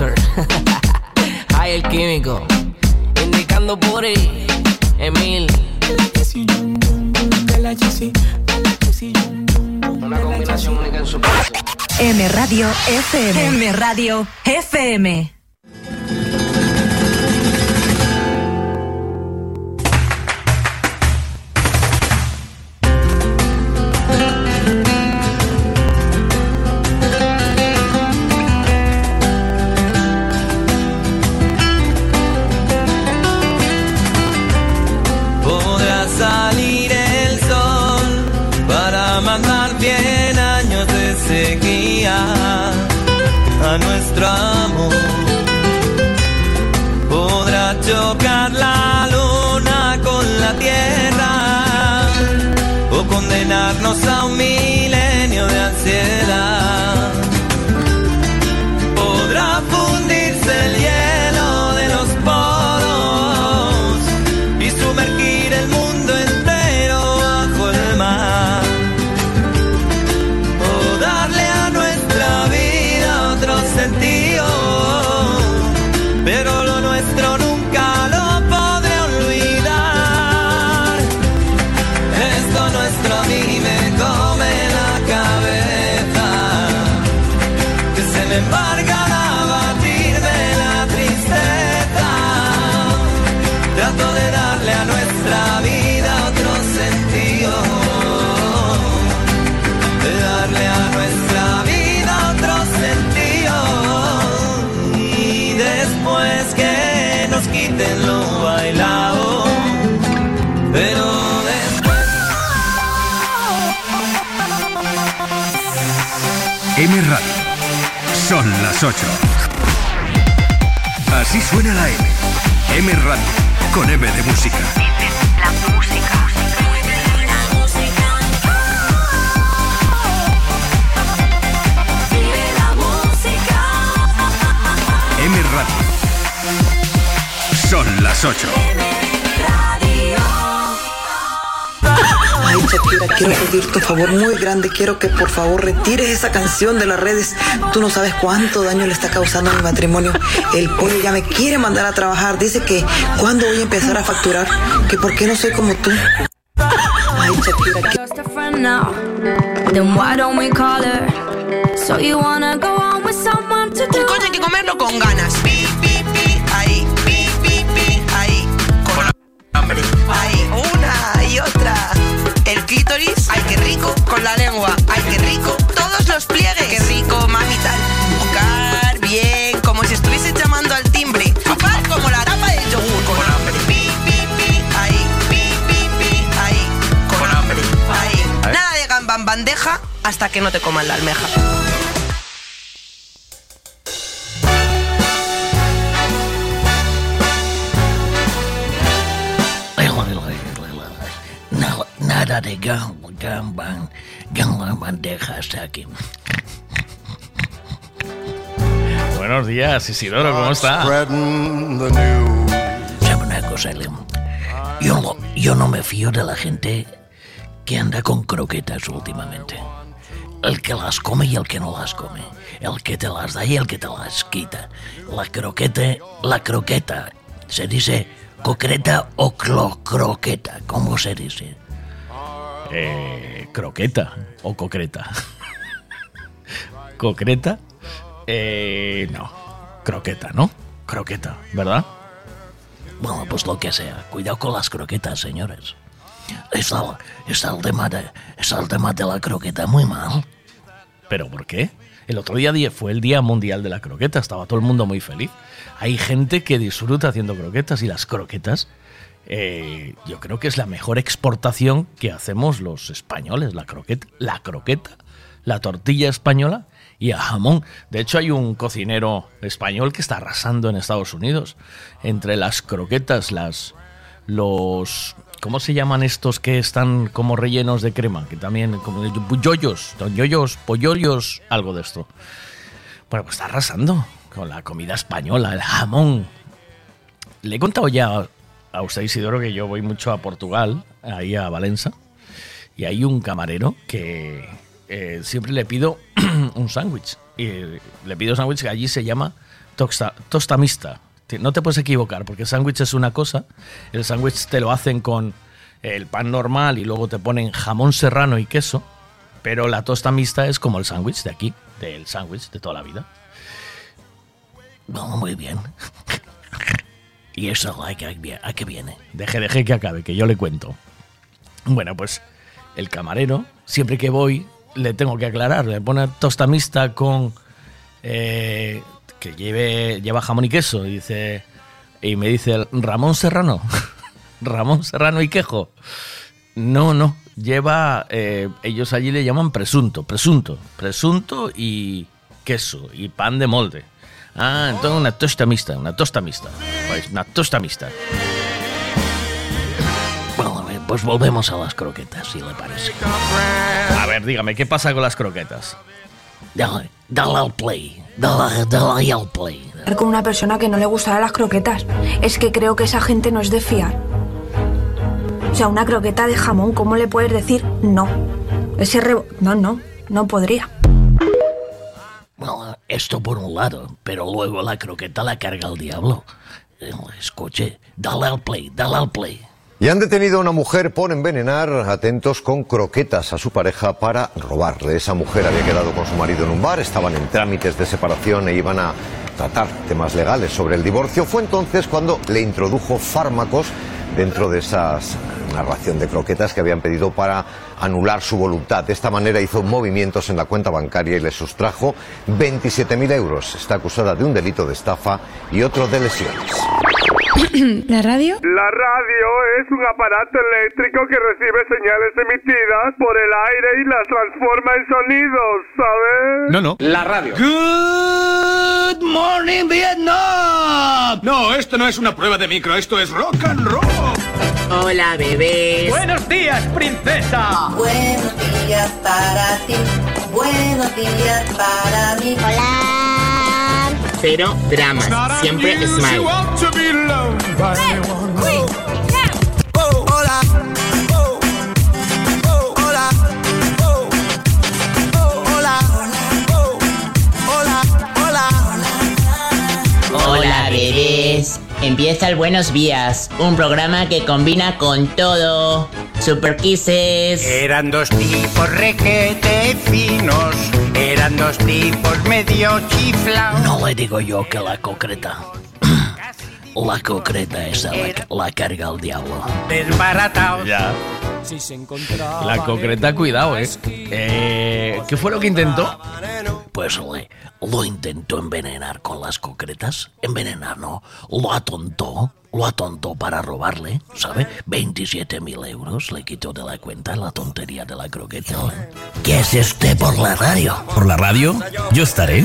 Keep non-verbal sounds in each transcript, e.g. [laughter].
producer. [laughs] Hay el químico. Indicando por ahí. Emil. Una combinación única en su. M Radio FM. M Radio FM. 8. Así suena la M. M Radio. Con M de música. La música. M Radio. Son las 8. Shakira, quiero pedirte un favor muy grande. Quiero que por favor retires esa canción de las redes. Tú no sabes cuánto daño le está causando a mi matrimonio. El pollo ya me quiere mandar a trabajar. Dice que cuándo voy a empezar a facturar. Que por qué no soy como tú. Ay, Shakira, que no te coman la almeja. No, nada de gamba, gamba bandeja hasta aquí. Buenos días, Isidoro, ¿cómo está? ¿Sabe una cosa, yo no me fío de la gente que anda con croquetas últimamente. El que las come y el que no las come. El que te las da y el que te las quita. La croqueta, la croqueta. Se dice concreta o clo- croqueta. ¿Cómo se dice? Eh, croqueta o concreta. ¿Concreta? Eh, no. Croqueta, ¿no? Croqueta, ¿verdad? Bueno, pues lo que sea. Cuidado con las croquetas, señores. Está, está, el tema de, está el tema de la croqueta muy mal. ¿Pero por qué? El otro día fue el Día Mundial de la Croqueta, estaba todo el mundo muy feliz. Hay gente que disfruta haciendo croquetas y las croquetas eh, yo creo que es la mejor exportación que hacemos los españoles, la croqueta, la croqueta, la tortilla española y el jamón. De hecho hay un cocinero español que está arrasando en Estados Unidos entre las croquetas, las los ¿Cómo se llaman estos que están como rellenos de crema? Que también, como yoyos, yoyos, pollollos, algo de esto. Bueno, pues está arrasando con la comida española, el jamón. Le he contado ya a usted, Isidoro, que yo voy mucho a Portugal, ahí a Valencia, y hay un camarero que eh, siempre le pido [clears throat] un sándwich. Y le pido sándwich que allí se llama tosta, tosta mixta. Ti- No te puedes equivocar, porque el sándwich es una cosa, el sándwich te lo hacen con el pan normal y luego te ponen jamón serrano y queso, pero la tosta mixta es como el sándwich de aquí, del sándwich de toda la vida. No, muy bien. [laughs] ¿Y eso a qué, viene? Deje, deje que acabe, que yo le cuento. Bueno, pues el camarero, siempre que voy, le tengo que aclarar. Le pone tosta mixta con. eh, que lleve, lleva jamón y queso. Y, dice, y me dice, Ramón Serrano. [laughs] Ramón Serrano y quejo. No, no. Lleva. eh, ellos allí le llaman presunto. Presunto. Presunto y queso. Y pan de molde. Ah, entonces una tosta mixta. Una tosta mixta. Pues una tosta. Bueno, pues volvemos a las croquetas, si le parece. A ver, dígame, ¿qué pasa con las croquetas? Dale, dale al play. Dale, dale ahí al play. Hablar con una persona que no le gustarán las croquetas. Es que creo que esa gente no es de fiar. O sea, una croqueta de jamón, ¿cómo le puedes decir no? Ese rebo... No, no, no podría. Bueno, esto por un lado, pero luego la croqueta la carga el diablo. Eh, Escuche, dale al play, dale al play. Y han detenido a una mujer por envenenar, atentos, con croquetas a su pareja para robarle. Esa mujer había quedado con su marido en un bar, estaban en trámites de separación e iban a tratar temas legales sobre el divorcio. Fue entonces cuando le introdujo fármacos dentro de esas una ración de croquetas que habían pedido para anular su voluntad. De esta manera hizo movimientos en la cuenta bancaria y le sustrajo 27.000 euros. Está acusada de un delito de estafa y otro de lesiones. [clears throat] ¿La radio? La radio es un aparato eléctrico que recibe señales emitidas por el aire y las transforma en sonidos, ¿sabes? No, no. La radio. Good morning, Vietnam. No, esto no es una prueba de micro, esto es rock and roll. Hola, bebés. Buenos días, princesa. Buenos días para ti, buenos días para mí. Hola. Pero dramas, siempre smile. Hola. Hola. Hola. Hola. Hola. Hola, bebés. Empieza el Buenos Días, un programa que combina con todo. Super Kisses. Eran dos tipos requete finos, eran dos tipos medio chiflados. No le digo yo que la concreta. [clears throat] La concreta esa la, la carga el diablo. Desbaratados. Ya. La concreta, cuidado, ¿eh? eh ¿Qué fue lo que intentó? Pues le, lo intentó envenenar con las concretas. Envenenar, no. Lo atontó. Lo atontó para robarle, ¿sabe? 27.000 euros le quitó de la cuenta la tontería de la croqueta. ¿Qué es usted por la radio? ¿Por la radio? Yo estaré.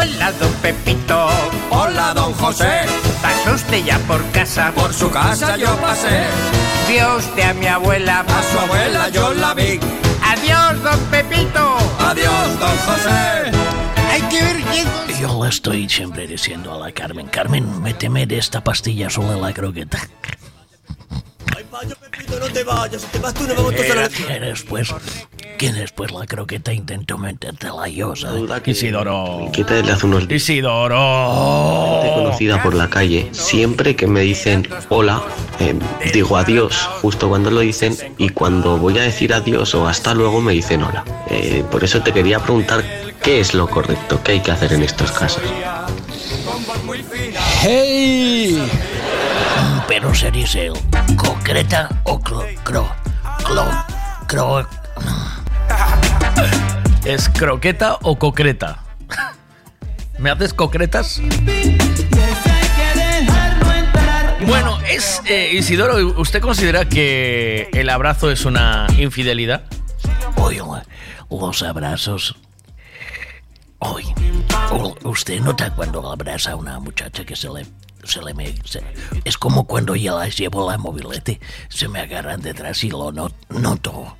Hola, don Pepito. Hola, don José. ¿Pasó usted ya por casa? Por su casa yo pasé. Vio usted a mi abuela. A su abuela yo la vi. Adiós, don Pepito. Adiós, don José. Hay que ver quién... Yo le estoy siempre diciendo a la Carmen, Carmen, méteme de esta pastilla sobre la croqueta. No te vayas, si te vas tú no vamos todos a la... Que después, que después la croqueta intentó metértela yo, ¿sabes? Isidoro. Hace unos días. Isidoro. Gente conocida por la calle. Siempre que me dicen hola, eh, digo adiós, justo cuando lo dicen, y cuando voy a decir adiós o hasta luego me dicen hola. Eh, por eso te quería preguntar qué es lo correcto, qué hay que hacer en estos casos. ¡Hey! Pero se dice concreta o cro, cro, clo, cro. ¿Es croqueta o concreta? ¿Me haces concretas? Bueno, es eh, Isidoro, ¿usted considera que el abrazo es una infidelidad? Oye, los abrazos. Oye, usted nota cuando abraza a una muchacha que se le se le me, se- es como cuando ya las llevo la mobilete, se me agarran detrás y lo no- noto,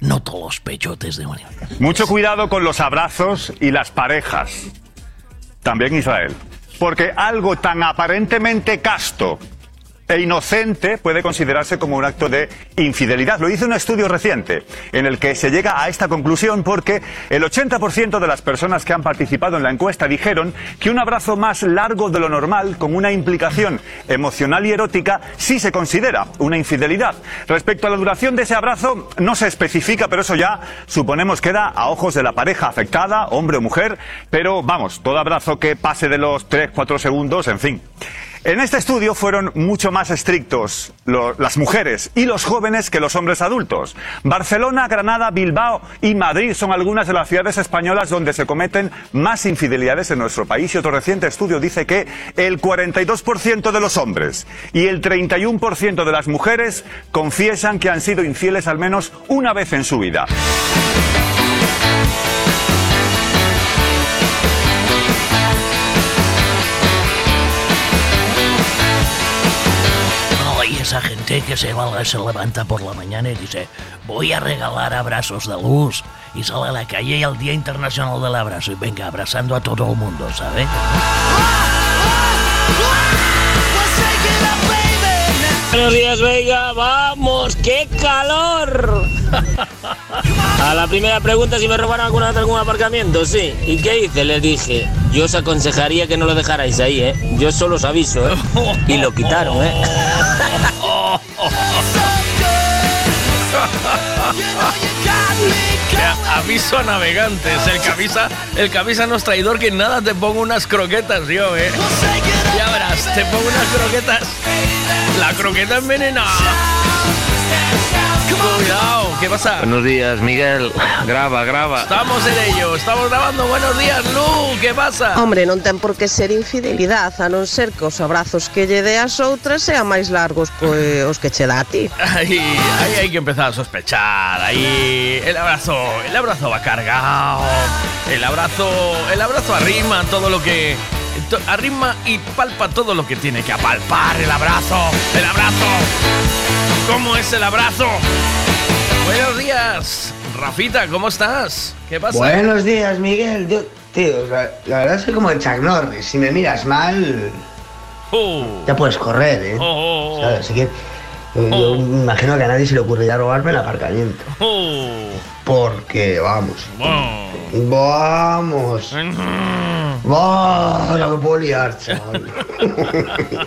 noto los pechotes de una. Mucho cuidado con los abrazos y las parejas. También Israel. Porque algo tan aparentemente casto e inocente puede considerarse como un acto de infidelidad. Lo hizo un estudio reciente en el que se llega a esta conclusión porque el 80% de las personas que han participado en la encuesta dijeron que un abrazo más largo de lo normal, con una implicación emocional y erótica, sí se considera una infidelidad. Respecto a la duración de ese abrazo, no se especifica, pero eso ya suponemos queda a ojos de la pareja afectada, hombre o mujer, pero vamos, todo abrazo que pase de los 3-4 segundos, en fin. En este estudio fueron mucho más estrictos las mujeres y los jóvenes que los hombres adultos. Barcelona, Granada, Bilbao y Madrid son algunas de las ciudades españolas donde se cometen más infidelidades en nuestro país y otro reciente estudio dice que el 42% de los hombres y el 31% de las mujeres confiesan que han sido infieles al menos una vez en su vida. Esa gente que se, se levanta por la mañana y dice, voy a regalar abrazos de luz. Y sale a la calle y al Día Internacional del Abrazo y venga abrazando a todo el mundo, ¿sabe? Buenos días, Veiga. Vamos, qué calor. A la primera pregunta si me robaron alguna vez algún aparcamiento, sí. ¿Y qué hice? Les dije, yo os aconsejaría que no lo dejarais ahí, ¿eh? Yo solo os aviso, ¿eh? Y lo quitaron, ¿eh? [laughs] Que aviso a navegantes. El camisa, el camisa no es traidor que nada te pongo unas croquetas yo, eh. Ya verás, te pongo unas croquetas. La croqueta envenenada. Cuidado, ¿qué pasa? Buenos días, Miguel. Graba, graba. Estamos en ello, estamos grabando. Buenos días, Lu, ¿qué pasa? Hombre, non ten por que ser infidelidad, a non ser que os abrazos que lle dé as outras sean máis largos que [laughs] os que che dá a ti. Ahí, ahí hay que empezar a sospechar. Ahí el abrazo, el abrazo va cargado. El abrazo, el abrazo arrima todo lo que arrima y palpa todo lo que tiene que apalpar. El abrazo, el abrazo. ¿Cómo es el abrazo? Buenos días, Rafita, ¿cómo estás? ¿Qué pasa? Buenos días, Miguel. Yo, tío, la, la verdad soy como el Chuck Norris. Si me miras mal, ya puedes correr, ¿eh? Oh, ¿Sabes? Así que yo, yo imagino que a nadie se le ocurriría robarme el aparcamiento. Porque, vamos. Vamos. Vamos, lo que puedo liar, chaval. [laughs]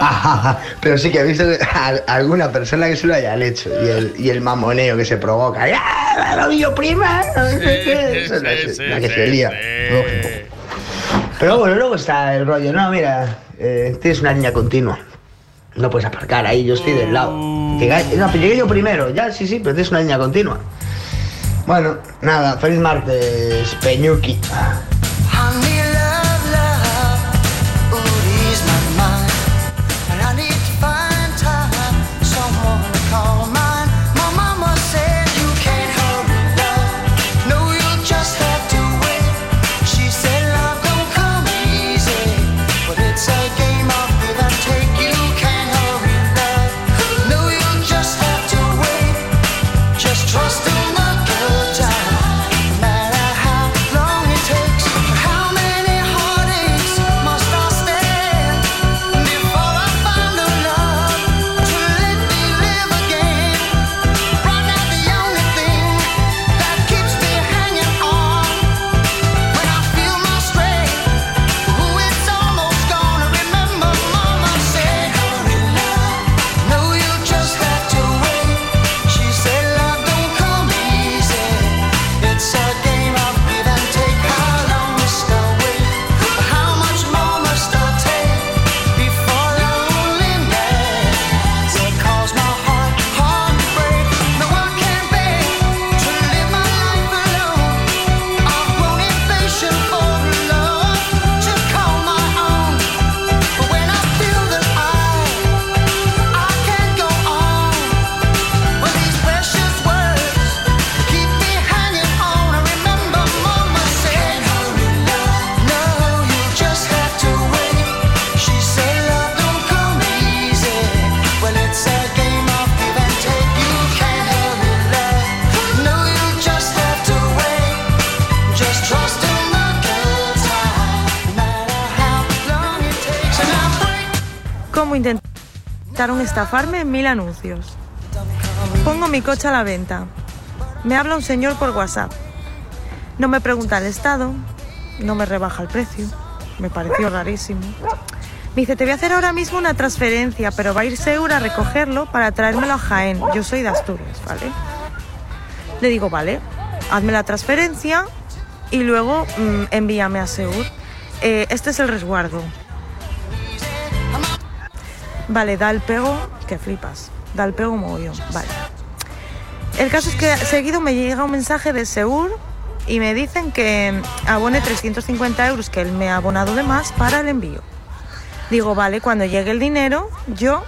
[laughs] Pero sí que he visto a- alguna persona que se lo hayan hecho y el, y el mamoneo que se provoca. ¡Ah, lo yo prima! No es la, sí, la que sí, se lía. Pero bueno, luego está el rollo. No, mira, eh, tienes una línea continua. No puedes aparcar ahí, yo estoy del lado. Llega- no, llegué yo primero, ya, sí, sí, pero tienes una línea continua. Bueno, nada, feliz martes, Peñuki. Intentaron estafarme en mil anuncios. Pongo mi coche a la venta. Me habla un señor por WhatsApp. No me pregunta el estado, no me rebaja el precio. Me pareció rarísimo. Me dice, te voy a hacer ahora mismo una transferencia, pero va a ir Segura a recogerlo para traérmelo a Jaén. Yo soy de Asturias, ¿vale? Le digo, vale, hazme la transferencia y luego mm, envíame a Seur. Eh, este es el resguardo. Vale, da el pego, que flipas. Da el pego mogollón, vale. El caso es que seguido me llega un mensaje de Seur y me dicen que abone 350 euros que él me ha abonado de más para el envío. Digo, vale, cuando llegue el dinero, yo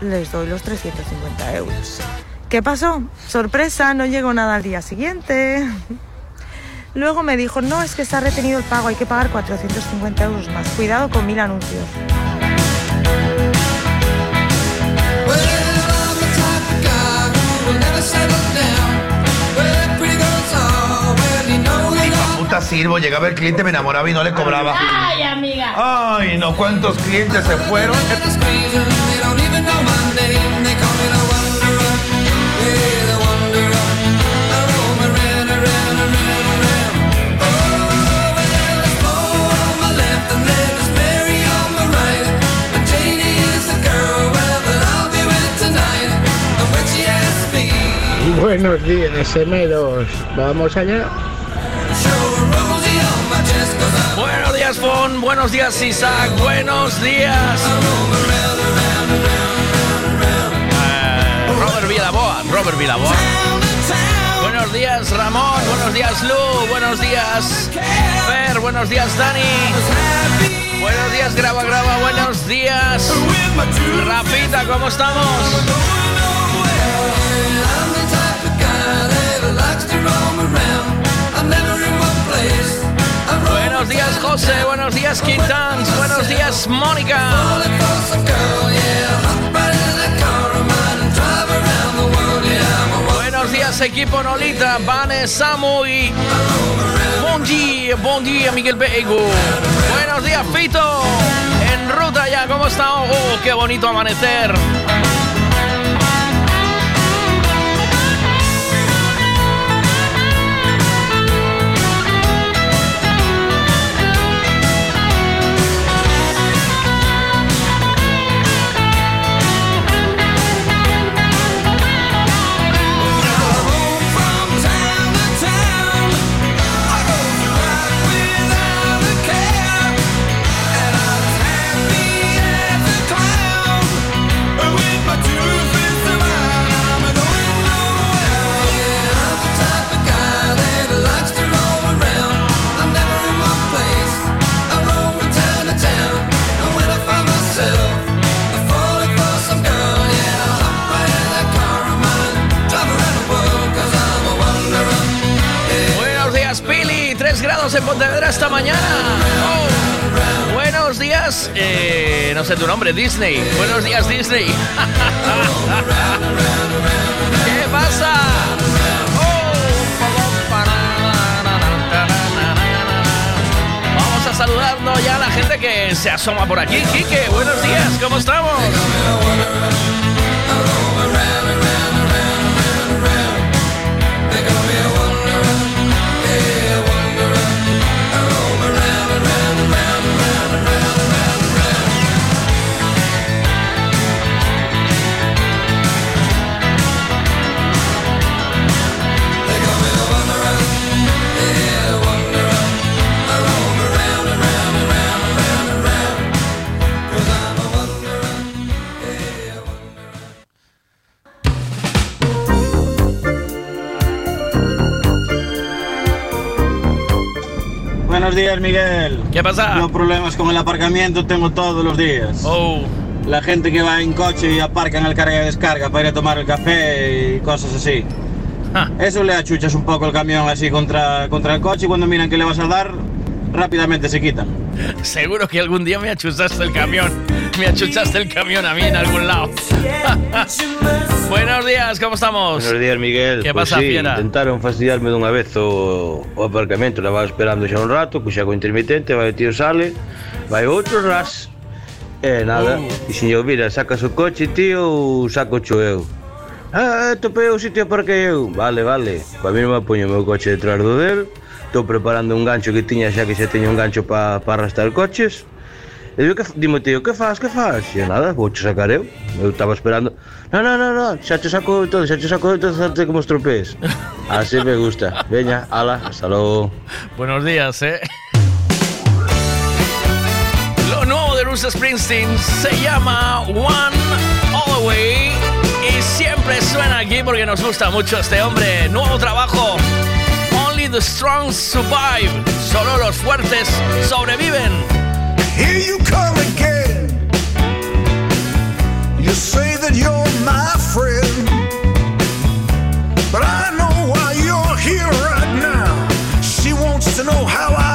les doy los 350 euros. ¿Qué pasó? Sorpresa, no llegó nada al día siguiente. Luego me dijo, no, es que está retenido el pago, hay que pagar 450 euros más. Cuidado con mil anuncios. Sirvo, llegaba el cliente, me enamoraba y no le cobraba. Ay, amiga. Ay, no, cuántos clientes se fueron. [laughs] Buenos días, M2. Vamos allá. Buenos días, Fon. Buenos días, Isaac. Buenos días. Eh, Robert Vilaboa. Robert Vilaboa. Buenos días, Ramón. Buenos días, Lu. Buenos días, Fer. Buenos días, Dani. Buenos días, Graba Graba. Buenos días, Rafita. ¿Cómo estamos? Buenos días, José. Buenos días, Quintans. Buenos días, Mónica. Buenos días, equipo Nolita. Vane, Samui. Buen día, buen día, Miguel Bego. Buenos días, Fito. En ruta ya, ¿cómo está? Oh, qué bonito amanecer. Esta mañana. Buenos días, eh, no sé tu nombre, Disney. Buenos días, Disney. [laughs] ¿Qué pasa? Vamos a saludando ya a la gente que se asoma por aquí. Quique, buenos días, ¿cómo estamos? Buenos días, Miguel. ¿Qué pasa? Yo problemas con el aparcamiento tengo todos los días. Oh. La gente que va en coche y aparca en el carga y descarga para ir a tomar el café y cosas así. Eso le achuchas un poco el camión así contra, contra el coche y cuando miran que le vas a dar, rápidamente se quitan. Seguro que algún día me achuchaste el camión. Me achuchaste el camión a mí en algún lado. [laughs] Buenos días, ¿cómo estamos? Buenos días, Miguel. ¿Qué Pois pasa, sí, fiera? Intentaron fastidiarme dunha vez o, o aparcamento, la estaba esperando xa un rato, puxa co intermitente, vai o tío sale, vai outro ras, E nada, dixen mira, sacas o coche, tío, saco cho eu? Ah, topei o sitio porque eu. Vale, vale. Para mí me poño o meu coche detrás do del. Estou preparando un gancho que tiña xa que xa teño un gancho para pa arrastrar coches. E digo, que, dime, tío, que faz, que faz? E nada, vou che sacar eu. Eu estaba esperando. No, no, no, no, xa che saco todo, xa che saco todo, hacerte como estropees. [laughs] Así me gusta. Veña, ala, hasta logo. Buenos días, ¿eh? Lo nuevo de Bruce Springsteen se llama One All the Way y siempre suena aquí porque nos gusta mucho este hombre. Nuevo trabajo. Only the strong survive. Solo los fuertes sobreviven. Here you come again. You say that you're my friend. But I know why you're here right now. She wants to know how I've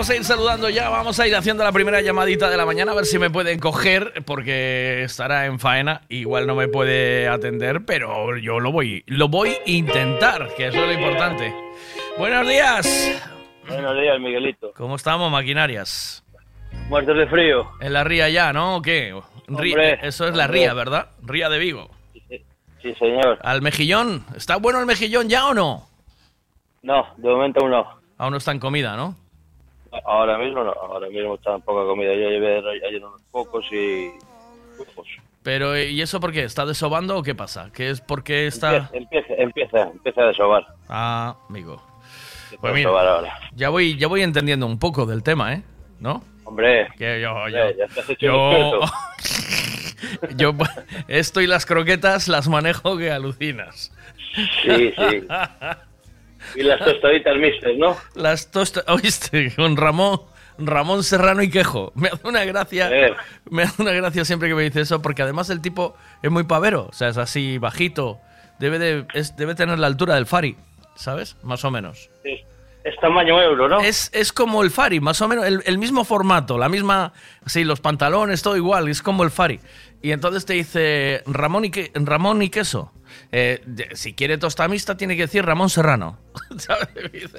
vamos a ir saludando ya, vamos a ir haciendo la primera llamadita de la mañana a ver si me pueden coger porque estará en faena, igual no me puede atender, pero yo lo voy, lo voy a intentar, que eso es lo importante. Buenos días. Buenos días, Miguelito. ¿Cómo estamos, maquinarias? Muertos de frío. En la ría ya, ¿no? ¿O qué? Hombre, eso es la ría, ¿verdad? Ría de Vigo. Sí, señor. ¿Al mejillón? ¿Está bueno el mejillón ya o no? No, de momento aún no. Aún no está en comida, ¿no? Ahora mismo no. Ahora mismo está en poca comida. Yo llevé ayer unos pocos y... Pero, ¿y eso por qué? ¿Está desobando o qué pasa? ¿Qué es porque está...? Empieza, empieza, empieza a desovar. Ah, amigo. Empieza Pues mira, ahora. ya voy, ya voy entendiendo un poco del tema, ¿eh? ¿No? Hombre, Que yo, yo, hombre, ya estás hecho yo, [laughs] yo esto y las croquetas las manejo que alucinas. Sí, sí. [laughs] Y las tostaditas mixtas, ¿no? Las tostas, [laughs] oíste, con Ramón, Ramón Serrano y Quejo. Me hace una gracia, Eh. me hace una gracia siempre que me dice eso, porque además el tipo es muy pavero, o sea, es así bajito, debe de, es- debe tener la altura del Fari, ¿sabes? Más o menos. Es, es tamaño euro, ¿no? Es, es como el Fari, más o menos, el, el mismo formato, la misma, sí, los pantalones, todo igual, es como el Fari. Y entonces te dice, Ramón y, que, Ramón y queso. Eh, de- si quiere tostamista tiene que decir Ramón Serrano. [laughs] ¿Sabes? [laughs]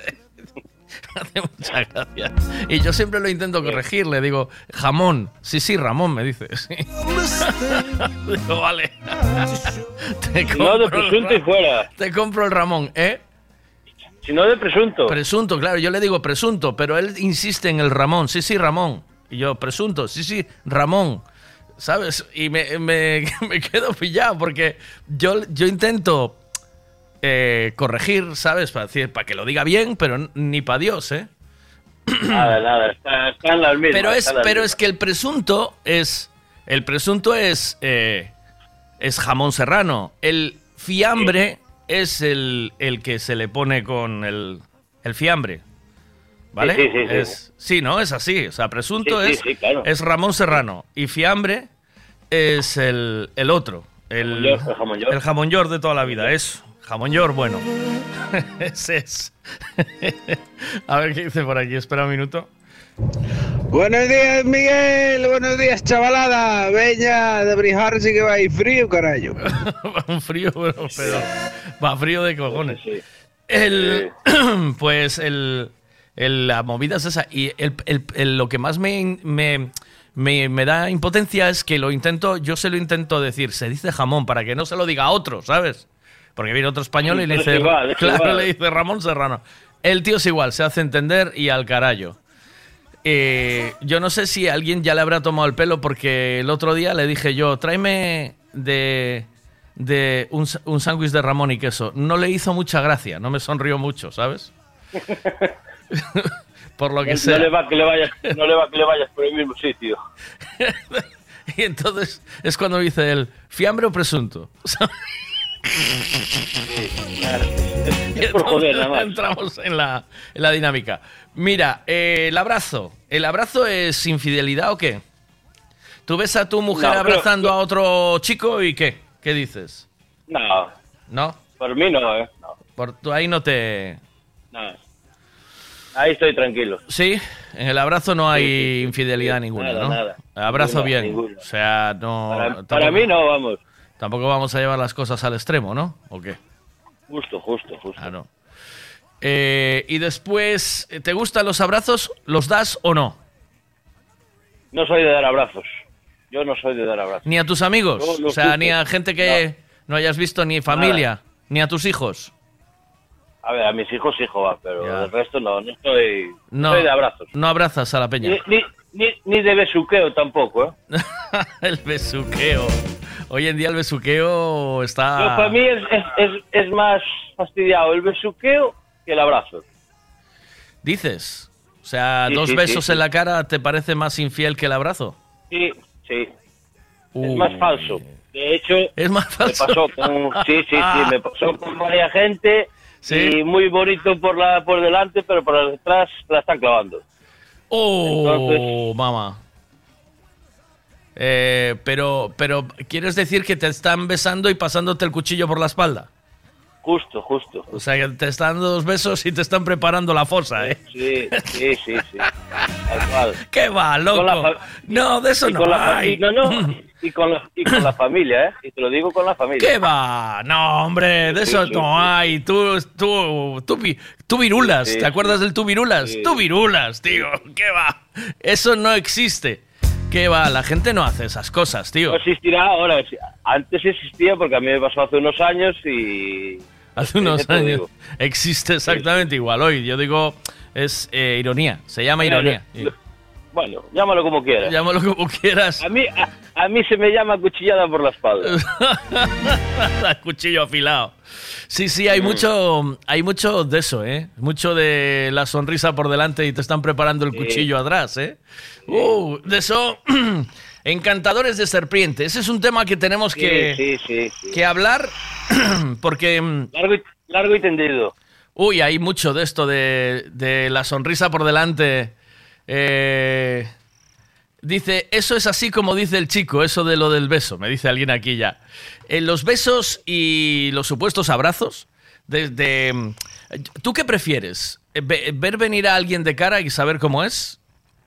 [laughs] Hace mucha gracia. Y yo siempre lo intento corregir, le digo, jamón. Sí, sí, Ramón, me dice. sí. digo, vale. Te Si no, de compro y Ra- fuera. Te compro el Ramón, ¿eh? Si no, de presunto. Presunto, claro, yo le digo presunto, pero él insiste en el Ramón. Sí, sí, Ramón. Y yo, presunto, sí, sí, Ramón. ¿Sabes? Y me, me- [laughs] me quedo pillado porque yo, yo intento eh, corregir, ¿sabes? Para decir, para que lo diga bien, pero ni para Dios, ¿eh? [clears throat] Nada, nada, está- están las mismas. Pero es, pero mismas. es que el presunto es. El presunto es. eh, es jamón serrano. El fiambre es el, el que se le pone con el, el fiambre. ¿Vale? Sí, sí, sí, sí. Es- sí, ¿no? Es así. O sea, presunto es, claro. es Ramón Serrano. Y fiambre es el, el otro. El, Jamón york, el jamón york. el jamón york de toda la vida. Es jamón york, bueno. [laughs] Ese es. [laughs] A ver qué dice por aquí. Espera un minuto. Buenos días, Miguel. Buenos días, chavalada. Veña de Brijar sí que va a ir frío, carajo. [laughs] un frío, bueno, pero va frío de cojones. El, [clears throat] pues el, el- la movida es esa. Y el, lo que más me, me, me- me da impotencia es que lo intento, yo se lo intento decir, se dice jamón, para que no se lo diga a otro, ¿sabes? Porque viene otro español y le dice, igual, [laughs] claro, igual. le dice Ramón Serrano. El tío es igual, se hace entender y al carajo. Eh, yo no sé si alguien ya le habrá tomado el pelo porque el otro día le dije yo, tráeme de, de un, un sándwich de Ramón y queso. No le hizo mucha gracia, no me sonrió mucho, ¿sabes? [laughs] Por lo que no, sea. le va que le vayas, no le va que le vayas por el mismo sitio. [laughs] Y entonces es cuando dice él, fiambre o presunto. [laughs] Es por joder, nada más. Entramos en la, en la dinámica. Mira, eh, el abrazo. ¿El abrazo es infidelidad o qué? ¿Tú ves a tu mujer No, abrazando a otro chico y qué? ¿Qué dices? No, ¿No? por mí no, ¿eh? No, Por, tú ahí no te... no. Ahí estoy tranquilo. Sí, en el abrazo no hay Sí, sí, sí. infidelidad Sí, ninguna, nada, ¿no? nada. Abrazo bien. ninguna. O sea, no... Para, tampoco- para mí no, vamos. Tampoco vamos a llevar las cosas al extremo, ¿no? ¿O qué? Justo, justo, justo. Ah, no. Eh, y después, ¿te gustan los abrazos? ¿Los das o no? No soy de dar abrazos. Yo no soy de dar abrazos. Ni a tus amigos, No, no o sea, justo. ni a gente que no, hayas visto, ni familia, ni a tus hijos. A ver, a mis hijos sí, va, pero el resto no, no no No, soy de abrazos. no abrazas a la peña. Ni, ni, ni, ni de besuqueo tampoco, ¿eh? [laughs] el besuqueo. Hoy en día el besuqueo está... Yo, para mí es, es, es, es más fastidiado el besuqueo que el abrazo. Dices. O sea, Sí, dos sí, besos sí, en la cara te parece más infiel que el abrazo. Sí, sí. Es más falso. De hecho, es más falso. Me pasó con, sí, sí, sí, me [laughs] pasó con varias gente Sí. y muy bonito por la por delante, pero por detrás la están clavando. Oh, mamá. Eh, pero, pero, ¿quieres decir que te están besando y pasándote el cuchillo por la espalda? Justo, justo. O sea, que te están dando dos besos y te están preparando la fosa, ¿eh? Sí, sí, sí, sí. Tal cual. [laughs] ¿Qué va, loco? No, de eso y no con hay. no, no, [laughs] y con, la, y con la familia, ¿eh? Y te lo digo con la familia. ¿Qué va? No, hombre, de Sí, eso sí, no hay. Tú, tú, tú, tú virulas. ¿Te acuerdas del tú virulas? Tú virulas, tío. ¿Qué va? Eso no existe. ¿Qué va? La gente no hace esas cosas, tío. No existirá ahora. Antes existía porque a mí me pasó hace unos años y... Hace unos ¿qué te años. Existe exactamente igual. Hoy, yo digo, es eh, ironía. Se llama ironía. Bueno, llámalo como quieras. Llámalo como quieras. A mí, a, a mí se me llama cuchillada por la espalda. [laughs] Cuchillo afilado. Sí, sí, hay Mm. mucho, hay mucho de eso, ¿eh? Mucho de la sonrisa por delante y te están preparando el Sí. cuchillo atrás, ¿eh? Uh, de eso, [clears throat] encantadores de serpiente. Ese es un tema que tenemos que, Sí, sí, sí, sí. que hablar [clears throat] porque... mm, Largo y, largo y tendido. Uy, hay mucho de esto de, de la sonrisa por delante. Eh, dice, eso es así como dice el chico, eso de lo del beso, me dice alguien aquí ya. En los besos y los supuestos abrazos, desde... ¿Tú qué prefieres? Ve- ¿Ver venir a alguien de cara y saber cómo es?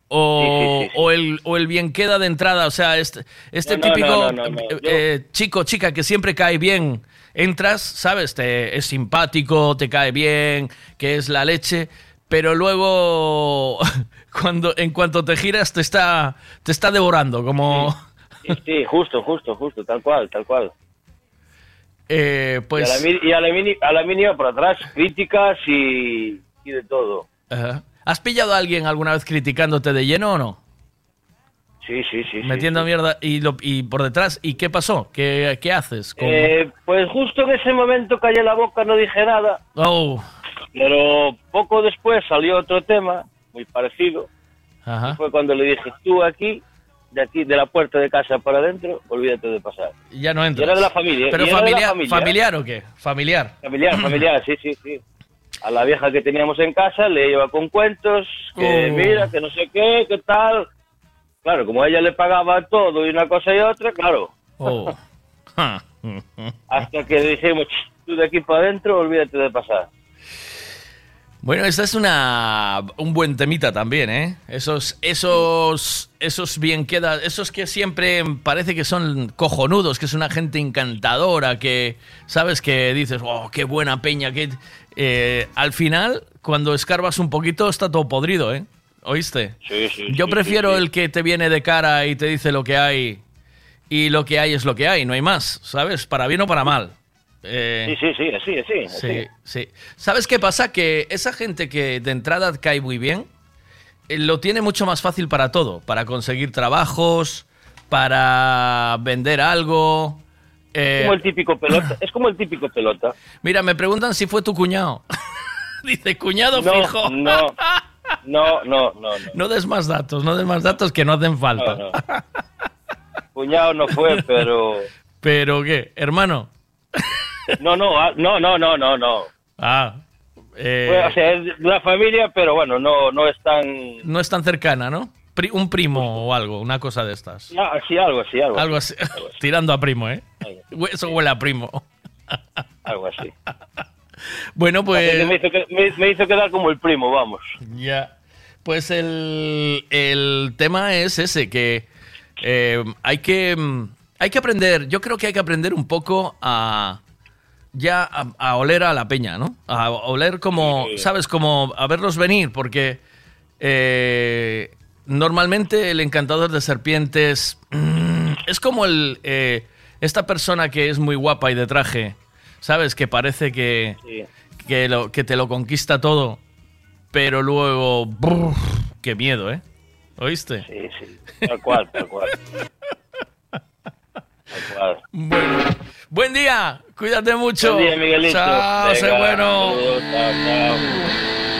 O, Sí, sí, sí, sí. o el, o el bien queda de entrada, o sea, este, este No, típico no, no, eh, eh, chico, chica, que siempre cae bien. Entras, sabes, te, es simpático, te cae bien, que es la leche, pero luego, [laughs] cuando, en cuanto te giras, te está, te está devorando, como... Sí, [laughs] sí, justo, justo, justo, tal cual, tal cual. eh, pues... y a la, mi- y a la mini- a la mínima por atrás, críticas y, y de todo. Ajá. ¿Has pillado a alguien alguna vez criticándote de lleno o no? Sí, sí, sí. sí, Metiendo sí. mierda y, lo- y por detrás. ¿Y qué pasó? ¿Qué, qué haces? Eh, pues justo en ese momento callé la boca, no dije nada, Oh, pero poco después salió otro tema muy parecido. ajá. Fue cuando le dije, tú aquí, de aquí, de la puerta de casa para adentro, olvídate de pasar. Ya no Y entras. era de la familia. ¿Pero y la familia. familiar o qué? Familiar. Familiar, [clears throat] familiar, sí, sí, sí. A la vieja que teníamos en casa le iba con cuentos, que Oh. mira, que no sé qué, qué tal. Claro, como ella le pagaba todo y una cosa y otra, claro. Oh. [laughs] Hasta que dijimos, "Ch, tú de aquí para adentro, olvídate de pasar. Bueno, esta es una un buen temita también, ¿eh? Esos, esos, esos bien queda, esos que siempre parece que son cojonudos, que es una gente encantadora, que sabes que dices, oh, qué buena peña, que eh, al final cuando escarbas un poquito está todo podrido, ¿eh? ¿Oíste? Sí, sí. Yo sí, prefiero el que te viene de cara y te dice lo que hay y lo que hay es lo que hay, no hay más, ¿sabes? Para bien o para mal. Eh, Sí, sí, sí, así, así. así. Sí, sí. ¿Sabes qué pasa? Que esa gente que de entrada cae muy bien, eh, lo tiene mucho más fácil para todo, para conseguir trabajos, para vender algo. eh, Es como el típico pelota. Es como el típico pelota. [laughs] Mira, me preguntan si fue tu cuñado. [laughs] Dice, cuñado No, fijo. no, no, no, no, no. No des más datos, no des más datos que no hacen falta. No, no. Cuñado no fue, pero... [laughs] Pero qué, hermano. No, no, ah, no, no, no, no, no. Ah, eh, o sea, es de la familia, pero bueno, no, no es tan... no es tan cercana, ¿no? Pri- un primo o algo, una cosa de estas. Sí, algo así, algo, Algo así. así. [laughs] Tirando a primo, ¿eh? Eso huele a primo. [laughs] Algo así. [laughs] Bueno, pues. me, hizo, me hizo quedar como el primo, vamos. Ya. Pues el, el tema es ese, que eh, hay que mm, hay que aprender, yo creo que hay que aprender un poco a ya a, a oler a la peña, ¿no? A oler como, ¿sabes? Como a verlos venir, porque eh, normalmente el encantador de serpientes mm, es como el eh, esta persona que es muy guapa y de traje, ¿sabes? Que parece que, Sí. que, lo, que te lo conquista todo, pero luego, qué miedo, ¿eh? ¿Oíste? Sí, sí. Tal cual, tal cual. [laughs] Bueno, buen día, cuídate mucho. Buen día, Miguelito. Chao, sé Venga, bueno. saludos, chao, chao.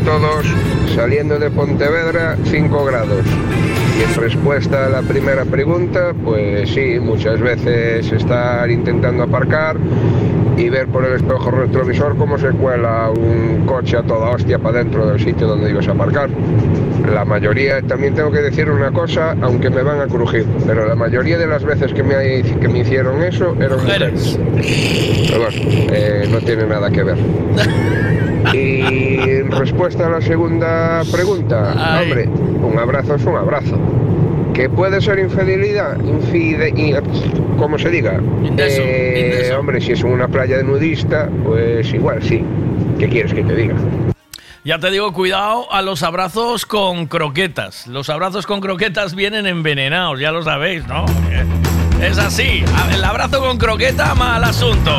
A todos. Saliendo de Pontevedra, 5 grados. Y en respuesta a la primera pregunta, pues sí, muchas veces estar intentando aparcar y ver por el espejo retrovisor cómo se cuela un coche a toda hostia para dentro del sitio donde ibas a aparcar. La mayoría, también tengo que decir una cosa, aunque me van a crujir, pero la mayoría de las veces que me, que me hicieron eso eran mujeres. Pero bueno, eh, no tiene nada que ver. [laughs] Y en respuesta a la segunda pregunta, hombre, un abrazo es un abrazo. ¿Que puede ser infidelidad? Infide, como se diga. Eh, hombre, si es una playa de nudista, pues igual sí. ¿Qué quieres que te diga? Ya te digo, cuidado a los abrazos con croquetas. Los abrazos con croquetas vienen envenenados, ya lo sabéis, ¿no? Es así. El abrazo con croqueta, mal asunto.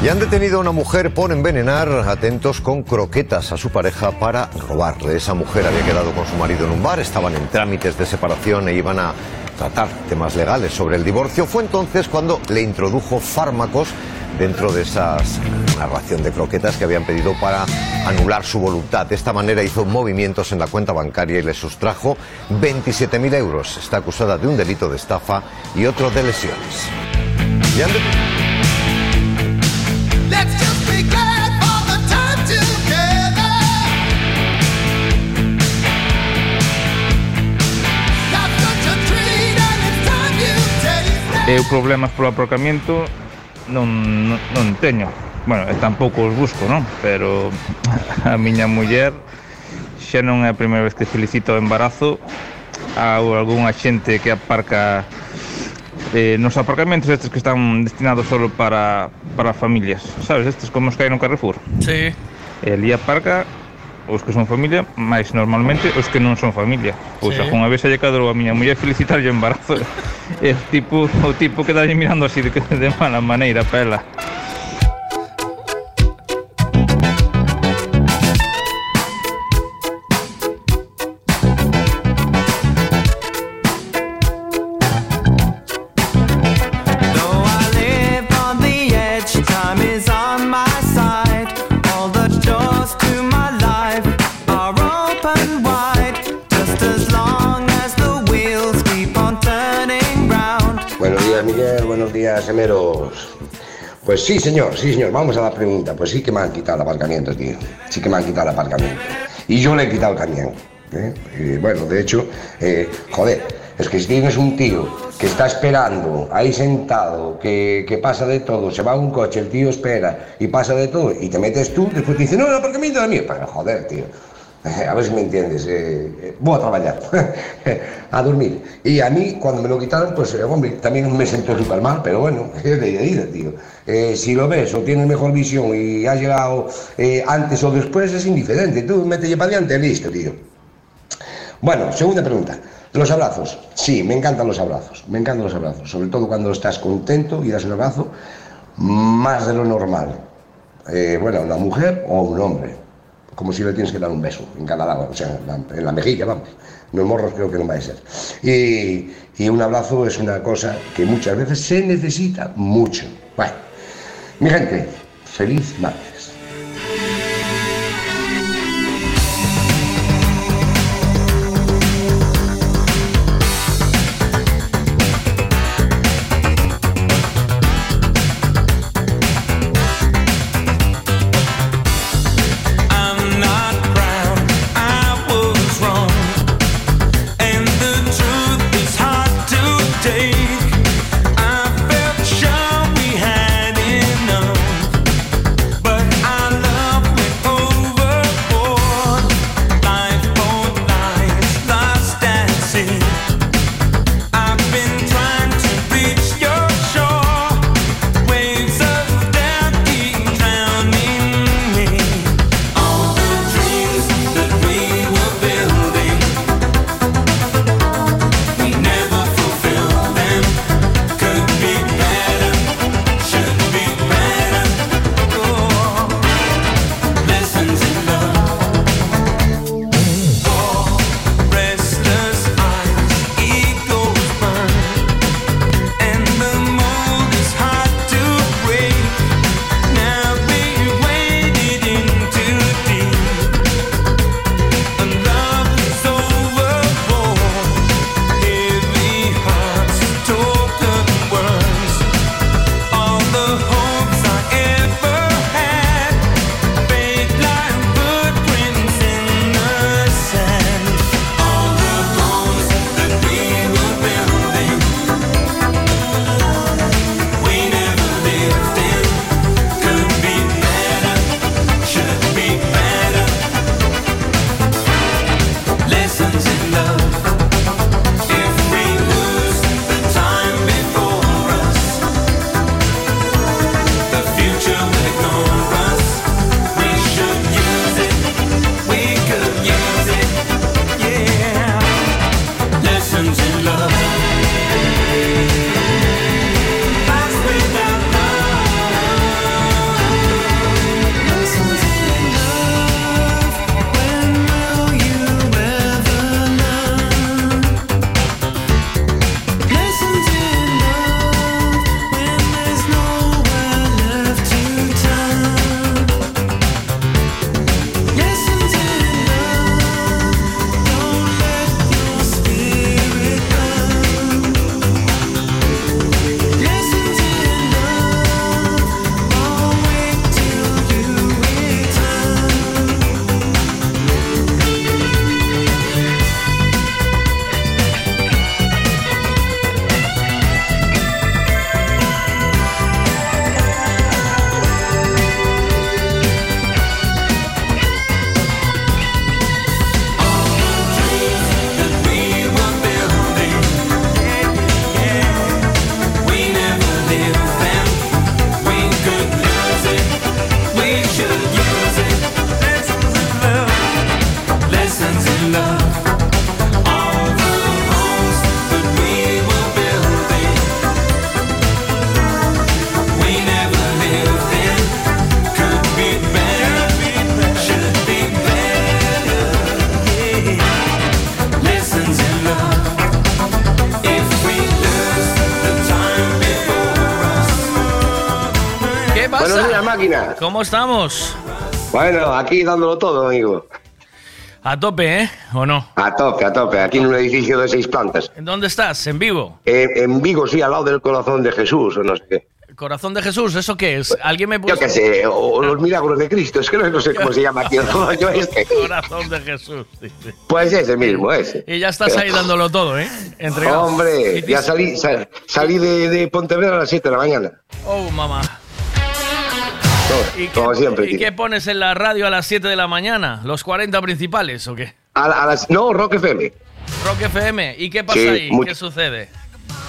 Y han detenido a una mujer por envenenar, atentos, con croquetas a su pareja para robarle. Esa mujer había quedado con su marido en un bar, estaban en trámites de separación e iban a tratar temas legales sobre el divorcio. Fue entonces cuando le introdujo fármacos dentro de esas una ración de croquetas que habían pedido para anular su voluntad. De esta manera hizo movimientos en la cuenta bancaria y le sustrajo 27.000 euros. Está acusada de un delito de estafa y otro de lesiones. Y Eh, Eu problemas polo aparcamento non, non, non teño. Bueno, e tampouco os busco, non? Pero [laughs] a miña muller xa non é a primeira vez que felicito o embarazo a algunha xente que aparca eh, nos aparcamentos estes que están destinados solo para, para familias, sabes? Estes como os que hai no Carrefour. Sí. El día aparca os que son familia, máis normalmente os que non son familia. Pois sí. algunha vez lle cadrou a miña muller felicitarlle o embarazo [laughs] e o tipo, o tipo que dalle mirando así de, de mala maneira para ela. Pues sí, señor, sí, señor. Vamos a la pregunta. Pues sí que me han quitado el aparcamiento, tío. Sí que me han quitado el aparcamiento. Y yo le he quitado el camión. ¿eh? Bueno, de hecho, eh, joder, es que si tienes un tío que está esperando, ahí sentado, que, pasa de todo, se va un coche, el tío espera y pasa de todo, y te metes tú, después te dice, no, el aparcamiento es mío. Pero joder, tío. A ver si me entiendes. eh, eh, voy a trabajar, [laughs] a dormir. Y a mí, cuando me lo quitaron, pues, eh, hombre, también me sentó súper mal, pero bueno, [laughs] es de ida, tío. Eh, si lo ves o tienes mejor visión y has llegado eh, antes o después, es indiferente. Tú métele para adelante, listo, tío. Bueno, segunda pregunta. Los abrazos. Sí, me encantan los abrazos. Me encantan los abrazos. Sobre todo cuando estás contento y das un abrazo más de lo normal. Eh, bueno, una mujer o un hombre. Como si le tienes que dar un beso en cada lado, o sea, en la, en la mejilla, vamos. Los morros creo que no va a ser. Y, y un abrazo es una cosa que muchas veces se necesita mucho. Bueno, mi gente, feliz martes. ¿Cómo estamos? Bueno, aquí dándolo todo, amigo. A tope, ¿eh? ¿O no? A tope, a tope. Aquí en un edificio de seis plantas. ¿En dónde estás? ¿En Vigo? Eh, en Vigo, sí, al lado del corazón de Jesús, o no sé qué. Corazón de Jesús, ¿eso qué es? ¿Alguien me puso? Yo qué sé, o, o los milagros de Cristo. Es que no, no sé cómo se llama aquí el [laughs] rollo este. Corazón de Jesús. dice. Pues ese mismo, ese. Y ya estás ahí dándolo todo, ¿eh? Entregado. Hombre, ya salí, sa- salí de, de Pontevedra a las 7 de la mañana. Oh, mamá. Todo, como siempre, ¿Y tío. qué pones en la radio a las 7 de la mañana? ¿Los 40 principales o qué? A, a las, no, Rock FM. Rock FM. ¿Y qué pasa Sí, ahí? mucho. ¿Qué sucede?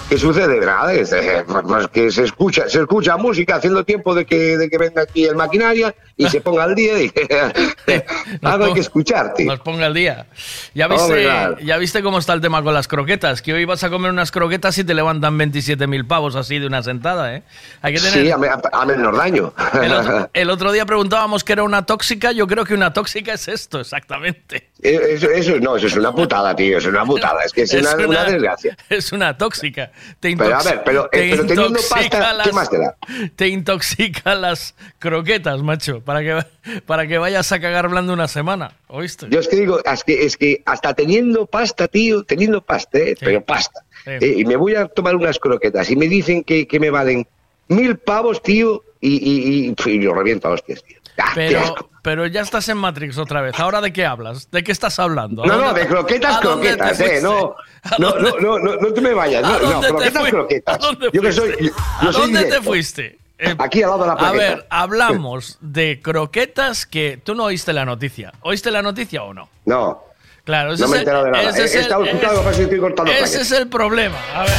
¿Qué sucede? Nada, es, eh, pues que se escucha, se escucha música haciendo tiempo de que, de que venga aquí el maquinaria y se ponga al día y [laughs] [laughs] hay que escuchar, tío. Nos ponga el día. ¿Ya viste. ¿Ya viste cómo está el tema con las croquetas? Que hoy vas a comer unas croquetas y te levantan 27.000 pavos así de una sentada, ¿eh? Hay que tener... Sí, a, me- a- a menos daño. El otro, [laughs] el otro día preguntábamos que era una tóxica, yo creo que una tóxica es esto, exactamente. Eh, Eso, eso- no, eso es una putada, tío, es una putada, es que es, una, una desgracia. Es una tóxica. Te Pero, a intox- ver, pero- te eh, pero teniendo intoxica pasta, ¿qué más te da? Te intoxica las croquetas, macho, para que, para que vayas a cagar blando una semana, ¿oíste? Yo es que digo, es que, es que hasta teniendo pasta, tío, teniendo pasta, ¿eh? pero pasta, Sí. eh, y me voy a tomar unas croquetas y me dicen que, que me valen mil pavos, tío, y, y, y, y yo reviento a hostias, tío. Pero, pero ya estás en Matrix otra vez. ¿Ahora de qué hablas? ¿De qué estás hablando? ¿A No, no, de croquetas, a croquetas, eh, no. ¿A No, no, no, no, no te me vayas, ¿A no, croquetas, croquetas. ¿A Yo que soy, ¿A dónde te fuiste? Eh, Aquí al lado de la A plaqueta. ver, hablamos de croquetas que tú no oíste la noticia. ¿Oíste la noticia o no? No, Claro, ese no me he es el- enterado de nada. ese es el- ese- estoy cortando Ese es el problema. A ver,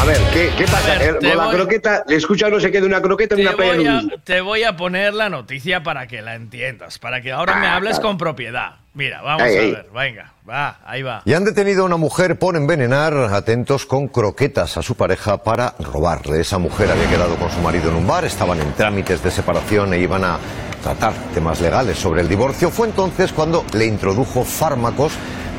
A ver, ¿qué, qué pasa? ver, con la voy- croqueta, escucha no sé qué de una croqueta en te una playa voy, a, nudista. te voy a poner la noticia para que la entiendas, para que ahora me Ah, hables claro. con propiedad. Mira, vamos a ver, venga, va, ahí va. Y han detenido a una mujer por envenenar, atentos, con croquetas a su pareja para robarle. Esa mujer había quedado con su marido en un bar, estaban en trámites de separación e iban a tratar temas legales sobre el divorcio. Fue entonces cuando le introdujo fármacos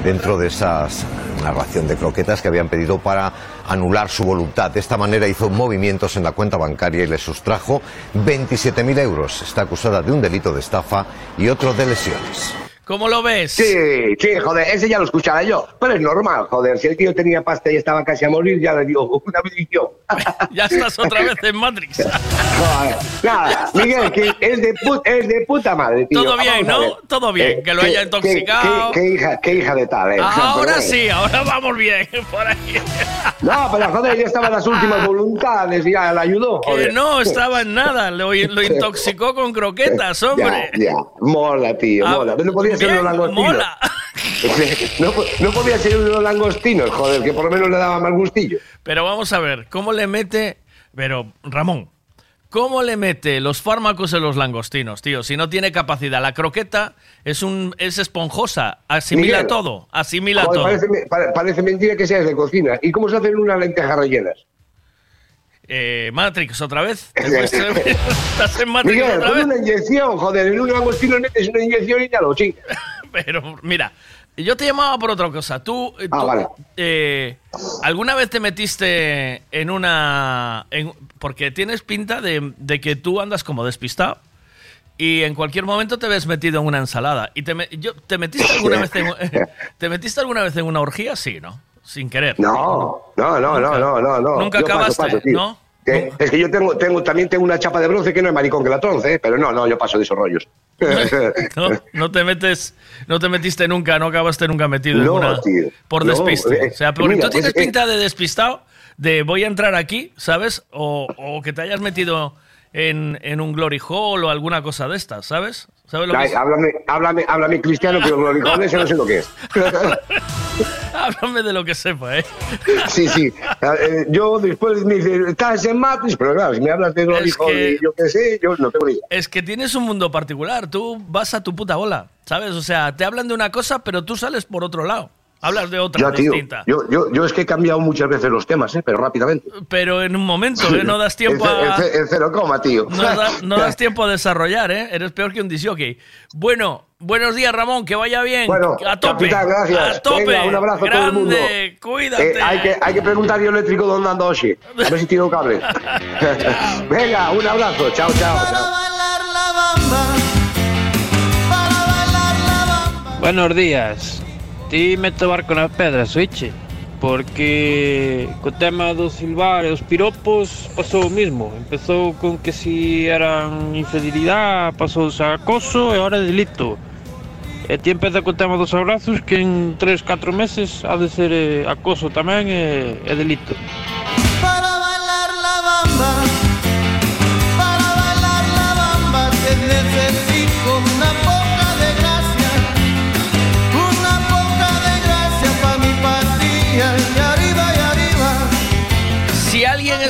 dentro de esas una ración de croquetas que habían pedido para anular su voluntad. De esta manera hizo movimientos en la cuenta bancaria y le sustrajo 27.000 euros. Está acusada de un delito de estafa y otro de lesiones. ¿Cómo lo ves? Sí, sí, joder, ese ya lo escuchaba yo. Pero es normal, joder. Si el tío tenía pasta y estaba casi a morir, ya le dio [laughs] una bendición. [laughs] Ya estás otra vez en Matrix. [laughs] Joder. Nada, Miguel, que es de, es de puta madre, tío. Todo bien, ¿no? Todo bien, Eh, que lo haya intoxicado. Qué, hija, qué hija de tal, eh. Ahora Pero, sí, ahora vamos bien. Por ahí. No, pero joder, ya estaba en las últimas voluntades ya le ayudó. Que joder. no estaba en nada, lo, lo intoxicó con croquetas, hombre. Ya, ya, mola, tío, Ah, mola. No podía ser bien, unos langostinos. mola. [laughs] No, po- no podía ser unos langostinos, joder, que por lo menos le daba más gustillo. Pero vamos a ver, ¿cómo le mete. Pero, Ramón, ¿cómo le mete los fármacos en los langostinos, tío? Si no tiene capacidad. La croqueta es, un, es esponjosa, asimila Miguel. todo, asimila Joder, todo. parece, parece mentira que seas de cocina. ¿Y cómo se hacen unas lentejas rellenas? Eh, Matrix, otra vez. [laughs] ¿Te fuiste- [laughs] Estás en Matrix Miguel, otra vez. una inyección, joder, en un langostino metes una inyección y ya lo chingas. [laughs] Pero mira, yo te llamaba por otra cosa. Tú, eh, Ah, tú, vale. eh, ¿alguna vez te metiste en una... en- porque tienes pinta de, de que tú andas como despistado y en cualquier momento te ves metido en una ensalada. ¿Y te, yo, ¿te, metiste alguna vez en, ¿te metiste alguna vez en una orgía? Sí, ¿no? Sin querer. No, no, no, no, no, no, no. Nunca Yo acabaste, paso. ¿no? Que- es que yo tengo, tengo, también tengo una chapa de bronce que no es maricón que la tronce, ¿eh? pero no, no, yo paso de esos rollos. [laughs] No, no te metes, no te metiste nunca, no acabaste nunca metido No, en una tío. por No, despiste. eh, o sea, porque mira, tú tienes pinta de despistado, de voy a entrar aquí, ¿sabes? O, o que te hayas metido en, en un glory hall o alguna cosa de estas, ¿sabes? ¿Sabes lo que Ay, es? háblame, háblame, háblame cristiano, que los glorijones no sé lo que es. [laughs] Háblame de lo que sepa, ¿eh? [laughs] Sí, sí. Eh, yo después me dice, estás en Matrix, pero claro, si me hablas de glorijones que- y yo qué sé, yo no tengo ni idea. Es que tienes un mundo particular, tú vas a tu puta bola, ¿sabes? O sea, te hablan de una cosa, pero tú sales por otro lado. Hablas de otra Ya, tío, distinta. yo, yo, yo es que he cambiado muchas veces los temas, ¿eh? pero rápidamente. Pero en un momento, ¿eh? No das [laughs] tiempo En en a... ce- en cero coma, tío. No, da- no das [laughs] tiempo a desarrollar, ¿eh? Eres peor que un disjockey. Bueno, buenos días, Ramón, que vaya bien. Bueno, a tope. capitán, gracias. A tope. Venga, un abrazo a todo el mundo. Grande, cuídate. Eh, hay, que, hay que preguntar yo eléctrico dónde ando hoy. A ver si tiro cable. [laughs] Venga, un abrazo. Chao, chao. chao. Buenos días. ti mete barco na pedra, Switch porque co tema do silbar e os piropos pasou o mismo. Empezou con que si eran infidelidade, pasou a acoso e ahora é delito. E ti empeza co tema dos abrazos que en 3-4 meses ha de ser eh, acoso tamén e, e delito. Para bailar la bamba, para bailar la bamba, te necesito.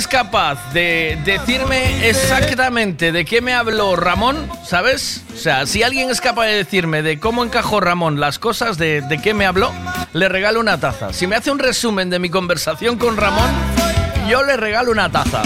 Capaz de decirme exactamente de qué me habló Ramón, ¿sabes? O sea, si alguien es capaz de decirme de cómo encajó Ramón las cosas de, de qué me habló, le regalo una taza. Si me hace un resumen de mi conversación con Ramón, yo le regalo una taza.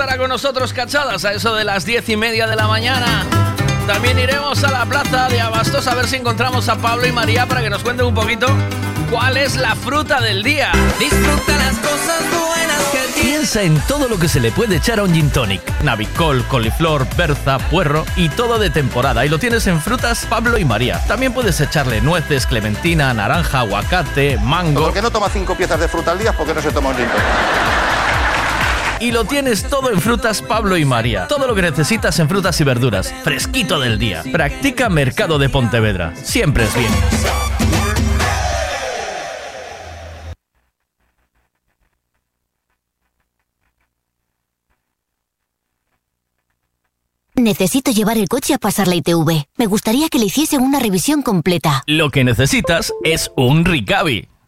Estará con nosotros Cachadas a eso de las diez y media de la mañana. También iremos a la plaza de Abastos a ver si encontramos a Pablo y María para que nos cuenten un poquito cuál es la fruta del día. Disfruta las cosas buenas que Piensa en todo lo que se le puede echar a un gin tonic. Navicol, coliflor, berza, puerro y todo de temporada. Y lo tienes en frutas Pablo y María. También puedes echarle nueces, clementina, naranja, aguacate, mango. ¿Por qué no toma cinco piezas de fruta al día? ¿Por qué no se toma un gin tonic? Y lo tienes todo en Frutas Pablo y María. Todo lo que necesitas en frutas y verduras. Fresquito del día. Practica Mercado de Pontevedra. Siempre es bien. Necesito llevar el coche a pasar la ITV. Me gustaría que le hiciesen una revisión completa. Lo que necesitas es un Ricavi.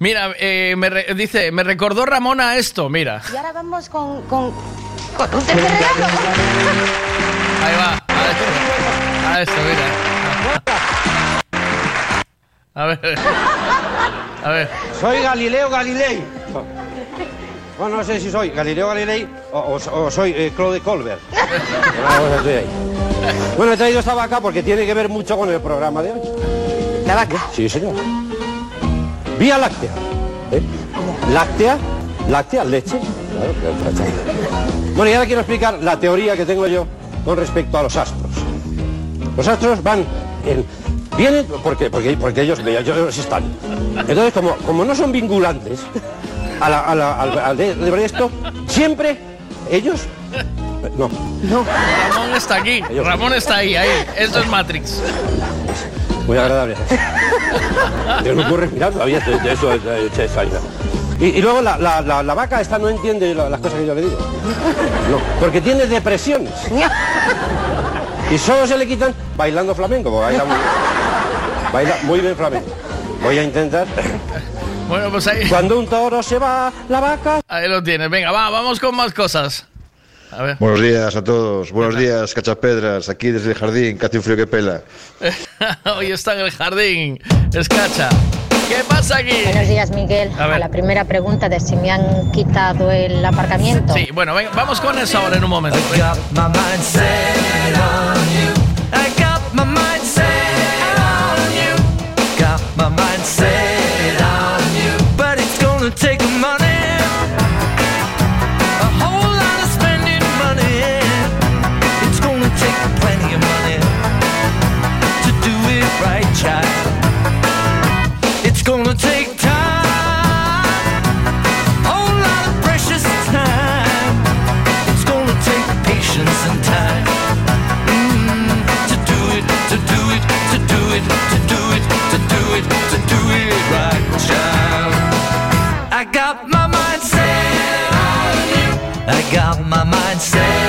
Mira, eh, me re- dice, me recordó Ramona esto, mira. Y ahora vamos con, con, con un tercer regalo. [laughs] Ahí va, a esto, a esto, mira. A ver, a ver. Soy Galileo Galilei. Bueno, no sé si soy Galileo Galilei o, o- o soy eh, Claude Colbert. Bueno, he traído esta vaca porque tiene que ver mucho con el programa de hoy. ¿La vaca? Sí, señor. Vía láctea. ¿eh? Láctea, láctea, leche. Bueno, y ahora quiero explicar la teoría que tengo yo con respecto a los astros. Los astros van en... Vienen porque, porque, porque ellos, ellos están. Entonces, como, como no son vinculantes a la- a la- al, al de, de esto, siempre ellos... No. No. Ramón está aquí, Ramón está ahí, ahí. Esto es Matrix. Muy agradable. [laughs] Dios me ocurre mirando, había de, de eso, esa vaina. Y, y luego la, la- la- la vaca esta no entiende la- las cosas que yo le digo. No, porque tiene depresiones. Y solo se le quitan bailando flamenco, porque baila muy, baila muy bien flamenco. Voy a intentar. Bueno, pues ahí. Cuando un toro se va, la vaca. Ahí lo tienes. Venga, va, vamos con más cosas. A ver. Buenos días a todos. Buenos días, Cachapedras. Aquí desde el jardín, casi un frío que pela. [laughs] Hoy está en el jardín. Es Cacha. ¿Qué pasa aquí? Buenos días, Miguel. A, a la primera pregunta de si me han quitado el aparcamiento. Sí, bueno, venga, vamos con eso ahora en un momento. take my mind says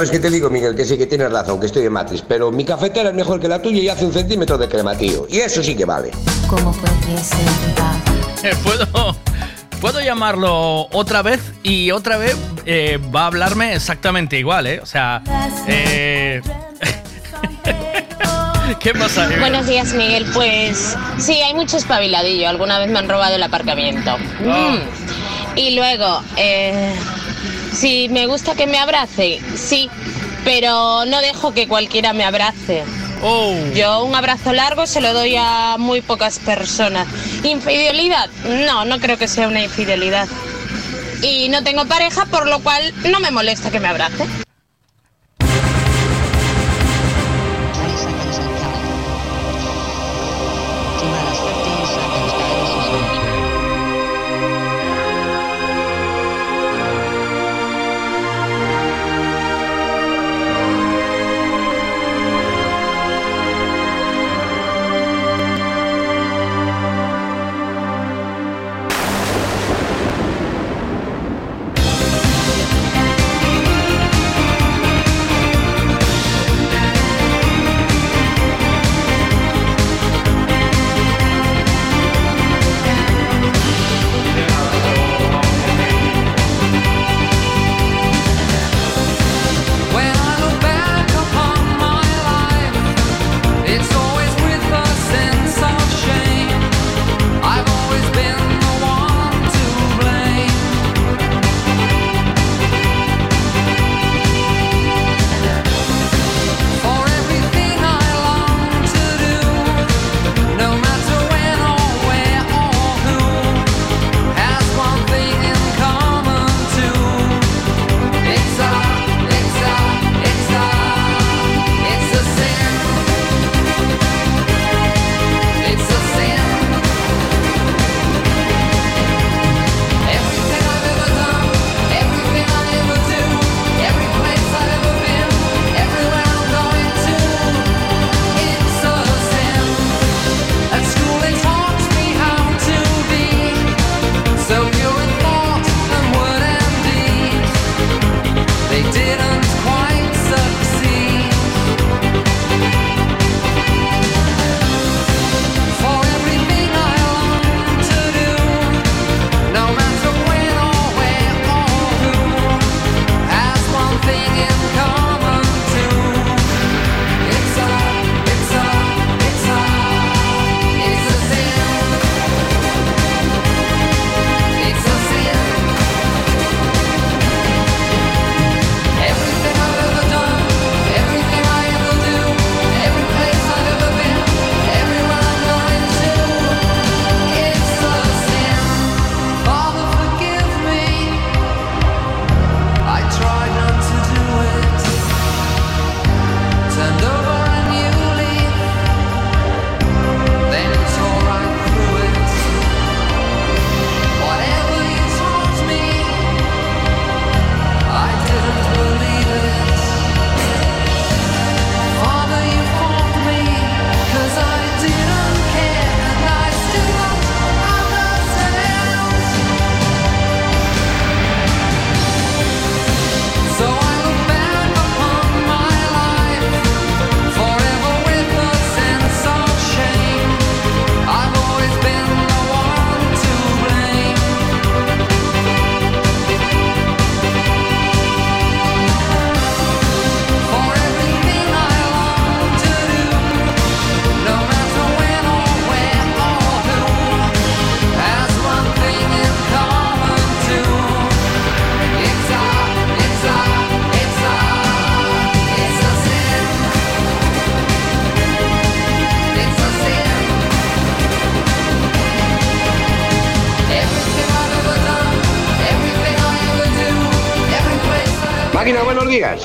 ¿Sabes qué te digo, Miguel? Que sí, que tienes razón, que estoy en Matrix, pero mi cafetera es mejor que la tuya y hace un centímetro de crematío. Y eso sí que vale. ¿Cómo fue que se eh, ¿Puedo, puedo llamarlo otra vez y otra vez eh, va a hablarme exactamente igual, ¿eh? O sea, eh, [laughs] ¿Qué pasa? Miguel? Buenos días, Miguel. Pues sí, hay mucho espabiladillo. Alguna vez me han robado el aparcamiento. Ah. Mm. Y luego, eh, si me gusta que me abrace, sí, pero no dejo que cualquiera me abrace. Oh. Yo un abrazo largo se lo doy a muy pocas personas. ¿Infidelidad? No, no creo que sea una infidelidad. Y no tengo pareja, por lo cual no me molesta que me abrace.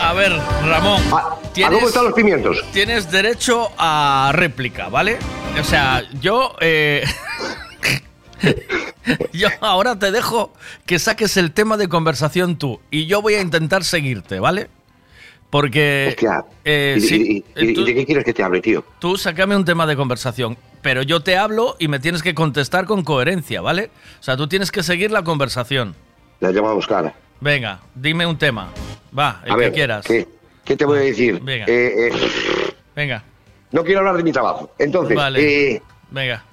A ver, Ramón. ¿A cómo están los pimientos? Tienes derecho a réplica, ¿vale? O sea, yo. eh, [laughs] yo ahora te dejo que saques el tema de conversación tú. Y yo voy a intentar seguirte, ¿vale? Porque. Hostia. eh, ¿Y, sí, y- y- y tú- de qué quieres que te hable, tío? Tú sácame un tema de conversación, pero yo te hablo y me tienes que contestar con coherencia, ¿vale? O sea, tú tienes que seguir la conversación. La llamo a buscar. Venga, dime un tema. Va, el A que ver, quieras. ¿qué, qué te voy a decir? Venga. Eh, eh, Venga, no quiero hablar de mi trabajo. Entonces, Vale. eh, venga.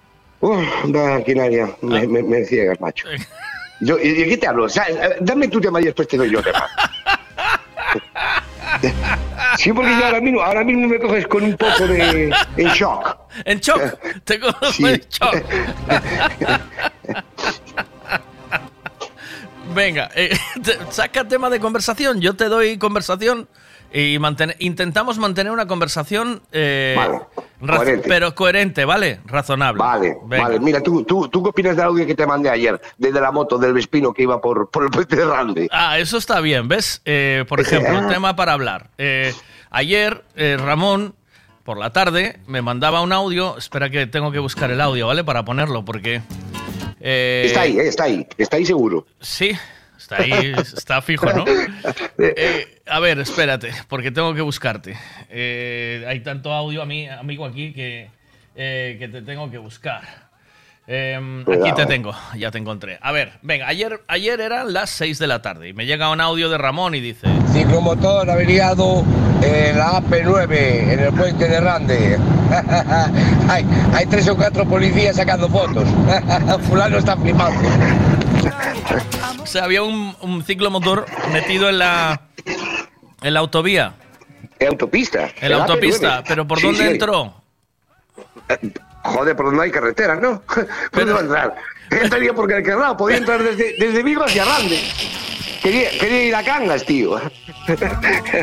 uf, maquinaria, me, me, me ciegas, macho. Yo, ¿Y de qué te hablo? O sea, dame tu tema y después te doy yo tema. [laughs] Sí, porque yo ahora mismo, ahora mismo me coges con un poco de en shock. En shock. Te conozco en shock. [laughs] Venga, eh, [laughs] te- saca tema de conversación. Yo te doy conversación y manten- intentamos mantener una conversación eh, coherente. pero coherente, ¿vale? Razonable. Vale, Venga. vale. Mira, ¿tú, tú, ¿tú qué opinas del audio que te mandé ayer? Desde la moto del Vespino que iba por, por el puente de Rande. Ah, eso está bien, ¿ves? Eh, por ejemplo, un [laughs] tema para hablar. Ayer, Ramón, por la tarde, me mandaba un audio. Espera que tengo que buscar el audio, ¿vale? Para ponerlo, porque... eh, está ahí, eh, está ahí, está ahí seguro. Sí, está ahí, está fijo, ¿no? [laughs] Eh, a ver, espérate, porque tengo que buscarte. Eh, hay tanto audio, a mí, amigo, aquí que, que te tengo que buscar. Eh, aquí te eh. tengo, [laughs] ya te encontré. A ver, venga, ayer, ayer eran las 6 de la tarde y me llega un audio de Ramón y dice... Ciclomotor averiado en la AP9, en el puente de Rande. [laughs] hay, hay tres o cuatro policías sacando fotos. [laughs] Fulano está flipando. O sea, había un, un ciclomotor metido en la, en la autovía. En autopista. En la AP9. autopista, pero ¿por Sí, dónde sí. entró? Joder, por donde no hay carretera, ¿no? [laughs] ¿Por dónde va a entrar? Entraría por cualquier lado, podía entrar desde, desde Vigo hacia Rande. Quería, quería ir a Cangas, tío.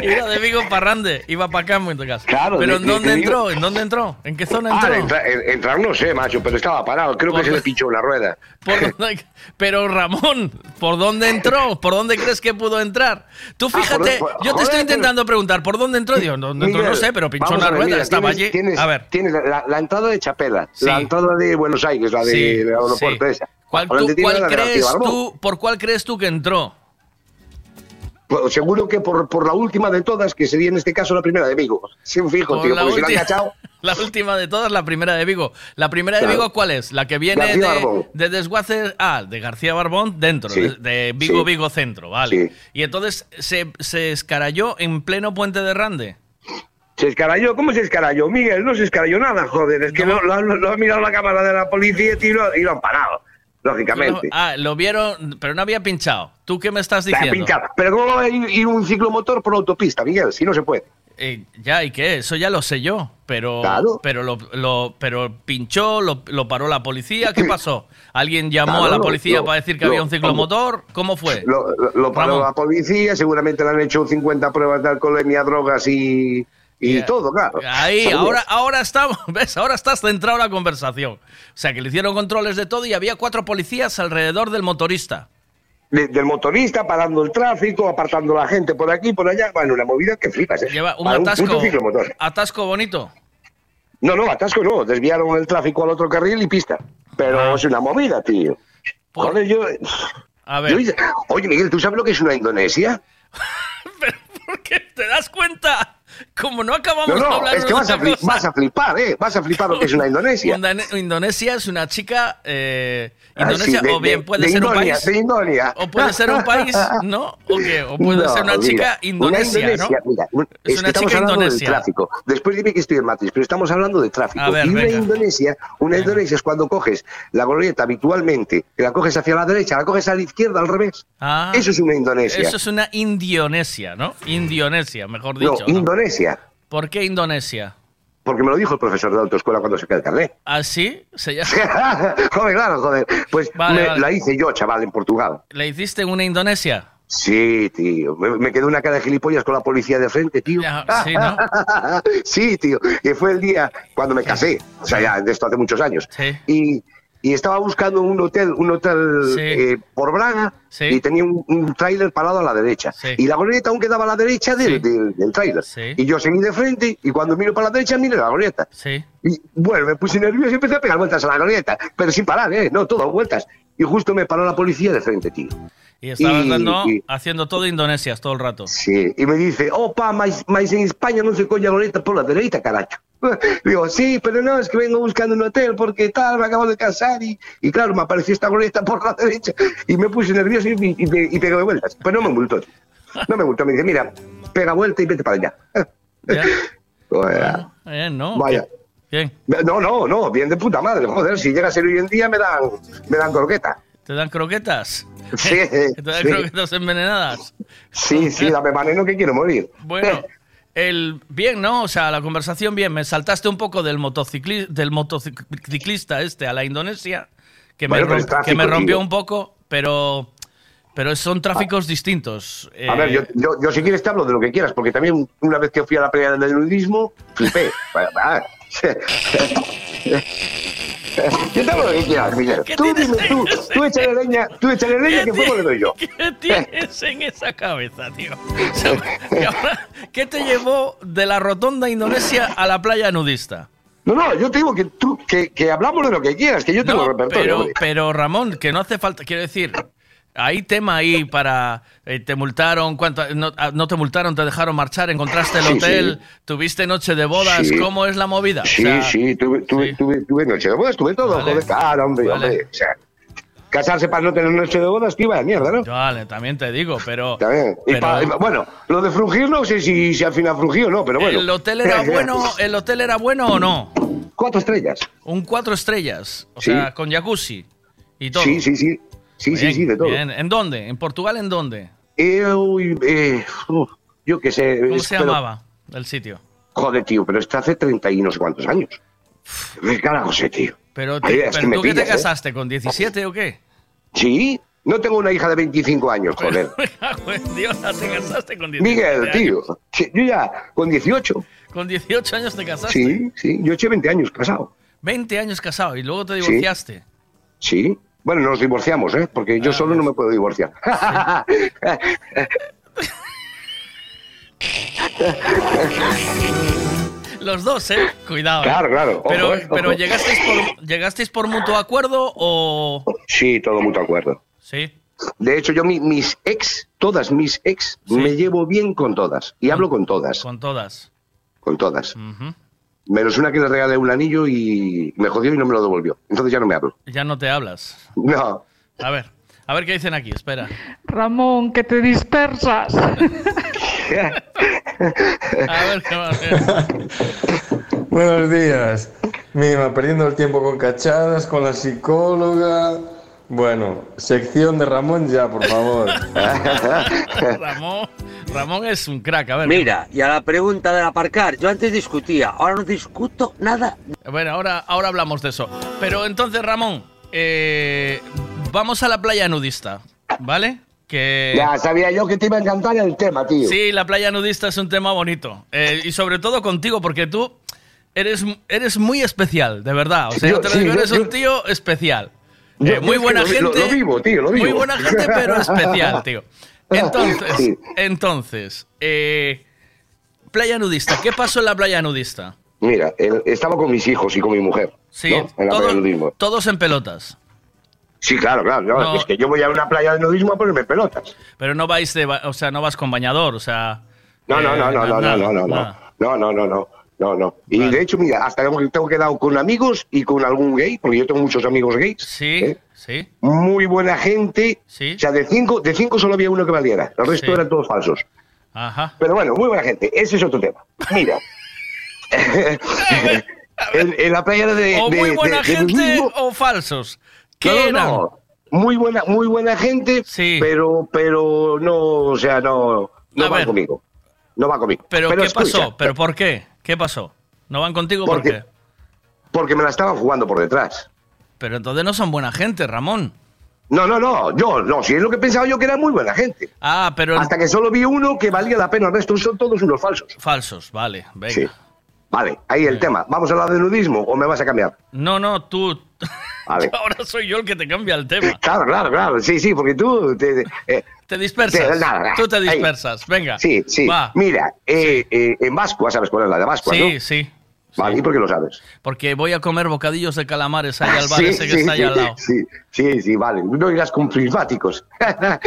Iba de Vigo para Rande, iba para acá en tu casa. Claro, ¿Pero de- en de- dónde de entró? ¿En dónde entró? ¿En qué zona Ah, entró? entra- en- entrar no sé, macho, pero estaba parado. Creo que se le pinchó una rueda. ¿Por dónde- [laughs] Pero Ramón, ¿por dónde entró? ¿Por dónde crees que pudo entrar? Tú Ah, por- fíjate, yo te joder, estoy pero- intentando preguntar, ¿por dónde entró? Digo, ¿dónde entró? No sé, pero pinchó una rueda, mira, estaba tienes- allí. Tienes, a ver. tienes la, la entrada de Chapela, Sí. la entrada de Buenos Aires, la de, Sí, del aeropuerto sí. esa. ¿Cuál, Por tú- donde tiene cuál la de crees tú, ¿Por cuál crees tú que entró? Pues seguro que por, por la última de todas, que sería en este caso la primera de Vigo. Sí, fijo, Por tío, porque si han cachado. [laughs] la última de todas, la primera de Vigo. ¿La primera de Claro. Vigo cuál es? La que viene García de, de Desguace. Ah, de García Barbón dentro, Sí, de, de Vigo, sí. Vigo Centro, vale. Sí. Y entonces se, se escaralló en pleno puente de Rande. Se escaralló, ¿cómo se escaralló? Miguel, no se escaralló nada, joder. Es que lo, lo- lo- lo ha mirado la cámara de la policía tío, y lo, y lo han parado. Lógicamente. Ah, lo vieron, pero no había pinchado. ¿Tú qué me estás Está diciendo? pinchado. Pero ¿cómo va a ir, ir un ciclomotor por autopista, Miguel? Si no se puede. Eh, ya, ¿y qué? Eso ya lo sé yo. Pero, Claro. pero, lo, lo- pero pinchó, lo, lo paró la policía. ¿Qué [laughs] pasó? ¿Alguien llamó Claro, a la lo- policía lo- para decir que lo- había un ciclomotor? ¿Cómo fue? Lo, lo- lo paró Ramón. la policía, seguramente le han hecho 50 pruebas de alcoholemia, drogas y, y todo, claro. Ahí, ahora, ahora estamos, [laughs] ¿ves? Ahora estás centrado en la conversación. O sea, que le hicieron controles de todo y había cuatro policías alrededor del motorista. De- del motorista parando el tráfico, apartando a la gente por aquí, por allá. Bueno, una movida que flipas, ¿eh? Lleva un Para atasco, puto ciclomotor. atasco bonito. No, no, atasco no. Desviaron el tráfico al otro carril y pista. Pero es una movida, tío. Joder, yo... A ver. yo Oye, Miguel, ¿tú sabes lo que es una Indonesia? [laughs] ¿Te das cuenta? Como no acabamos No, de no, hablar es que de vas a, cosa. vas a flipar, ¿eh? Vas a flipar lo que es una [laughs] Indonesia. Indone- Indonesia es una chica eh, Ah, Indonesia sí, de- o bien de- puede de ser un país de o puede ser un país, ¿no? ¿O qué? O puede No, ser una chica indonesia, una Indonesia, ¿no? mira, un- Es es, una que chica hablando indonesia. tráfico. Después dime que estoy en matriz, pero estamos hablando de tráfico. Ver, y una venga. Indonesia, una Indonesia es cuando coges la glorieta habitualmente, que la coges hacia la derecha, la coges a la izquierda, al revés. Ah, Eso es una Indonesia. Eso es una Indionesia, ¿no? Indionesia, mejor dicho. ¿no? Indonesia. ¿Por qué Indonesia? Porque me lo dijo el profesor de la autoescuela cuando se queda el carnet. ¿Así? Se llama- [laughs] joder, claro, joder. Pues Vale, me- vale. la hice yo, chaval, en Portugal. ¿Le hiciste una Indonesia? Sí, tío. Me, me quedé una cara de gilipollas con la policía de frente, tío. sí, ¿no? [laughs] sí, tío. Que fue el día cuando me casé. O sea, ya de esto hace muchos años. Sí. Y, y estaba buscando un hotel, un hotel Sí. eh, por Braga Sí. y tenía un, un tráiler parado a la derecha. Sí. Y la glorieta aún quedaba a la derecha del, del, del tráiler. Y yo seguí de frente y cuando miro para la derecha, miro la glorieta. Y bueno, me puse nervioso y empecé a pegar vueltas a la glorieta, pero sin parar, ¿eh? No, todo, vueltas. Y justo me paró la policía de frente, tío. Y estabas Y- dando, y- haciendo todo Indonesias todo el rato. Sí, y me dice, opa, mais, mais en España no se colla glorieta por la derecha, caracho. [laughs] Digo, sí, pero no, es que vengo buscando un hotel porque tal, me acabo de casar y, y claro, me apareció esta glorieta por la derecha y me puse nervioso y, y, y, y pegué vueltas. Pero no me multó. No me multó, me dice, mira, pega vuelta y vete para allá. Ya. [laughs] Joder. Eh, no. Vaya. Bien. No, no, no, bien de puta madre, joder, si llega a ser hoy en día me dan, me dan croqueta. ¿Te dan croquetas? Sí, [laughs] ¿Te dan sí. croquetas envenenadas? Sí, sí, dame veneno que quiero morir. Bueno, [laughs] el bien, ¿no? O sea, la conversación bien. Me saltaste un poco del motocicli- del motociclista este a la Indonesia, que me, Bueno, tráfico, que me rompió tío. un poco, pero pero son tráficos distintos. A ver, Eh, yo, yo, yo si quieres te hablo de lo que quieras, porque también una vez que fui a la playa del nudismo, flipé. [laughs] Yo te de lo que quieras, Miguel. Tú dime, tú, tú échale leña, tú échale leña que fuego le doy yo. ¿Qué tienes en esa cabeza, tío? ¿Qué te llevó de la rotonda Indonesia a la playa nudista? No, no, yo te digo que tú, que, que hablamos de lo que quieras, que yo tengo No, repertorio. pero, pero Ramón, que no hace falta, quiero decir, hay tema ahí para, eh, te multaron, ¿cuánto, no, ah, no te multaron, te dejaron marchar, encontraste el Sí, hotel, tuviste noche de bodas, Sí. ¿cómo es la movida? O Sí, sea, sí, tuve, tuve, tuve, tuve noche de bodas, tuve todo, Vale. joder, claro, hombre, Vale. hombre. O sea, casarse para no tener noche de bodas, tío, vaya mierda, ¿no? Vale, también te digo, pero... También. Y pero- pa- y pa- bueno, lo de frungir no sé si, si al final frungí o no, pero bueno. ¿El hotel era [laughs] bueno, el hotel era bueno o no? Cuatro estrellas. Un cuatro estrellas, o sea, con jacuzzi y todo. Sí, sí, sí. Sí, sí, Bien, sí, de todo. bien. ¿En dónde? ¿En Portugal en dónde? Eh, uy, eh, uf, yo qué sé. ¿Cómo es- se pero- llamaba el sitio? Joder, tío, pero esto hace treinta y no sé cuántos años. ¿Qué carajo sé, tío? Pero, te- que pero tú que te ¿eh? casaste, ¿con 17 o qué? Sí, no tengo una hija de 25 años, joder. [laughs] Dios, te casaste con 17 Miguel, años. tío. Sí, Yo ya, con 18. Con 18 años te casaste. Sí, sí, yo eché 20 años casado. 20 años casado y luego te Sí. divorciaste. Sí. Bueno, nos divorciamos, ¿eh? Porque Ah, yo solo no me puedo divorciar. [laughs] Los dos, ¿eh? Cuidado. ¿eh? Claro, claro. Pero, eh, pero. ¿llegasteis, por, ¿llegasteis por mutuo acuerdo o...? Sí, todo mutuo acuerdo. Sí. De hecho, yo mi- mis ex, todas mis ex, me llevo bien con todas. Y hablo con todas. Con todas. Con todas. Menos una que le regalé un anillo y me jodió y no me lo devolvió. Entonces ya no me hablo. Ya no te hablas. No. A ver, a ver qué dicen aquí, espera. Ramón, que te dispersas. [laughs] A ver qué va a hacer. Buenos días. Mima, perdiendo el tiempo con cachadas, con la psicóloga. Bueno, sección de Ramón ya, por favor. [laughs] Ramón, Ramón es un crack, a ver. Mira, y a la pregunta del aparcar, yo antes discutía, ahora no discuto nada. Bueno, ahora, ahora hablamos de eso. Pero entonces, Ramón, eh, vamos a la playa nudista, ¿vale? Que... Ya sabía yo que te iba a encantar el tema, tío. Sí, la playa nudista es un tema bonito. Eh, y sobre todo contigo, porque tú eres, eres muy especial, de verdad. O sea, Yo- yo te lo sí, digo, yo- eres yo- un tío especial. Eh, muy buena gente. lo- lo vivo, tío, lo Muy vivo. buena gente, [laughs] pero especial, tío. [laughs] Entonces, Sí. entonces, eh, playa nudista. ¿Qué pasó en la playa nudista? Mira, el- estaba con mis hijos y con mi mujer. Sí, ¿no? En la todo- playa nudismo. todos en pelotas. Sí, claro, claro. no, No. Es que yo voy a una playa de nudismo a ponerme pelotas. Pero no vais de, o sea, no vas con bañador, o sea. No, no, eh, no, no, no, no, no, no, no, no, no, no, no, no. Y de hecho, mira, hasta tengo, quedado con amigos y con algún gay, porque yo tengo muchos amigos gays. Sí, sí. Muy buena gente. Sí. O sea, de cinco, de cinco solo había uno que valiera. El resto Sí. eran todos falsos. Ajá. Pero bueno, muy buena gente. Ese es otro tema. Mira. [laughs] en, en la playa de. O de- muy buena de gente o falsos. ¿Qué No, eran? no. Muy buena, muy buena gente, pero, pero no, o sea, no, no A va ver. conmigo. No va conmigo. ¿Pero, qué escucha, pasó? ¿Pero por qué? ¿Qué pasó? ¿No van contigo por Porque- qué? Porque me la estaban jugando por detrás. Pero entonces no son buena gente, Ramón. No, no, no, yo, no, si es lo que pensaba yo que era muy buena gente. Ah, pero... Hasta que solo vi uno que valía la pena, el resto son todos unos falsos. Falsos, vale, venga. Sí. Vale, ahí el tema. ¿Vamos a hablar de nudismo o me vas a cambiar? No, no, tú... Vale. [laughs] Ahora soy yo el que te cambia el tema. Claro, claro, claro, sí, sí, porque tú te, eh, Te dispersas. Sí, nada. Tú te Ahí. dispersas. Venga. Sí, sí. Va. Mira, eh, eh, en Vascua, ¿sabes cuál es la de Vascua, Sí, no? sí. Vale, ¿y por qué lo sabes? Porque voy a comer bocadillos de calamares ahí al [laughs] bar Sí, ese que sí, está ahí al lado. Sí, sí, sí, vale. No irás con prismáticos. ¿A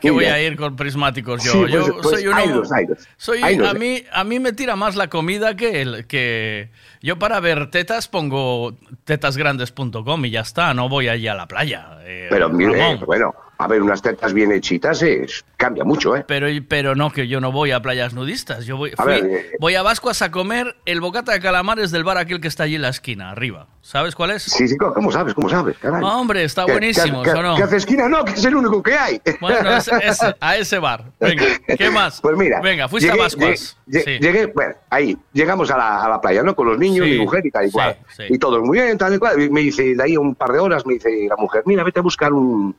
qué [laughs] voy a ir con prismáticos yo? Sí, yo pues- pues soy uno. hay dos, hay dos. Soy, Hay dos. a, mí, a mí me tira más la comida que, el, que. Yo para ver tetas pongo tetasgrandes.com y ya está, no voy allí a la playa. eh, Pero mire, Ramón. bueno, a ver, unas tetas bien hechitas es, cambia mucho, ¿eh? Pero, pero no, que yo no voy a playas nudistas. Yo voy, A fui- ver, eh, voy a Vascuas a comer el bocata de calamares del bar aquel que está allí en la esquina, arriba. ¿Sabes cuál es? Sí, sí, ¿cómo sabes? ¿Cómo sabes? Caray. No, hombre, está ¿Qué- buenísimo, qué- ¿o no? qué hace esquina? No, que es el único que hay. [laughs] Bueno, ese- ese- a ese bar. Venga, ¿qué [laughs] más? Pues mira. Venga, fuiste llegué- a Vascuas. llegué- Sí. Llegué, bueno, ahí, llegamos a la, a la playa, ¿no? Con los niños, Sí, mi mujer y tal y sí, cual. Y todos muy bien, tal y cual. Y me dice, de ahí un par de horas, me dice la mujer, mira, vete a buscar un,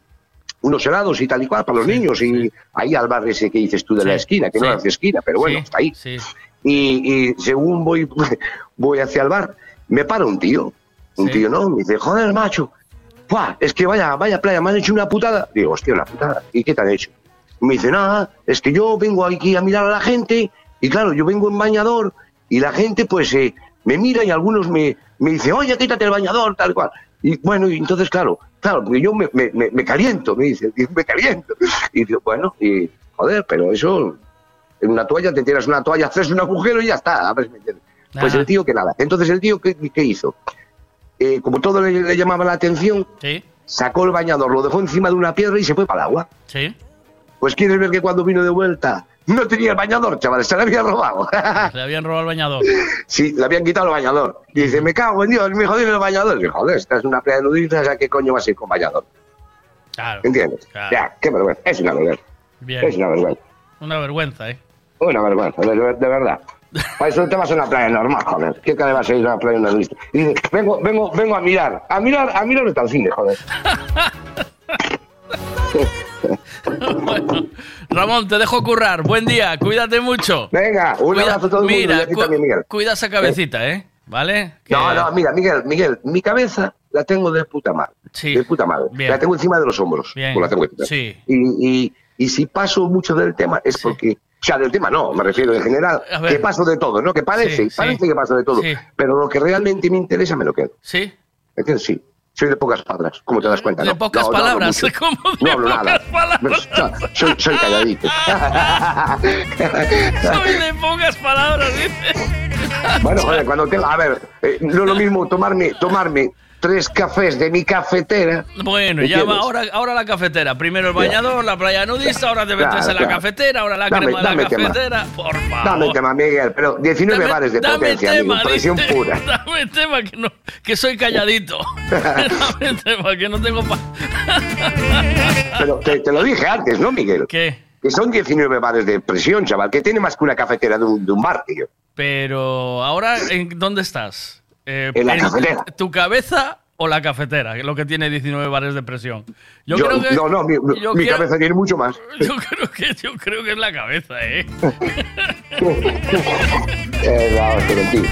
unos helados y tal y cual para los niños. Y ahí al bar ese que dices tú de la Sí, esquina, que no sí. hace esquina, pero bueno, Sí, está ahí. sí. Y, y según voy, [laughs] voy hacia el bar, me para un tío. Un Sí. tío, ¿no? Me dice, joder, macho. Es que vaya, vaya playa, me han hecho una putada. Digo, hostia, una putada. ¿Y qué te han hecho? Me dice, nada, es que yo vengo aquí a mirar a la gente y claro, yo vengo en bañador y la gente pues eh, me mira y algunos me, me dicen, oye, quítate el bañador, tal cual. Y bueno, y entonces, claro, claro, porque yo me, me, me- caliento, me dice, me caliento. Y digo, bueno, y joder, pero eso, en una toalla te tiras una toalla, haces un agujero y ya está, a ver si me entiendes. Pues Ajá. el tío que nada. Entonces el tío, ¿qué, qué hizo? Eh, como todo le, le llamaba la atención, Sí, sacó el bañador, lo dejó encima de una piedra y se fue para el agua. sí. Pues quieres ver que cuando vino de vuelta no tenía el bañador, chavales, se le había robado. Le habían robado el bañador. [laughs] sí, le habían quitado el bañador. Y dice, me cago en Dios, me jodieron el bañador. Y joder, esta es una playa nudista, o sea, ¿qué coño vas a ir con bañador? Claro. ¿Entiendes? Claro. Ya, qué vergüenza, es una vergüenza. Bien. Es una vergüenza, Una vergüenza, ¿eh? una vergüenza, de, de verdad. [laughs] Para eso te vas a una playa normal, joder. ¿Qué cara vas a ir a una playa nudista? Y dice, vengo, vengo, vengo a mirar, a mirar, a mirar el cine, joder. [laughs] Bueno, Ramón, te dejo currar. Buen día, cuídate mucho. Venga, un Cuida- abrazo a todo el mundo Mira, y a ti cu- también, Miguel. cuida esa cabecita, ¿eh? ¿Vale? Que- No, no, mira, Miguel, Miguel, mi cabeza la tengo de puta madre. Sí. De puta madre. Bien. La tengo encima de los hombros. Bien. La tengo. Sí. Y, y, y si paso mucho del tema es porque. O sea, del tema no, me refiero en general. Que paso de todo, ¿no? Que parece, Sí, parece que paso de todo. Pero lo que realmente me interesa me lo quedo. ¿Sí? ¿Entiendes? Sí. Soy de pocas palabras, como te das cuenta. De ¿no? pocas No, no palabras. ¿Cómo de No hablo pocas nada. palabras? Soy, soy calladito. [laughs] Soy de pocas palabras, dice. Bueno, joder, cuando tengo. A ver, eh, no es lo mismo tomarme, tomarme tres cafés de mi cafetera. Bueno, ya va, ahora, ahora la cafetera. Primero el bañador, la playa nudista, ahora te metes Claro, en la claro. cafetera, ahora la Dame- crema de la tema. cafetera. Por favor. Dame tema, Miguel, pero 19 Dame- bares de potencia, amigo, tema, presión pura. [laughs] Dame tema que, no, que soy calladito. [laughs] dame tema que no tengo pa... [laughs] Pero te, te lo dije antes, ¿no, Miguel? ¿Qué? Que son 19 bares de presión, chaval, que tiene más que una cafetera de un, de un bar, tío. Pero ahora, ¿en dónde estás? Eh, En la cafetera. ¿Tu cabeza o la cafetera? Que es lo que tiene 19 bares de presión. Yo, Yo- creo que. no, no, mi, yo mi quiero- cabeza tiene mucho más. [laughs] Yo creo que, yo creo que es la cabeza, ¿eh? [laughs] Eh, no, estoy contigo.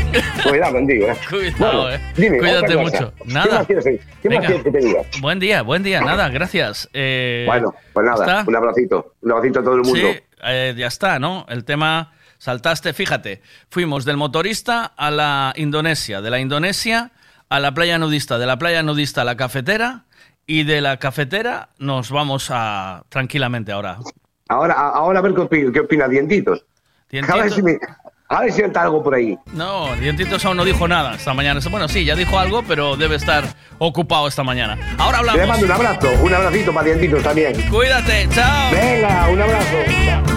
Cuidado contigo, eh. Cuidado, Bueno, eh. dime, Cuídate mucho. ¿Qué Nada. más quieres, que- qué más quieres que te diga? Buen día, buen día. Nada, gracias. Eh, Bueno, pues nada, ¿está? un abracito. Un abracito a todo el mundo. Sí, eh, ya está, ¿no? El tema, saltaste, fíjate, fuimos del motorista a la Indonesia, de la Indonesia a la playa nudista, de la playa nudista a la cafetera y de la cafetera nos vamos a tranquilamente ahora. Ahora, ahora a ver qué opina, qué opina Dientitos. Dientitos. A ver si me, a ver si algo por ahí. No, Dientitos aún no dijo nada esta mañana. Bueno, sí, ya dijo algo, pero debe estar ocupado esta mañana. Ahora hablamos. Le mando un abrazo, un abracito para Dientitos también. Cuídate, chao. Venga, un abrazo.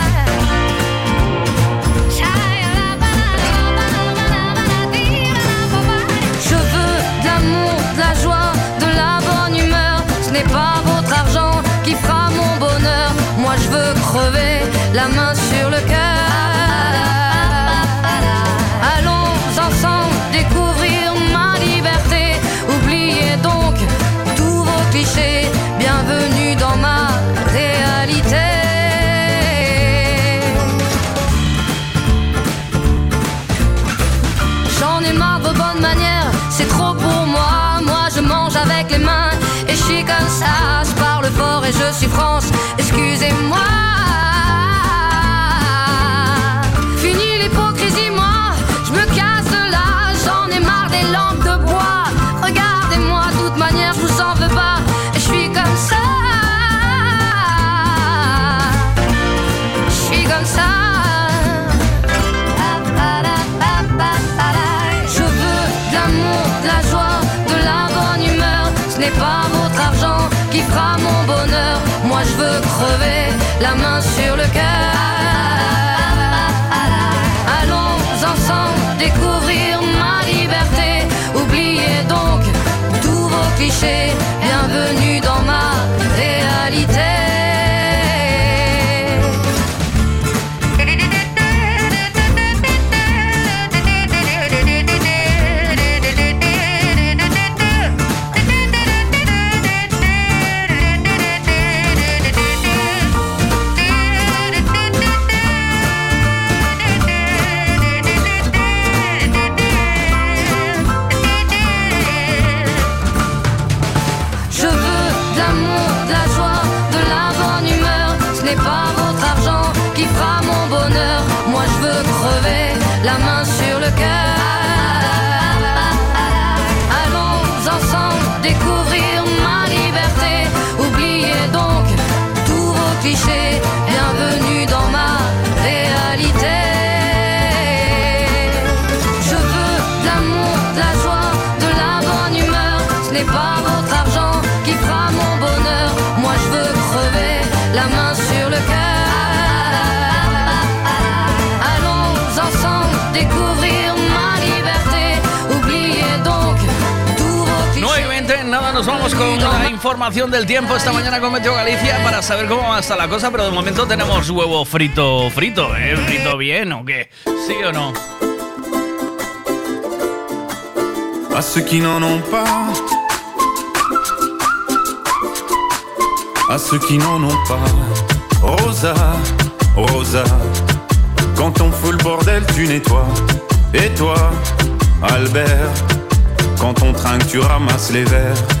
Crever información del tiempo esta mañana con Meteo Galicia para saber cómo va a estar la cosa, pero de momento tenemos huevo frito, frito, ¿eh? ¿Frito bien o qué? ¿Sí o no? À ceux qui n'en ont pas, à ceux qui n'en ont pas. Rosa, Rosa, quand on fout le bordel, tu nettoies. Et toi, Albert, quand on trinque, tu ramasses les verres.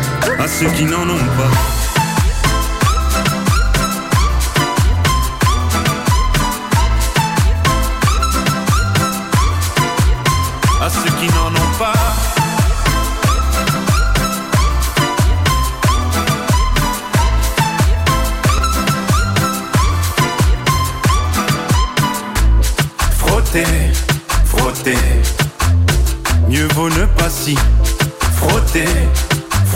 À ceux qui n'en ont pas. À ceux qui n'en ont pas. Frotter, frotter. Mieux vaut ne pas si frotter,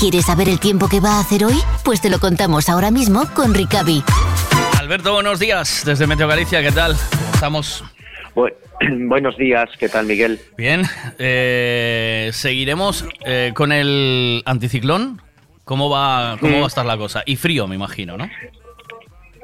¿Quieres saber el tiempo que va a hacer hoy? Pues te lo contamos ahora mismo con Ricavi. Alberto, buenos días desde Meteo Galicia, ¿qué tal? ¿Cómo Estamos Bu- [clears throat] Buenos días, ¿qué tal Miguel? bien. Eh, seguiremos eh, con el anticiclón. ¿Cómo va, cómo Mm. va a estar la cosa? Y frío, me imagino, ¿no?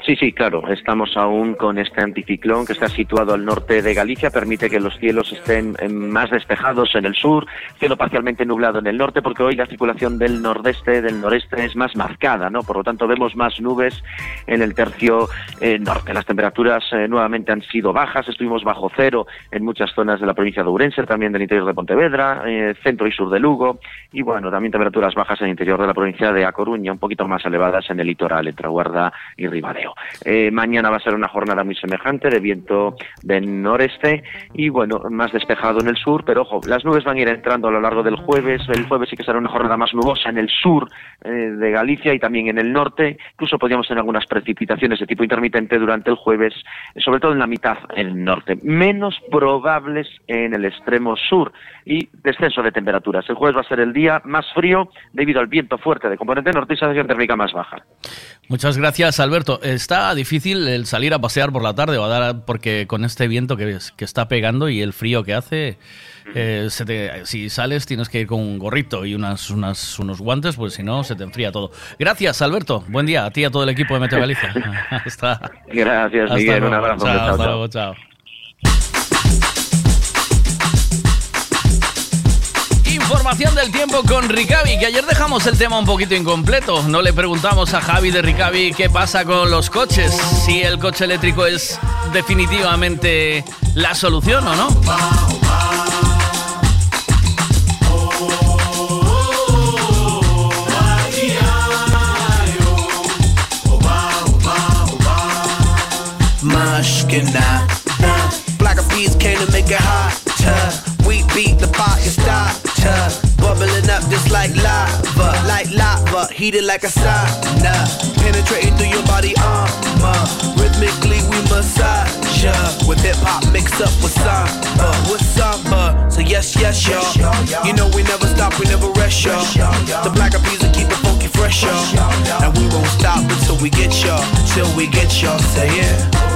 Sí, sí, claro, estamos aún con este anticiclón que está situado al norte de Galicia, permite que los cielos estén eh, más despejados en el sur, cielo parcialmente nublado en el norte, porque hoy la circulación del nordeste, del noreste es más marcada, ¿no? Por lo tanto, vemos más nubes en el tercio eh, norte. Las temperaturas eh, nuevamente han sido bajas, estuvimos bajo cero en muchas zonas de la provincia de Ourense, también del interior de Pontevedra, centro y sur de Lugo, y bueno, también temperaturas bajas en el interior de la provincia de A Coruña, un poquito más elevadas en el litoral, entre Guarda y Ribadeo. Eh, mañana va a ser una jornada muy semejante de viento del noreste y bueno, más despejado en el sur, pero ojo, las nubes van a ir entrando a lo largo del jueves. El jueves sí que será una jornada más nubosa en el sur eh, de Galicia y también en el norte. Incluso podríamos tener algunas precipitaciones de tipo intermitente durante el jueves, sobre todo en la mitad en el norte. Menos probables en el extremo sur y descenso de temperaturas. El jueves va a ser el día más frío debido al viento fuerte de componente norte y sensación térmica más baja. Muchas gracias, Alberto. Está difícil el salir a pasear por la tarde o a dar, porque con este viento que, que está pegando y el frío que hace, eh, se te- si sales tienes que ir con un gorrito y unas, unas- unos guantes, pues si no se te enfría todo. Gracias, Alberto. Buen día a ti y a todo el equipo de Meteo Galicia. [laughs] Hasta, Gracias, hasta Miguel. Un abrazo. Chao, hasta luego, chao. Información del tiempo con Ricavi, que ayer dejamos el tema un poquito incompleto. No le preguntamos a Javi de Ricavi qué pasa con los coches, si el coche eléctrico es definitivamente la solución o no. Black came to make it. We beat the fire Bubbling up just like lava, like lava, heated like a sauna. Penetrating through your body armor. Rhythmically we massage ya. With hip hop mixed up with samba, with samba. So yes, yes, y'all. You know we never stop, we never rest, y'all. The black bees will keep it funky fresh, y'all. And we won't stop until we get y'all, till we get y'all. Say yeah.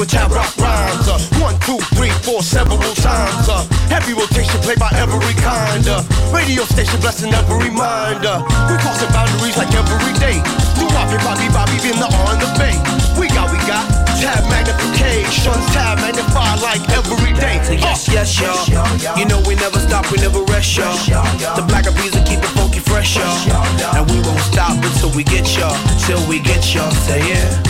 Pick I rock rhymes. Uh, one, two, three, four, several times. Uh, Heavy rotation played by every kind. Uh, radio station blessing every mind. Uh, we crossing boundaries like every day. New Bobby, Bobby, Bobby, been the on the bay. We got, we got tab magnification, tab magnified like every day. So yes, yes, y'all. You know we never stop, we never rest, y'all. The black bees will keep it funky fresh, y'all. And we won't stop until we get y'all, till we get y'all. Say yeah.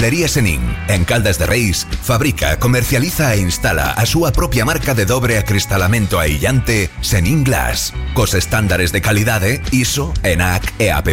Mensalería Senin, en Caldas de Reis, fabrica, comercializa e instala a súa propia marca de dobre acristalamento aillante Senin Glass, cos estándares de calidade ISO, ENAC e AP+.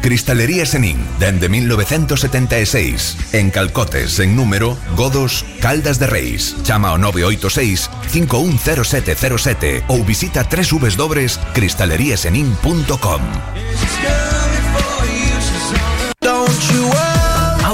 Cristalería Senin, dende 1976, en Calcotes, en número, Godos, Caldas de Reis. Chama ao 986 510707 ou visita www.cristaleriasenin.com.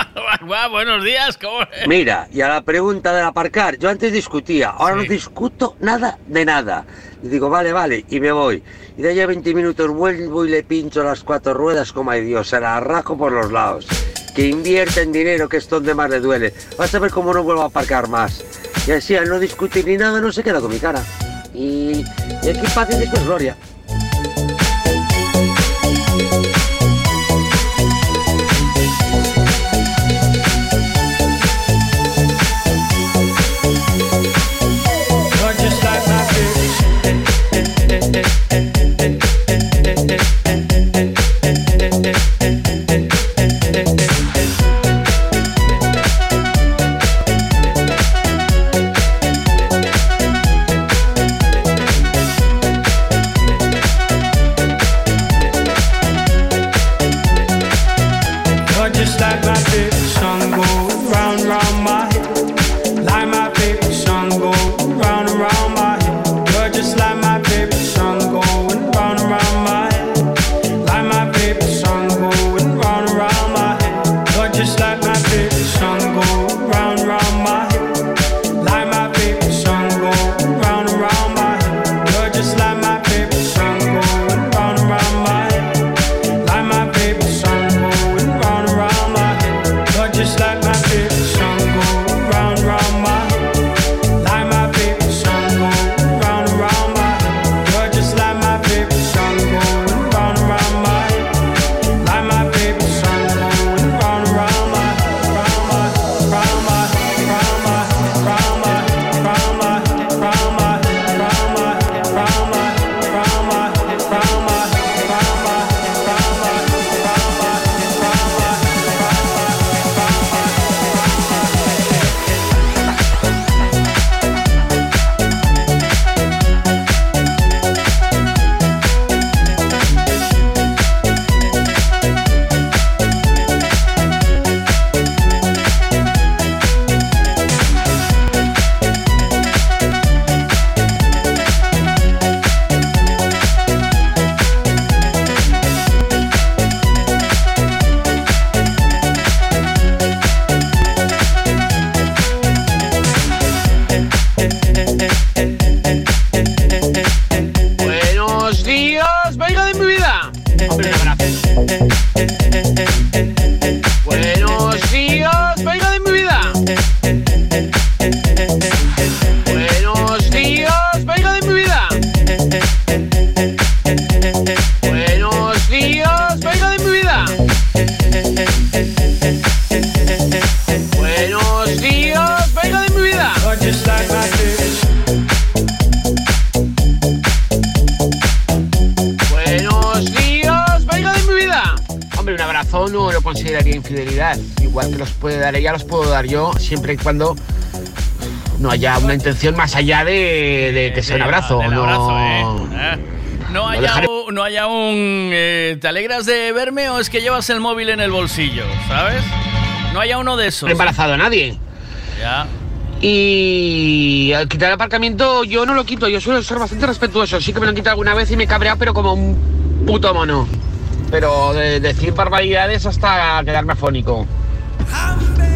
[laughs] Buenos días, ¿cómo? Mira, y a la pregunta del aparcar, yo antes discutía, ahora no discuto nada de nada. Y digo, vale, vale, y me voy. Y de allí a 20 minutos vuelvo y le pincho las cuatro ruedas como ay Dios, se la arrajo por los lados. Que invierte en dinero, que es donde más le duele. Vas a ver cómo no vuelvo a aparcar más. Y así, al no discutir ni nada, no se queda con mi cara. Y, y aquí paz y después gloria. Igual que los puede dar ella, los puedo dar yo, siempre y cuando no haya una intención más allá de, de que sea un abrazo. no, abrazo, ¿eh? ¿Eh? No haya, un, no haya un... eh, ¿Te alegras de verme o es que llevas el móvil en el bolsillo? ¿Sabes? No haya uno de esos. No he embarazado a nadie. Ya. Y al quitar el aparcamiento yo no lo quito, yo suelo ser bastante respetuoso. Sí que me lo han quitado alguna vez y me he cabreado, pero como un puto mono. Pero de decir barbaridades hasta quedarme afónico. I'm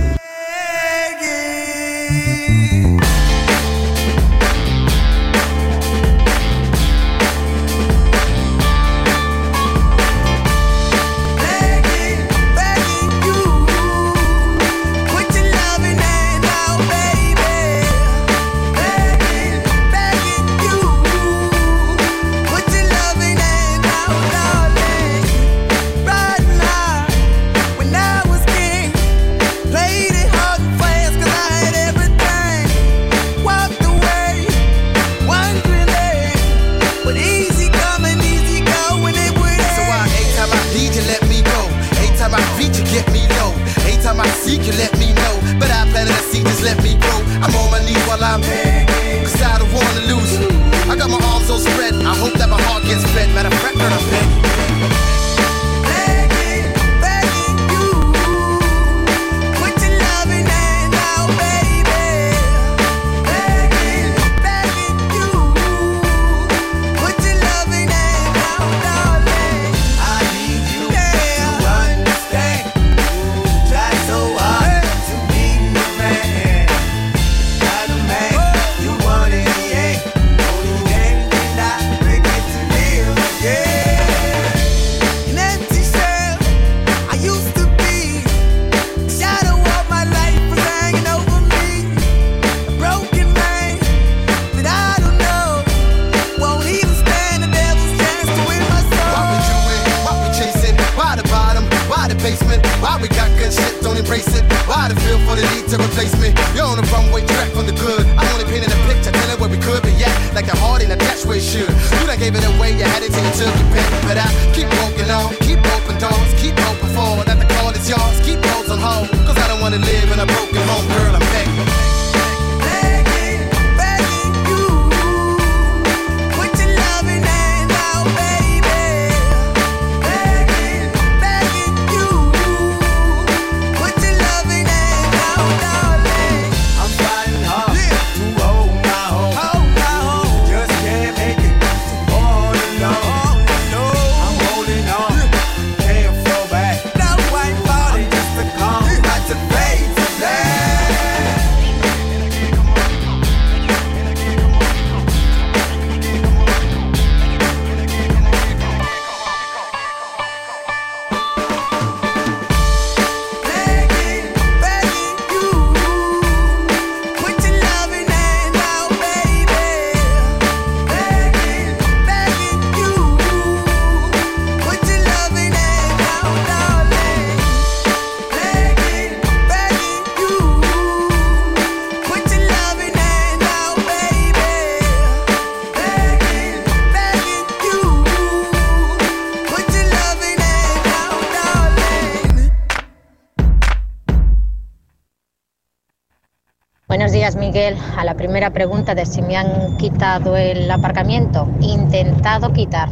primera pregunta de si me han quitado el aparcamiento, intentado quitar.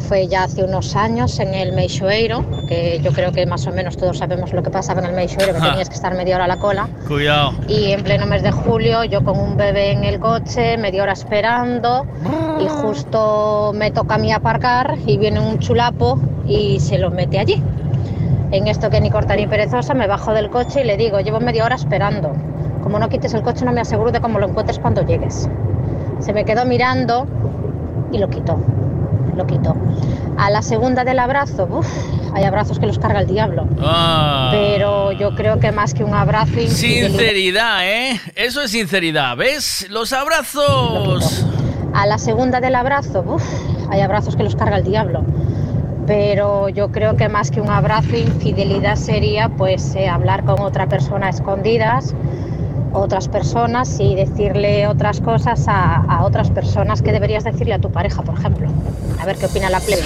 Fue ya hace unos años en el Meixoeiro, que yo creo que más o menos todos sabemos lo que pasaba en el Meixoeiro, que tenías que estar media hora a la cola. Cuidado. Y en pleno mes de julio, yo con un bebé en el coche, media hora esperando, y justo me toca a mí aparcar y viene un chulapo y se lo mete allí. En esto que ni corta ni perezosa, me bajo del coche y le digo, llevo media hora esperando. Como no quites el coche, no me aseguro de cómo lo encuentres cuando llegues. Se me quedó mirando y lo quitó. Lo quitó. A la segunda del abrazo, hay abrazos que los carga el diablo. Ah. Pero yo creo que más que un abrazo... Sinceridad, ¿eh? Eso es sinceridad. ¿Ves? Los abrazos. A la segunda del abrazo, hay abrazos que los carga el diablo. pero yo creo que más que un abrazo, infidelidad sería pues eh, hablar con otra persona a escondidas, otras personas y decirle otras cosas a, a otras personas que deberías decirle a tu pareja, por ejemplo. A ver qué opina la plebe.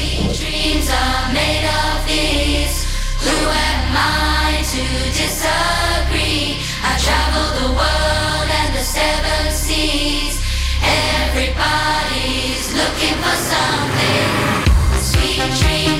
Everybody's looking for something. Sweet dreams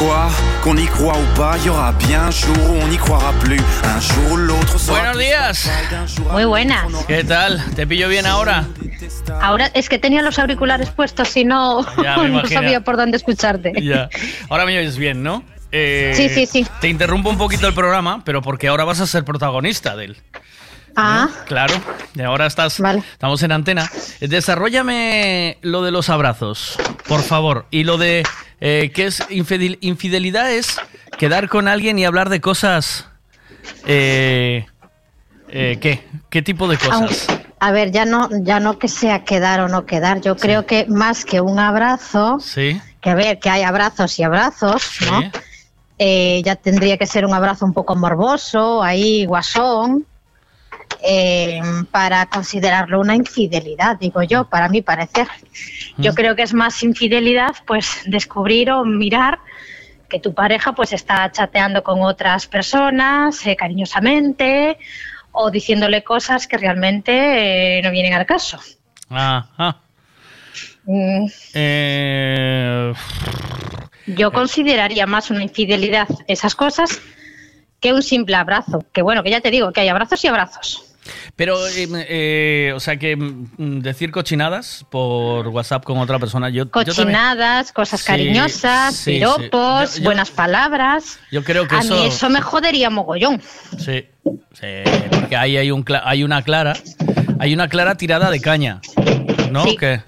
Quoi Qu'on y croit ou pas, y aura bien un jour où on n'y croira plus. Un jour ou l'autre sera Buenos días. Muy buenas. ¿Qué tal? ¿Te pillo bien ahora? Ahora es que tenía los auriculares puestos y no, Ya, [laughs] no sabía por dónde escucharte. Ya. Ahora me oyes bien, ¿no? Eh, Sí, sí, sí. Te interrumpo un poquito el programa, pero porque ahora vas a ser protagonista de él. Ah, Claro, y ahora estás, estamos en antena. Desarrollame lo de los abrazos, por favor. Y lo de eh, qué es infidel- infidelidad es quedar con alguien y hablar de cosas. Eh, eh, ¿Qué? ¿Qué tipo de cosas? a ver, ya no, ya no que sea quedar o no quedar. Yo creo que más que un abrazo, Sí. que a ver, que hay abrazos y abrazos, ¿no? Eh, ya tendría que ser un abrazo un poco morboso, ahí guasón. Eh, para considerarlo una infidelidad, digo yo, para mi parecer. Yo creo que es más infidelidad, pues, descubrir o mirar que tu pareja, pues, está chateando con otras personas eh, cariñosamente o diciéndole cosas que realmente eh, no vienen al caso. Ajá. Mm, Eh, Yo consideraría más una infidelidad esas cosas que un simple abrazo. Que bueno, que ya te digo que hay abrazos y abrazos. Pero, eh, eh, o sea, que mm, decir cochinadas por WhatsApp con otra persona, yo, Cochinadas, cosas cariñosas, sí, sí. piropos, Yo- yo- buenas palabras. Yo creo que A eso... mí eso me jodería mogollón. Sí, sí, porque ahí hay, un, hay una clara, hay una clara tirada de caña, ¿no? Sí. ¿Qué,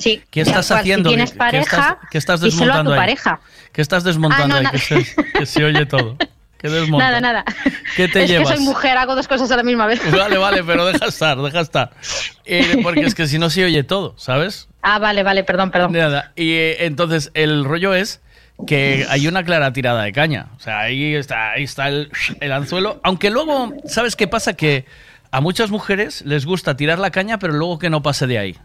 Sí. qué estás cual. haciendo? Si tienes ¿Qué- pareja, ¿Qué estás, qué estás díselo a tu desmontando ahí? pareja. ¿Qué estás desmontando Ah, no, ahí? Que se, que se oye todo. [laughs] Nada, nada. ¿Qué te es llevas? que soy mujer, hago dos cosas a la misma vez. Vale, vale, pero deja estar, deja estar. Eh, [laughs] porque es que si no se oye todo, ¿sabes? Ah, vale, vale, perdón, perdón. Nada. Y eh, entonces el rollo es que hay una clara tirada de caña. O sea, ahí está, ahí está el, el anzuelo. Aunque luego, ¿sabes qué pasa? Que a muchas mujeres les gusta tirar la caña, pero luego que no pase de ahí.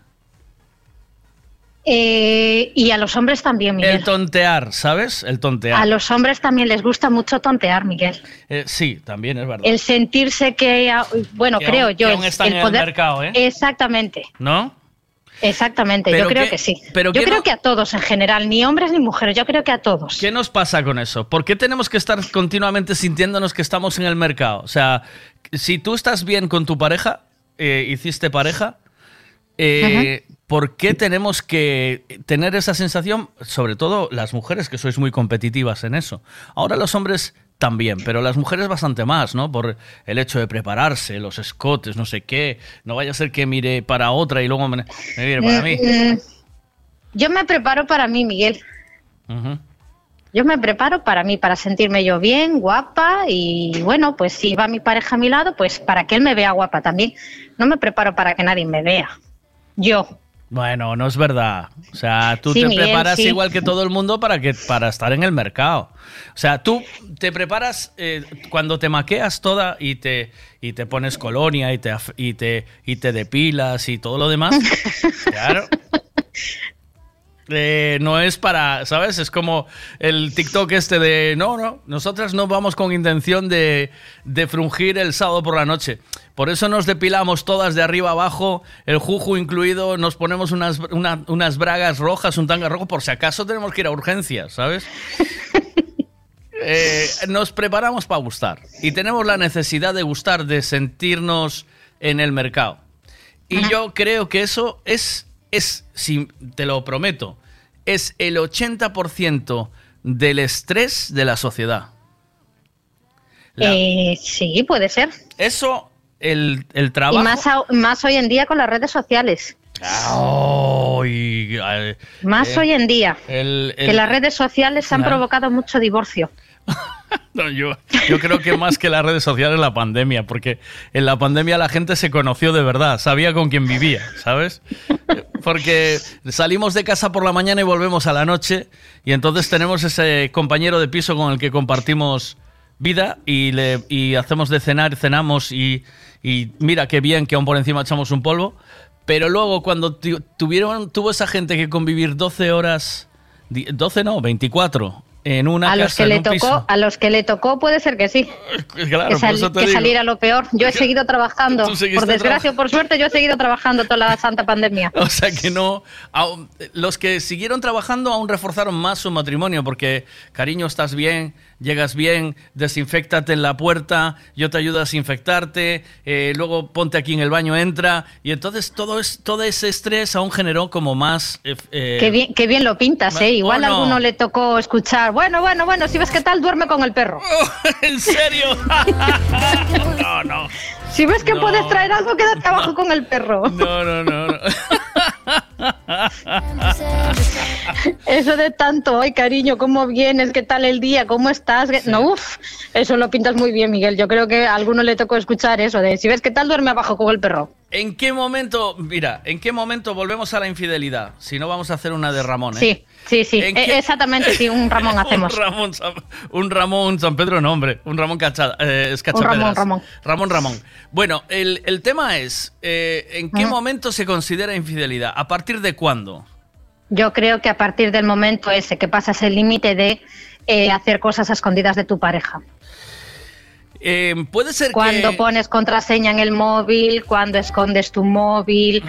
Eh, y a los hombres también, Miguel. El tontear, ¿sabes? El tontear. A los hombres también les gusta mucho tontear, Miguel. Eh, sí, también es verdad. El sentirse que, ah, bueno, Que creo aún- yo, que aún el- el en el poder. mercado, ¿eh? Exactamente, ¿No? exactamente. Pero yo creo que sí. pero yo creo no- que a todos en general, ni hombres ni mujeres. Yo creo que a todos. ¿Qué nos pasa con eso? ¿Por qué tenemos que estar continuamente sintiéndonos que estamos en el mercado? O sea, si tú estás bien con tu pareja, eh, hiciste pareja, eh, ¿por qué tenemos que tener esa sensación? Sobre todo las mujeres, que sois muy competitivas en eso. Ahora los hombres también, pero las mujeres bastante más, ¿no? Por el hecho de prepararse, los escotes, no sé qué. No vaya a ser que mire para otra y luego me, me mire para mí. Mm, mm, yo me preparo para mí, Miguel. Yo me preparo para mí, para sentirme yo bien, guapa y bueno, pues si va mi pareja a mi lado, pues para que él me vea guapa también. No me preparo para que nadie me vea. Yo. Bueno, no es verdad. O sea, tú Sí, te Miguel, preparas sí. igual que todo el mundo para que para estar en el mercado. O sea, tú te preparas eh, cuando te maqueas toda y te y te pones colonia y te y te y te depilas y todo lo demás. [laughs] claro. Eh, no es para, ¿sabes? Es como el TikTok este de, no, no, nosotras no vamos con intención de, de frungir el sábado por la noche. Por eso nos depilamos todas de arriba abajo, el juju incluido, nos ponemos unas, una- unas bragas rojas, un tanga rojo, por si acaso tenemos que ir a urgencias, ¿sabes? [laughs] Eh, nos preparamos para gustar y tenemos la necesidad de gustar, de sentirnos en el mercado. Y yo creo que eso es, es, si te lo prometo, es el 80% del estrés de la sociedad. La- Eh, sí, puede ser. Eso, el, el trabajo... Y más, a- más hoy en día con las redes sociales. Ay, Más eh, hoy en día. el- Que las redes sociales han Claro. provocado mucho divorcio. [laughs] No, yo, yo creo que más que las redes sociales la pandemia, porque en la pandemia la gente se conoció de verdad, sabía con quién vivía, ¿sabes? Porque salimos de casa por la mañana y volvemos a la noche y entonces tenemos ese compañero de piso con el que compartimos vida y, le, y hacemos de cenar, cenamos y, y mira qué bien que aún por encima echamos un polvo, pero luego cuando tu- tuvieron, tuvo esa gente que convivir 12 horas, di- 12 no, 24 en una a los que en le un tocó, piso. a los que le tocó puede ser que sí. [laughs] Claro, que, sal- que digo. saliera lo peor. Yo he [laughs] seguido trabajando. Por desgracia o por suerte, yo he seguido trabajando toda la santa pandemia. [laughs] O sea que no. los que siguieron trabajando aún reforzaron más su matrimonio porque, cariño, estás bien, llegas bien, desinfectate en la puerta, yo te ayudo a desinfectarte, eh, luego ponte aquí en el baño, entra. Y entonces todo, es, todo ese estrés aún generó como más. eh, eh, Qué bien, qué bien lo pintas, ¿eh? Igual ¿O a no? alguno le tocó escuchar. Bueno, bueno, bueno, si ves qué tal, duerme con el perro. [laughs] ¿En serio? [laughs] no, no. Si ves que No. puedes traer algo, quédate abajo con el perro. No, no, no. [laughs] Eso de tanto, ay cariño, ¿cómo vienes? ¿Qué tal el día? ¿Cómo estás? No, uff, eso lo pintas muy bien, Miguel. Yo creo que a alguno le tocó escuchar eso de si ves qué tal, duerme abajo con el perro. ¿En qué momento, mira, en qué momento volvemos a la infidelidad? Si no vamos a hacer una de Ramón, ¿eh? Sí, sí, sí. ¿En E- Exactamente, sí, un Ramón [laughs] hacemos. un, Ramón San, un Ramón San Pedro, no, hombre. Un Ramón Cachada, eh, es Un Ramón. Ramón. Ramón, Ramón. Bueno, el, el tema es, eh, ¿en qué momento se considera infidelidad? ¿A partir de cuándo? Yo creo que a partir del momento ese que pasas el límite de eh, hacer cosas a escondidas de tu pareja. Eh, puede ser Cuando que... pones contraseña en el móvil, cuando escondes tu móvil,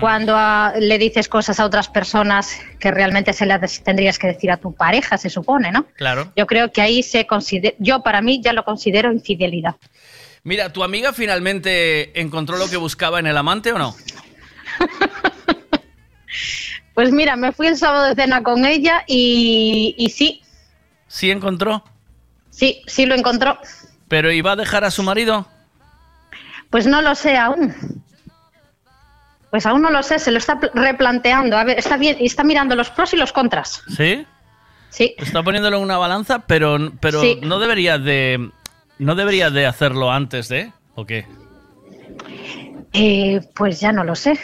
cuando ah, le dices cosas a otras personas que realmente se las tendrías que decir a tu pareja, se supone, ¿no? Claro. Yo creo que ahí se considera, yo para mí ya lo considero infidelidad. Mira, ¿tu amiga finalmente encontró lo que buscaba en el amante o no? [laughs] Pues mira, me fui el sábado de cena con ella y, y sí, Sí encontró. sí, sí lo encontró. ¿Pero iba a dejar a su marido? Pues no lo sé aún. Pues aún no lo sé, se lo está pl- replanteando. A ver, está bien, está mirando los pros y los contras. ¿Sí? Sí. Está poniéndolo en una balanza, pero, pero Sí. no debería de... ¿No debería de hacerlo antes de? ¿O qué? Eh, pues ya no lo sé.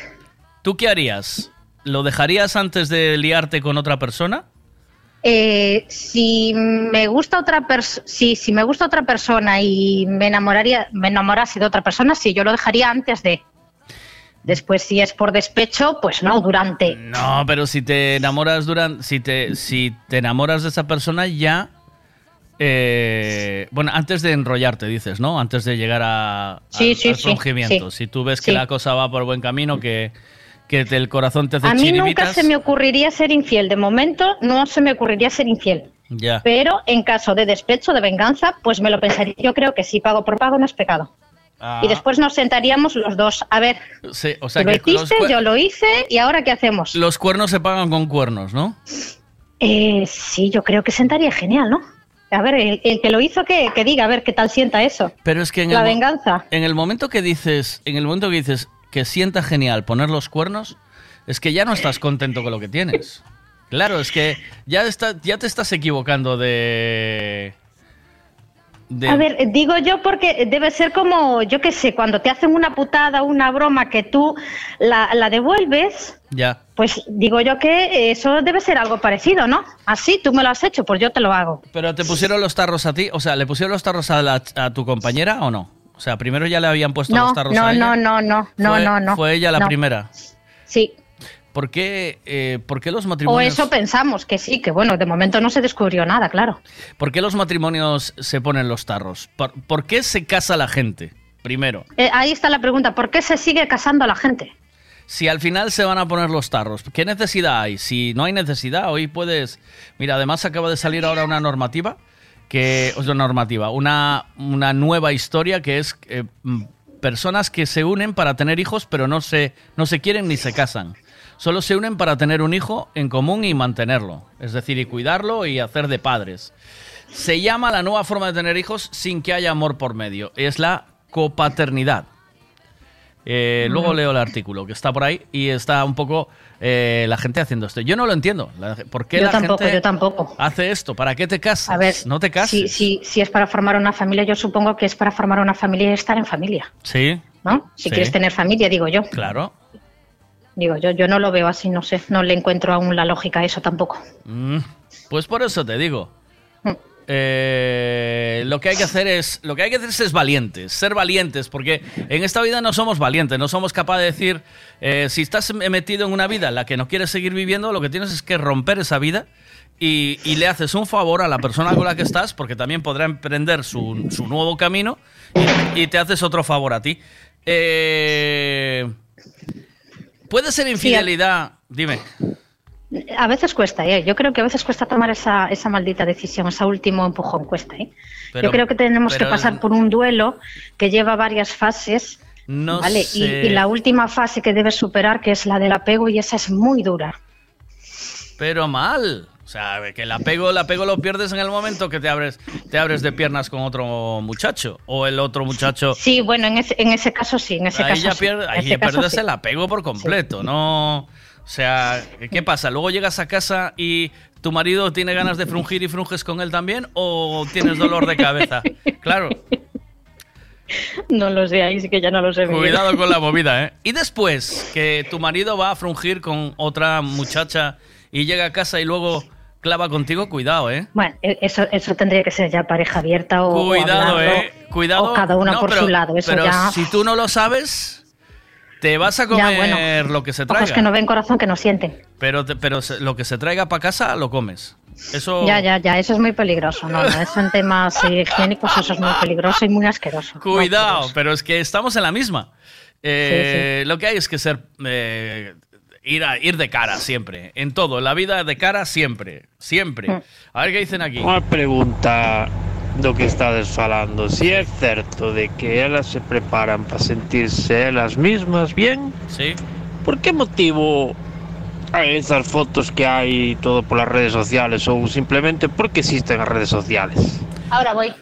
¿Tú qué harías? ¿Lo dejarías antes de liarte con otra persona? Eh, si me gusta otra persona, si, si me gusta otra persona y me enamoraría, me enamorase de otra persona, sí, yo lo dejaría antes de. Después, si es por despecho, pues no, durante. No, pero si te enamoras durante... Si te, si te enamoras de esa persona ya... eh, bueno, antes de enrollarte, dices, ¿no? Antes de llegar a, Sí, al- sí, al sí. Si tú ves que la cosa va por buen camino, que, que te- el corazón te hace A mí nunca se me ocurriría ser infiel. De momento, no se me ocurriría ser infiel. Ya. Pero en caso de despecho, de venganza, pues me lo pensaría. Yo creo que sí, pago por pago no es pecado. Ah, Y después nos sentaríamos los dos. A ver, sí, o sea tú lo que hiciste, yo lo hice, ¿y ahora qué hacemos? los cuernos se pagan con cuernos, ¿no? Eh, sí, yo creo que sentaría genial, ¿no? A ver, el, el que lo hizo, que, que diga, a ver qué tal sienta eso. Pero es que en La el, venganza. en el momento que dices, en el momento que dices que sienta genial poner los cuernos, es que ya no estás contento con lo que tienes. Claro, es que ya está, ya te estás equivocando de, de- A ver, digo yo porque debe ser como, yo qué sé, cuando te hacen una putada, una broma que tú la, la devuelves, ya. pues digo yo que eso debe ser algo parecido, ¿no? Así, tú me lo has hecho, pues yo te lo hago. Pero te pusieron los tarros a ti, o sea, le pusieron los tarros a, la- a tu compañera o no? O sea, primero ya le habían puesto No, los tarros no, a ella. no, no, no, no, Fue- no, no. Fue ella la no. primera. Sí. ¿Por qué, eh, por qué los O matrimonios? eso pensamos, que sí, que bueno, de momento no se descubrió nada, claro. ¿Por qué los matrimonios se ponen los tarros? ¿Por, por qué se casa la gente? Primero, Eh, ahí está la pregunta, ¿por qué se sigue casando a la gente? si al final se van a poner los tarros, ¿qué necesidad hay? Si no hay necesidad, hoy puedes... Mira, además acaba de salir ahora una normativa, que... O sea, normativa, una, una nueva historia que es eh, personas que se unen para tener hijos, pero no se, no se quieren ni se casan. Solo se unen para tener un hijo en común y mantenerlo. Es decir, y cuidarlo y hacer de padres. Se llama la nueva forma de tener hijos sin que haya amor por medio. Es la copaternidad. Eh, luego leo el artículo que está por ahí y está un poco eh, la gente haciendo esto. Yo no lo entiendo. ¿Por qué Yo la tampoco, gente yo tampoco. hace esto? ¿Para qué te casas? A ver, no te cases. Si, si, si es para formar una familia, yo supongo que es para formar una familia y estar en familia, Sí, ¿no? Si Sí. quieres tener familia, digo yo. claro. Digo yo, yo no lo veo así, no sé, no le encuentro aún la lógica a eso tampoco. Mm, Pues por eso te digo. Eh, lo que hay que hacer es lo que hay que hacer es valientes, ser valientes, porque en esta vida no somos valientes, no somos capaces de decir eh, si estás metido en una vida en la que no quieres seguir viviendo, lo que tienes es que romper esa vida y, y le haces un favor a la persona con la que estás, porque también podrá emprender su, su nuevo camino y, y te haces otro favor a ti. Eh, Puede ser infidelidad, dime. A veces cuesta, ¿eh? Yo creo que a veces cuesta tomar esa, esa maldita decisión, ese último empujón cuesta, ¿eh? Pero- Yo creo que tenemos que pasar por un duelo que lleva varias fases, No ¿vale? Y, sé. y la última fase que debes superar, que es la del apego, y esa es muy dura. Pero mal. O sea, que el apego, el apego lo pierdes en el momento que te abres, te abres de piernas con otro muchacho. O el otro muchacho. Sí, bueno, en ese, en ese caso sí, en ese ahí caso ya, sí. pierde- En ahí ese caso pierdes sí. el apego por completo, ¿no? O sea, ¿qué pasa? ¿Luego llegas a casa y tu marido tiene ganas de frungir y frunges con él también? ¿O tienes dolor de cabeza? Claro. No lo sé, ahí sí que ya no lo sé. Cuidado con la movida, ¿eh? Y después, que tu marido va a frungir con otra muchacha y llega a casa y luego clava contigo, cuidado, ¿eh? Bueno, e- eso, eso tendría que ser ya pareja abierta o, o Cuidado, ¿eh? Cuidado. o cada una No, por pero- su lado. Eso pero ya. si tú no lo sabes, te vas a Ya, comer bueno. lo que se Ojos traiga. que no ven, corazón que no sienten. Pero, te- pero se- lo que se traiga para casa, lo comes. Eso... Ya, ya, ya, eso es muy peligroso. No, no, eso en temas higiénicos, eso es muy peligroso y muy asqueroso. Cuidado, pero es que estamos en la misma. Eh, Lo que hay es que ser eh, ir, a, ir de cara siempre, en todo, en la vida de cara siempre, siempre. Mm. A ver qué dicen aquí. Unha pregunta do que estades falando. Si é certo de que elas se preparan para sentirse elas mismas bien, sí. por que motivo hai esas fotos que hai todo polas redes sociales ou simplemente porque existen as redes sociales? Ahora voy.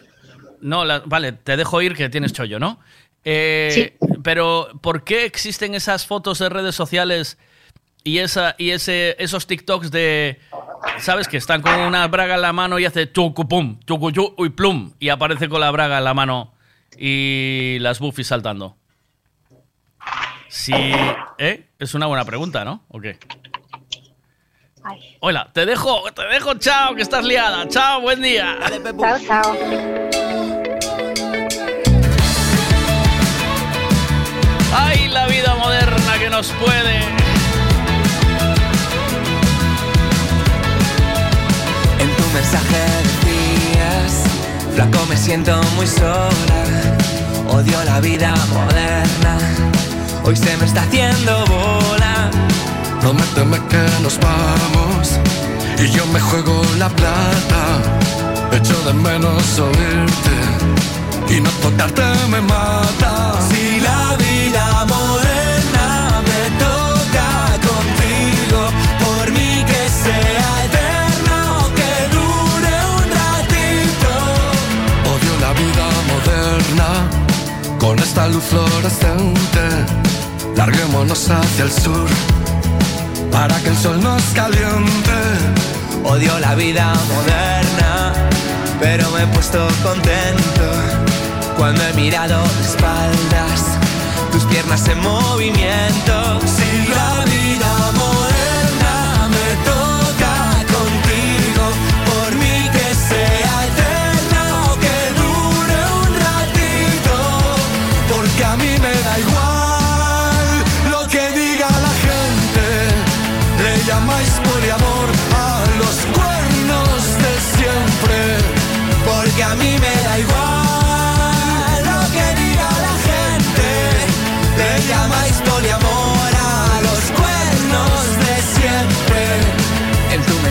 No, la- vale, te dejo ir que tienes chollo, ¿no? Eh, Pero, ¿por qué existen esas fotos de redes sociales y, esa, y ese, esos TikToks de, ¿sabes? Que están con una braga en la mano y hace chucu pum, chucu chu, uy plum, y aparece con la braga en la mano y las buffies saltando. Sí, ¿eh? Es una buena pregunta, ¿no? ¿O qué? Hola, te dejo, te dejo, chao, que estás liada. Chao, buen día. Chao, chao. ¡Ay, la vida moderna que nos puede! Mensaje decías, flaco me siento muy sola, odio la vida moderna, hoy se me está haciendo bola. Prométeme que nos vamos y yo me juego la plata. Echo de menos oírte y no tocarte me mata. Si la vida moderna esta luz fluorescente. Larguémonos hacia el sur para que el sol nos caliente. Odio la vida moderna, pero me he puesto contento cuando he mirado de espaldas, tus piernas en movimiento. Si la vida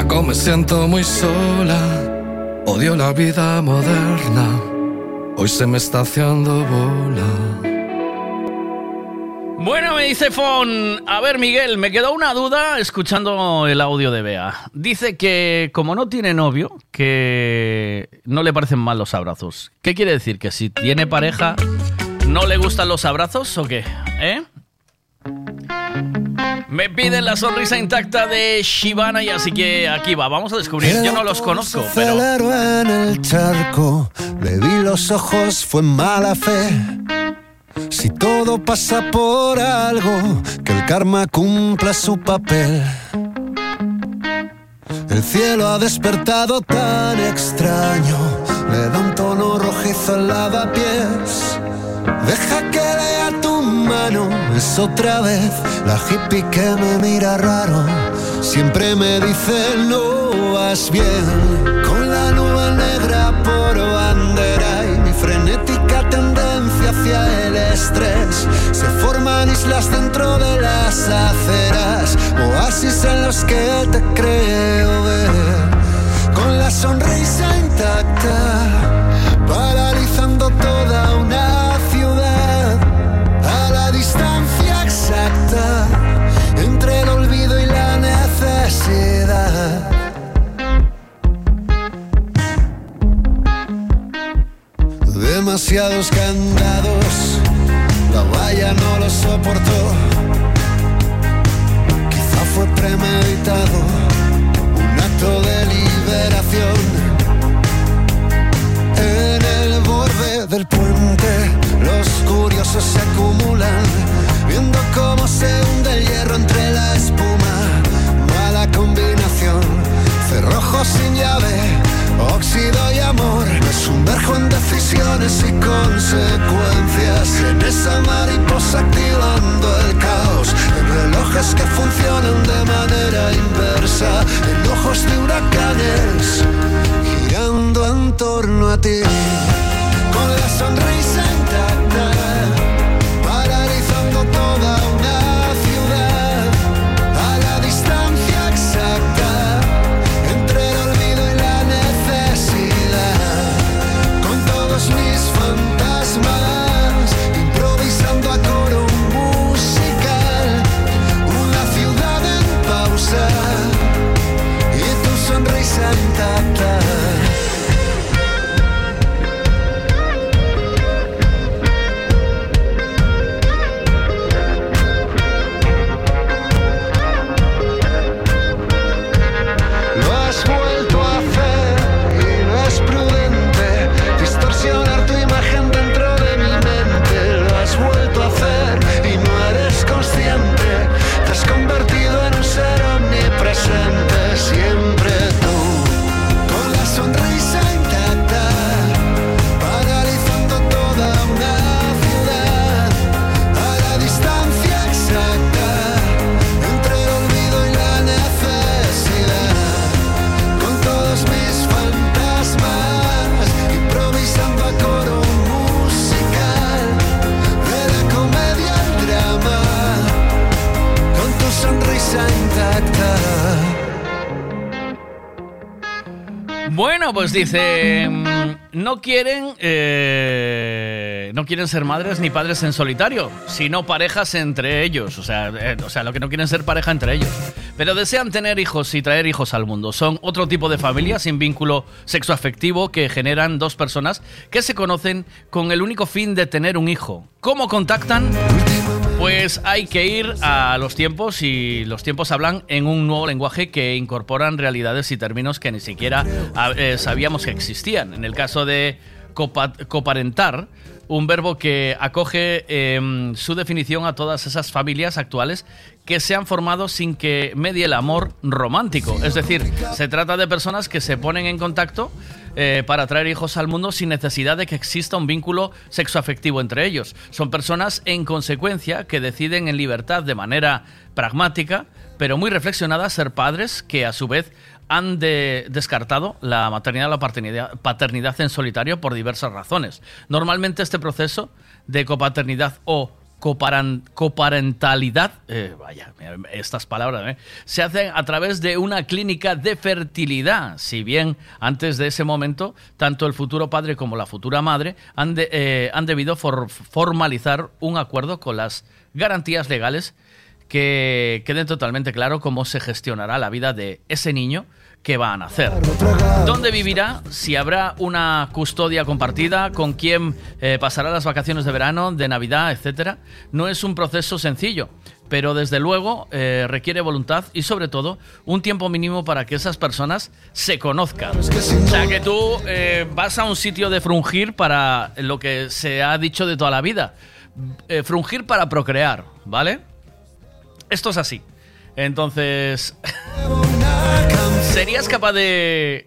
Flaco me siento muy sola, odio la vida moderna, hoy se me está haciendo bola. Bueno, me dice Fon. A ver, Miguel, me quedó una duda escuchando el audio de Bea. Dice que como no tiene novio, que no le parecen mal los abrazos. ¿Qué quiere decir? ¿Que si tiene pareja no le gustan los abrazos o qué? ¿Eh? Me piden la sonrisa intacta de Shivana y así que aquí va, vamos a descubrir. Yo no los conozco, pero... En el charco, le vi los ojos, fue mala fe. Si todo pasa por algo, que el karma cumpla su papel. El cielo ha despertado tan extraño, le da un tono rojizo al lavapiés. Deja que lea es otra vez la hippie que me mira raro. Siempre me dice no vas bien, con la nube negra por bandera y mi frenética tendencia hacia el estrés. Se forman islas dentro de las aceras, oasis en los que te creo ver, con la sonrisa Demasiados candados, la valla no lo soportó. Quizá fue premeditado, un acto de liberación. En el borde del puente, los curiosos se acumulan, viendo cómo se hunde el hierro entre la espuma. Mala combinación, cerrojo sin llave, óxido y amor. Me sumerjo en decisiones y consecuencias. En esa mariposa activando el caos. En relojes que funcionan de manera inversa. En ojos de huracanes, girando en torno a ti. Con la sonrisa Pues dice, mm, no quieren, eh, no quieren ser madres ni padres en solitario, sino parejas entre ellos. O sea, eh, lo que no quieren ser pareja entre ellos. Pero desean tener hijos y traer hijos al mundo. Son otro tipo de familia sin vínculo sexoafectivo que generan dos personas que se conocen con el único fin de tener un hijo. ¿Cómo contactan? Pues hay que ir a los tiempos y los tiempos hablan en un nuevo lenguaje que incorporan realidades y términos que ni siquiera ah, eh, sabíamos que existían. En el caso de copa- coparentar, un verbo que acoge em, su definición a todas esas familias actuales que se han formado sin que medie el amor romántico. Es decir, se trata de personas que se ponen en contacto eh, para traer hijos al mundo sin necesidad de que exista un vínculo sexoafectivo entre ellos. Son personas, en consecuencia, que deciden en libertad de manera pragmática, pero muy reflexionada, ser padres que a su vez han de- descartado la maternidad o la paternidad, en solitario por diversas razones. Normalmente este proceso de copaternidad o coparentalidad, eh, vaya, estas palabras, ¿eh? se hacen a través de una clínica de fertilidad. Si bien antes de ese momento, tanto el futuro padre como la futura madre han, de- eh, han debido for- formalizar un acuerdo con las garantías legales que quede totalmente claro cómo se gestionará la vida de ese niño que va a nacer. ¿Dónde vivirá? Si habrá una custodia compartida, con quién eh, pasará las vacaciones de verano, de Navidad, etcétera. No es un proceso sencillo, pero desde luego eh, requiere voluntad y sobre todo un tiempo mínimo para que esas personas se conozcan. O sea que tú eh, vas a un sitio de frungir para lo que se ha dicho de toda la vida. Frungir para procrear, ¿vale? Esto es así. Entonces, [laughs] ¿serías capaz de,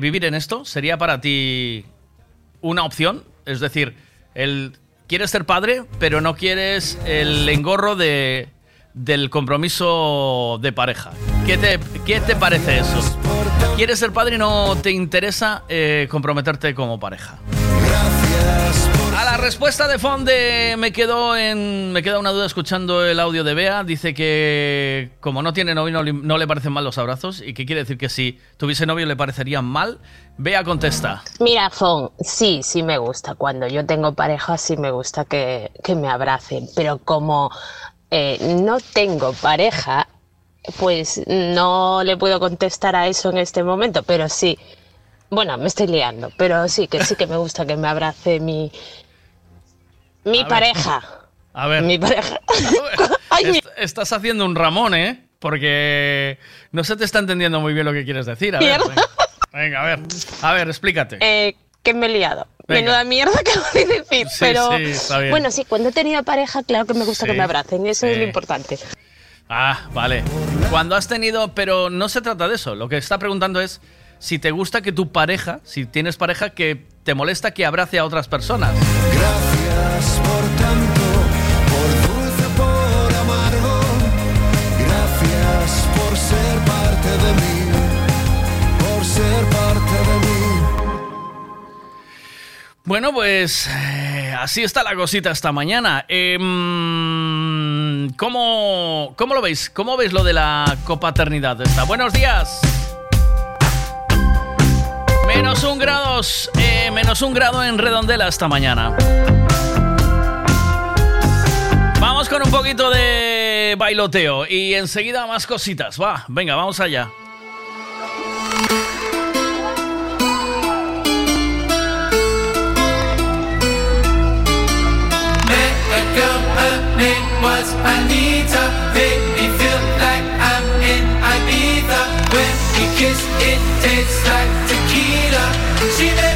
vivir en esto? ¿Sería para ti una opción? Es decir, el, quieres ser padre, pero no quieres el engorro de, del compromiso de pareja. ¿Qué te, qué te parece eso? ¿Quieres ser padre y no te interesa eh, comprometerte como pareja? A la respuesta de Fonde me quedó en me queda una duda escuchando el audio de Bea. Dice que como no tiene novio no, le- parecen mal los abrazos y que quiere decir que si tuviese novio le parecerían mal. Bea contesta. Mira, Fon, sí, sí me gusta. Cuando yo tengo pareja, sí me gusta que, que me abracen. Pero como eh, no tengo pareja, pues no le puedo contestar a eso en este momento. Pero sí, bueno, me estoy liando. Pero sí, que sí que me gusta que me abrace mi, mi A ver. pareja. A ver. Mi pareja. [laughs] [laughs] Est- estás haciendo un Ramón, ¿eh? Porque no se te está entendiendo muy bien lo que quieres decir. A ver, venga. Venga, a ver. A ver, explícate. Eh, que me he liado. Venga. Menuda mierda que [laughs] acabo de decir. Sí, pero sí, está bien. bueno, sí, cuando he tenido pareja, claro que me gusta Sí, que me abracen. Eso es lo importante. Ah, vale. Cuando has tenido, pero no se trata de eso. Lo que está preguntando es si te gusta que tu pareja, si tienes pareja que te molesta que abrace a otras personas. Gracias Bueno, pues eh, así está la cosita esta mañana. Em, ¿cómo, ¿Cómo lo veis? ¿Cómo veis lo de la copaternidad esta? Buenos días. Menos un grados, eh, menos un grado en Redondela esta mañana. Vamos con un poquito de bailoteo y enseguida más cositas. Va, venga, vamos allá. Was Anita. Made me feel like I'm in Ibiza. When we kiss, it tastes like tequila. She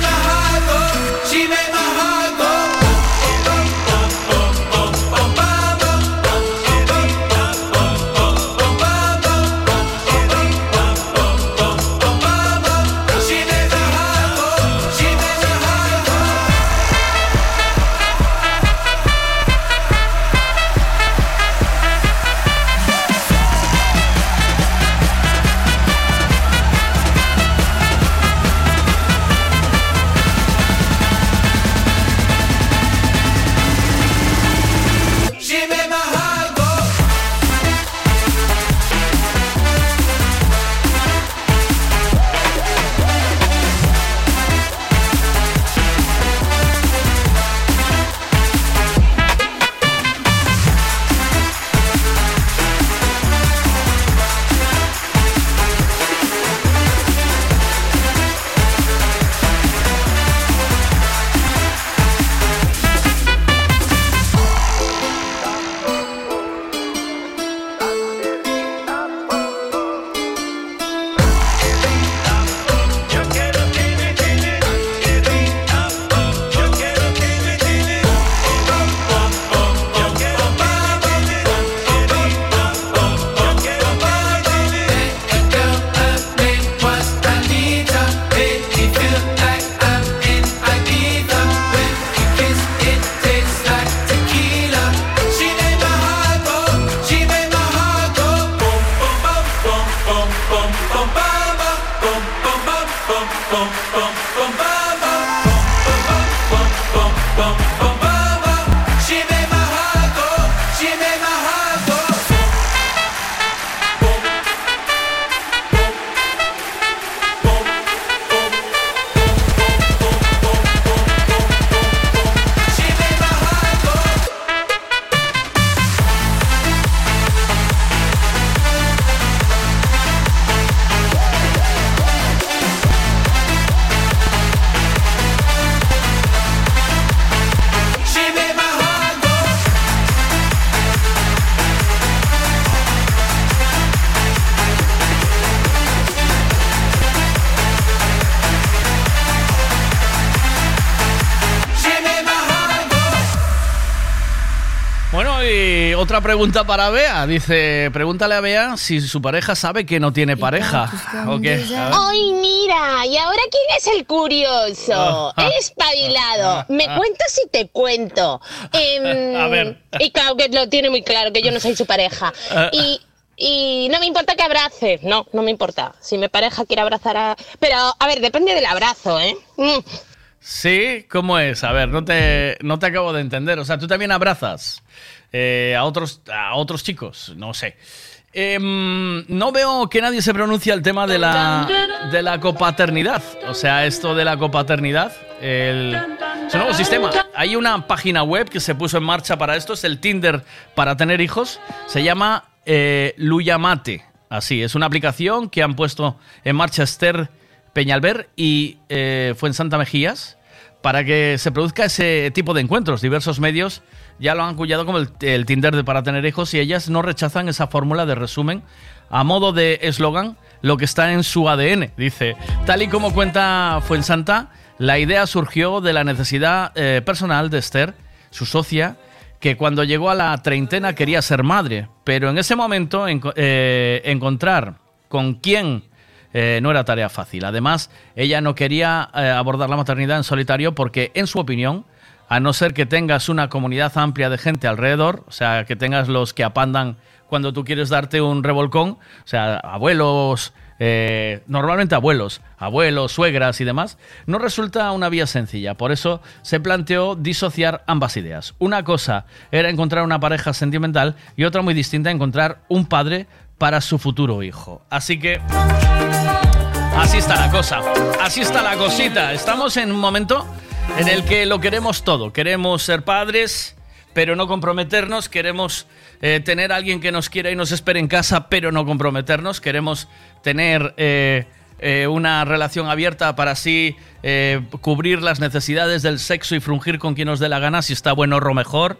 otra pregunta para Bea. Dice, pregúntale a Bea si su pareja sabe que no tiene pareja. ¿O qué? Ay, mira, ¿y ahora quién es el curioso? Ah. El espabilado. ¿Me cuentas y te cuento? [laughs] Em, A ver. Y claro que lo tiene muy claro, que yo no soy su pareja. Ah. Y, y no me importa que abrace. No, no me importa. Si mi pareja quiere abrazar a... Pero, a ver, depende del abrazo, ¿eh? Mm. Sí, ¿cómo es? A ver, no te, no te acabo de entender. O sea, tú también abrazas eh, a, otros, a otros chicos, no sé. Em, no veo que nadie se pronuncie el tema de la, de la copaternidad. O sea, esto de la copaternidad, el, es un nuevo sistema. Hay una página web que se puso en marcha para esto, es el Tinder para tener hijos. Se llama eh, Luyamate. Así, es una aplicación que han puesto en marcha Esther Peñalver y eh, Fuensanta Mejías para que se produzca ese tipo de encuentros. Diversos medios ya lo han acuñado como el, Tinder de para tener hijos y ellas no rechazan esa fórmula de resumen a modo de eslogan lo que está en su ADN. Dice, tal y como cuenta Fuensanta, la idea surgió de la necesidad eh, personal de Esther, su socia, que cuando llegó a la treintena quería ser madre, pero en ese momento eh, encontrar con quién eh, no era tarea fácil. Además, ella no quería abordar la maternidad en solitario porque, en su opinión, a no ser que tengas una comunidad amplia de gente alrededor, o sea, que tengas los que apandan cuando tú quieres darte un revolcón, o sea, abuelos, eh, normalmente abuelos, abuelos, suegras y demás, no resulta una vía sencilla. Por eso se planteó disociar ambas ideas. Una cosa era encontrar una pareja sentimental y otra muy distinta encontrar un padre para su futuro hijo. Así que así está la cosa, así está la cosita. Estamos en un momento en el que lo queremos todo. Queremos ser padres, pero no comprometernos. Queremos eh, tener a alguien que nos quiera y nos espere en casa, pero no comprometernos. Queremos tener eh, eh, una relación abierta para así cubrir las necesidades del sexo y frungir con quien nos dé la gana, si está bueno o mejor.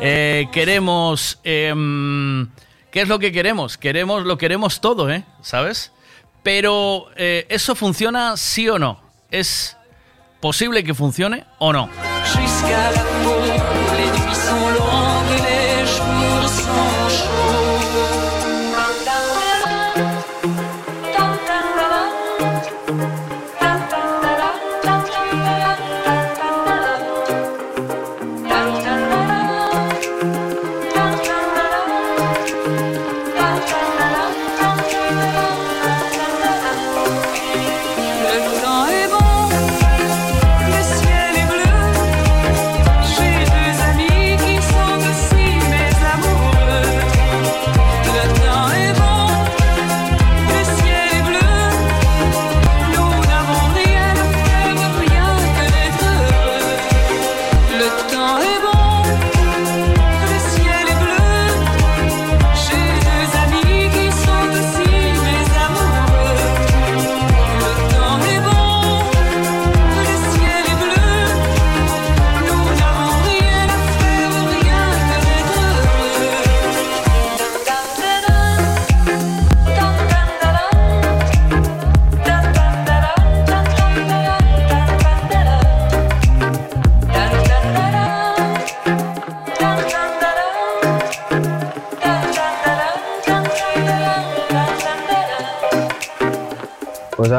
Queremos... em, ¿Qué es lo que queremos? Queremos, lo queremos todo, ¿eh? ¿Sabes? Pero ¿eso funciona sí o no? ¿Es posible que funcione o no?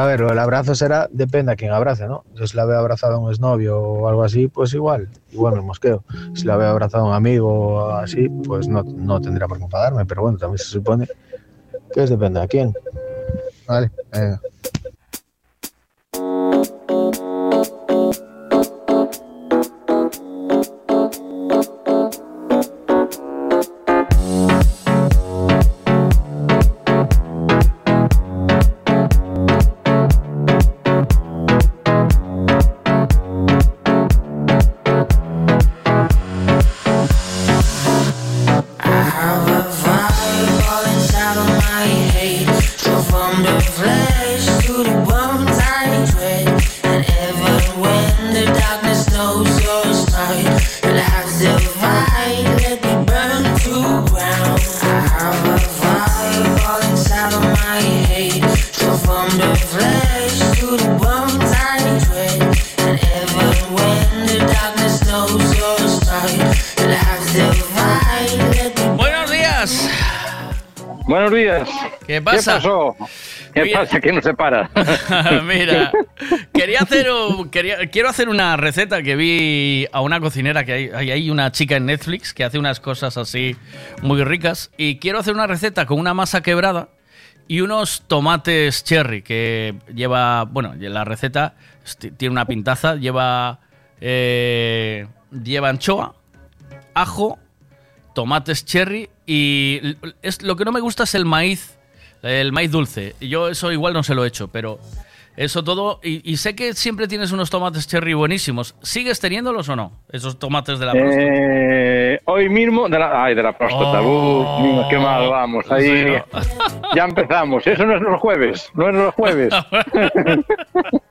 A ver, el abrazo será, depende a quién abrace, ¿no? Yo si la veo abrazado a un exnovio o algo así, pues igual, igual me mosqueo. Si la veo abrazado a un amigo o así, pues no, no tendría por qué enfadarme, pero bueno, también se supone que es depende a quién. Vale, venga. ¿Qué pasa? ¿Qué pasó? ¿Qué Mira. pasa? ¿Qué no se para? [laughs] Mira, quería hacer, un- quería, quiero hacer una receta que vi a una cocinera que hay, hay, hay una chica en Netflix que hace unas cosas así muy ricas y quiero hacer una receta con una masa quebrada y unos tomates cherry que lleva, bueno, la receta tiene una pintaza, lleva, eh, lleva anchoa, ajo, tomates cherry y es, lo que no me gusta es el maíz, el maíz dulce. Yo eso igual no se lo he hecho, pero eso todo. Y, y sé que siempre tienes unos tomates cherry buenísimos. ¿Sigues teniéndolos o no? Esos tomates de la próstata. Eh, hoy mismo, de la, ay, de la próstata. Oh. Qué mal vamos. Ahí, ya empezamos. Eso no es los jueves. No es los jueves. [laughs]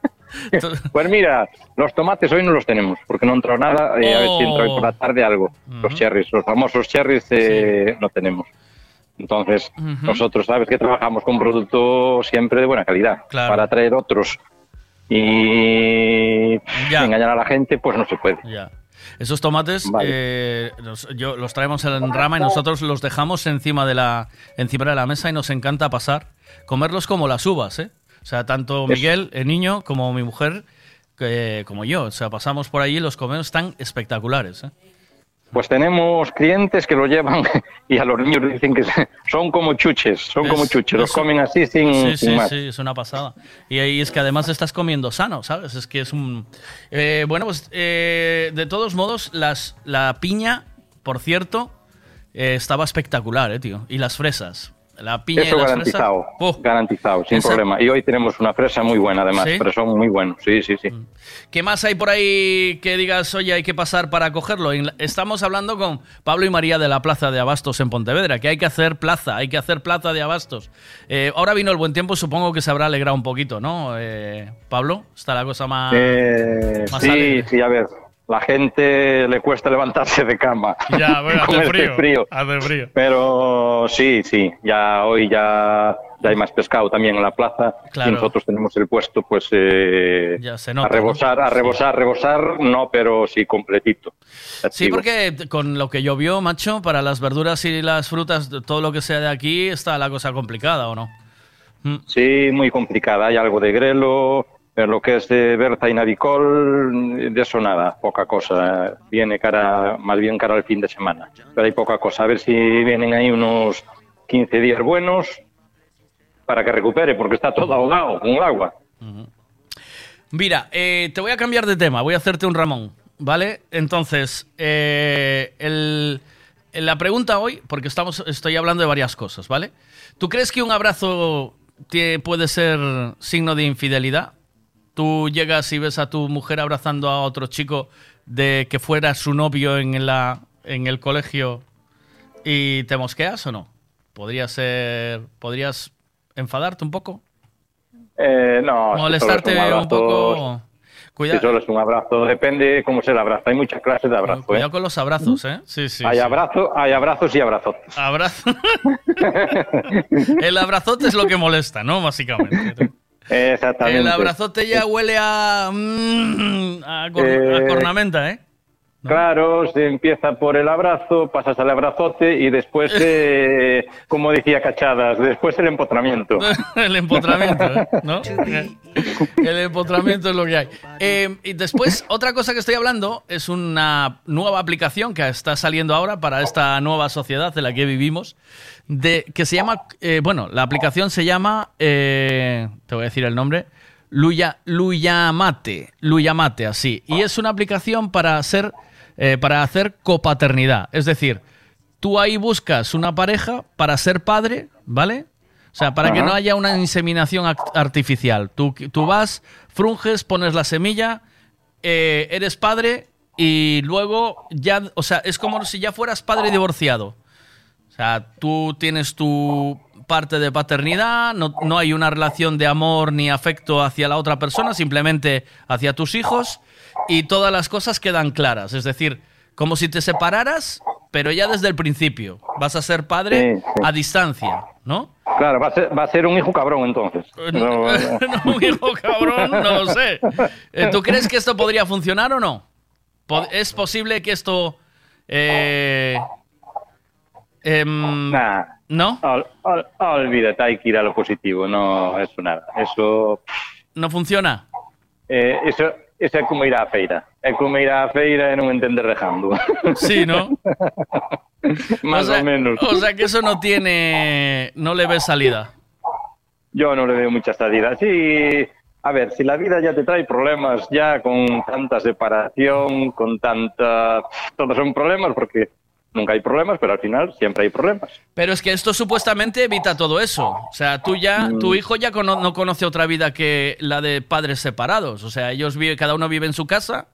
[laughs] pues mira, los tomates hoy no los tenemos porque no entró nada. eh, A ver si entra hoy por la tarde algo. Los cherries, los famosos cherries, eh, no tenemos. Entonces, Ujú. nosotros sabes que trabajamos con producto siempre de buena calidad Claro. para traer otros y engañar a la gente, pues no se puede. Ya. Esos tomates eh, los, yo, los traemos en rama y nosotros los dejamos encima de, la, encima de la mesa y nos encanta pasar. Comerlos como las uvas, ¿eh? O sea, tanto Miguel, el niño, como mi mujer, que- como yo. O sea, pasamos por allí y los comemos tan espectaculares, ¿eh? Pues tenemos clientes que lo llevan [laughs] y a los niños dicen que [laughs] son como chuches, son como Es- chuches, los comen así sin, Sí, sin sí, más. sí, es una pasada. Y ahí es que además estás comiendo sano, ¿sabes? Es que es un... Eh, bueno, pues eh, de todos modos, las, la piña, por cierto, eh, estaba espectacular, ¿eh, tío? Y las fresas. La piña Eso y las garantizado, fresas... garantizado, sin Esa- problema. Y hoy tenemos una fresa muy buena además, ¿Sí? Mm. pero son muy buenos, sí, sí, sí. ¿Qué más hay por ahí que digas, oye, hay que pasar para cogerlo? La- Estamos hablando con Pablo y María de la Plaza de Abastos en Pontevedra, que hay que hacer plaza, hay que hacer plaza de Abastos. Eh, ahora vino el buen tiempo, supongo que se habrá alegrado un poquito, ¿no? Eh, Pablo, está la cosa más... Eh, más sí, alegre. sí, a ver, la gente le cuesta levantarse de cama. Ya, bueno, [laughs] con hace este frío, hace frío. Pero sí, sí, ya hoy ya, ya hay más pescado también en la plaza Claro. y nosotros tenemos el puesto pues eh, Ya se nota, a rebosar, a rebosar, rebosar, no, pero sí completito. Sí, Activo. porque con lo que llovió, macho, para las verduras y las frutas, todo lo que sea de aquí, está la cosa complicada, ¿o no? Sí, muy complicada. Hay algo de grelo, pero lo que es de berza y navicol, de eso nada, poca cosa. Viene cara, más bien cara al fin de semana. Pero hay poca cosa. A ver si vienen ahí unos 15 días buenos para que recupere, porque está todo ahogado con el agua. Mira, eh, te voy a cambiar de tema, voy a hacerte un Ramón, ¿vale? Entonces, eh, el- la pregunta hoy, porque estamos, estoy hablando de varias cosas, ¿vale? ¿Tú crees que un abrazo puede ser signo de infidelidad? Tú llegas y ves a tu mujer abrazando a otro chico de que fuera su novio en, la, en el colegio y te mosqueas o no? ¿Podría ser, podrías enfadarte un poco? Eh, no, Molestarte es un, poco. Si Cuidado. solo es un abrazo, depende cómo se el abrazo. Hay muchas clases de abrazo. ¿eh? Cuidado con los abrazos, ¿eh? Sí, sí. hay, sí. abrazo, hay abrazos y abrazos. Abrazo. [laughs] [laughs] El abrazote es lo que molesta, ¿no? Básicamente. [laughs] Exactamente. El abrazote ya huele a. mm, a, cor- Eh, a cornamenta, ¿eh? Claro, se empieza por el abrazo, pasas al abrazote y después, eh, [laughs] como decía Cachadas, después el empotramiento. [laughs] El empotramiento, ¿eh? ¿no? [laughs] El empotramiento es lo que hay. Eh, y después, otra cosa que estoy hablando es una nueva aplicación que está saliendo ahora para esta nueva sociedad en la que vivimos, de, que se llama, eh, bueno, la aplicación se llama, eh, te voy a decir el nombre, Luya, Luyamate, Luyamate, así. Y es una aplicación para hacer, eh, para hacer copaternidad. Es decir, tú ahí buscas una pareja para ser padre, ¿vale? O sea, para que no haya una inseminación artificial. Tú, tú vas, frunges, pones la semilla, eh, eres padre y luego ya, o sea, es como si ya fueras padre divorciado. O sea, tú tienes tu parte de paternidad, no, no hay una relación de amor ni afecto hacia la otra persona, simplemente hacia tus hijos y todas las cosas quedan claras. Es decir, como si te separaras, pero ya desde el principio. Vas a ser padre Sí, sí. a distancia, ¿no? Claro, va a ser, va a ser un hijo cabrón entonces. No, no. un hijo cabrón, no lo sé. Eh, ¿Tú crees que esto podría funcionar o no? ¿Es posible que esto... eh, Nah. ¿No? Ol- ol- olvídate, hay que ir a lo positivo, no, eso nada. Eso, ¿No funciona? eh, eso, eso é como ir á feira. É como ir á feira e non entender dejando. Sí, ¿no? [laughs] Más o sea, o menos. O sea que eso no tiene. No le ves salida. Yo no le veo mucha salida. Sí, a ver, si la vida ya te trae problemas ya con tanta separación, con tanta... Todos son problemas porque nunca hay problemas, pero al final siempre hay problemas. Pero es que esto supuestamente evita todo eso. O sea, tú ya, Mm. tu hijo ya cono- no conoce otra vida que la de padres separados. O sea, ellos viven, cada uno vive en su casa.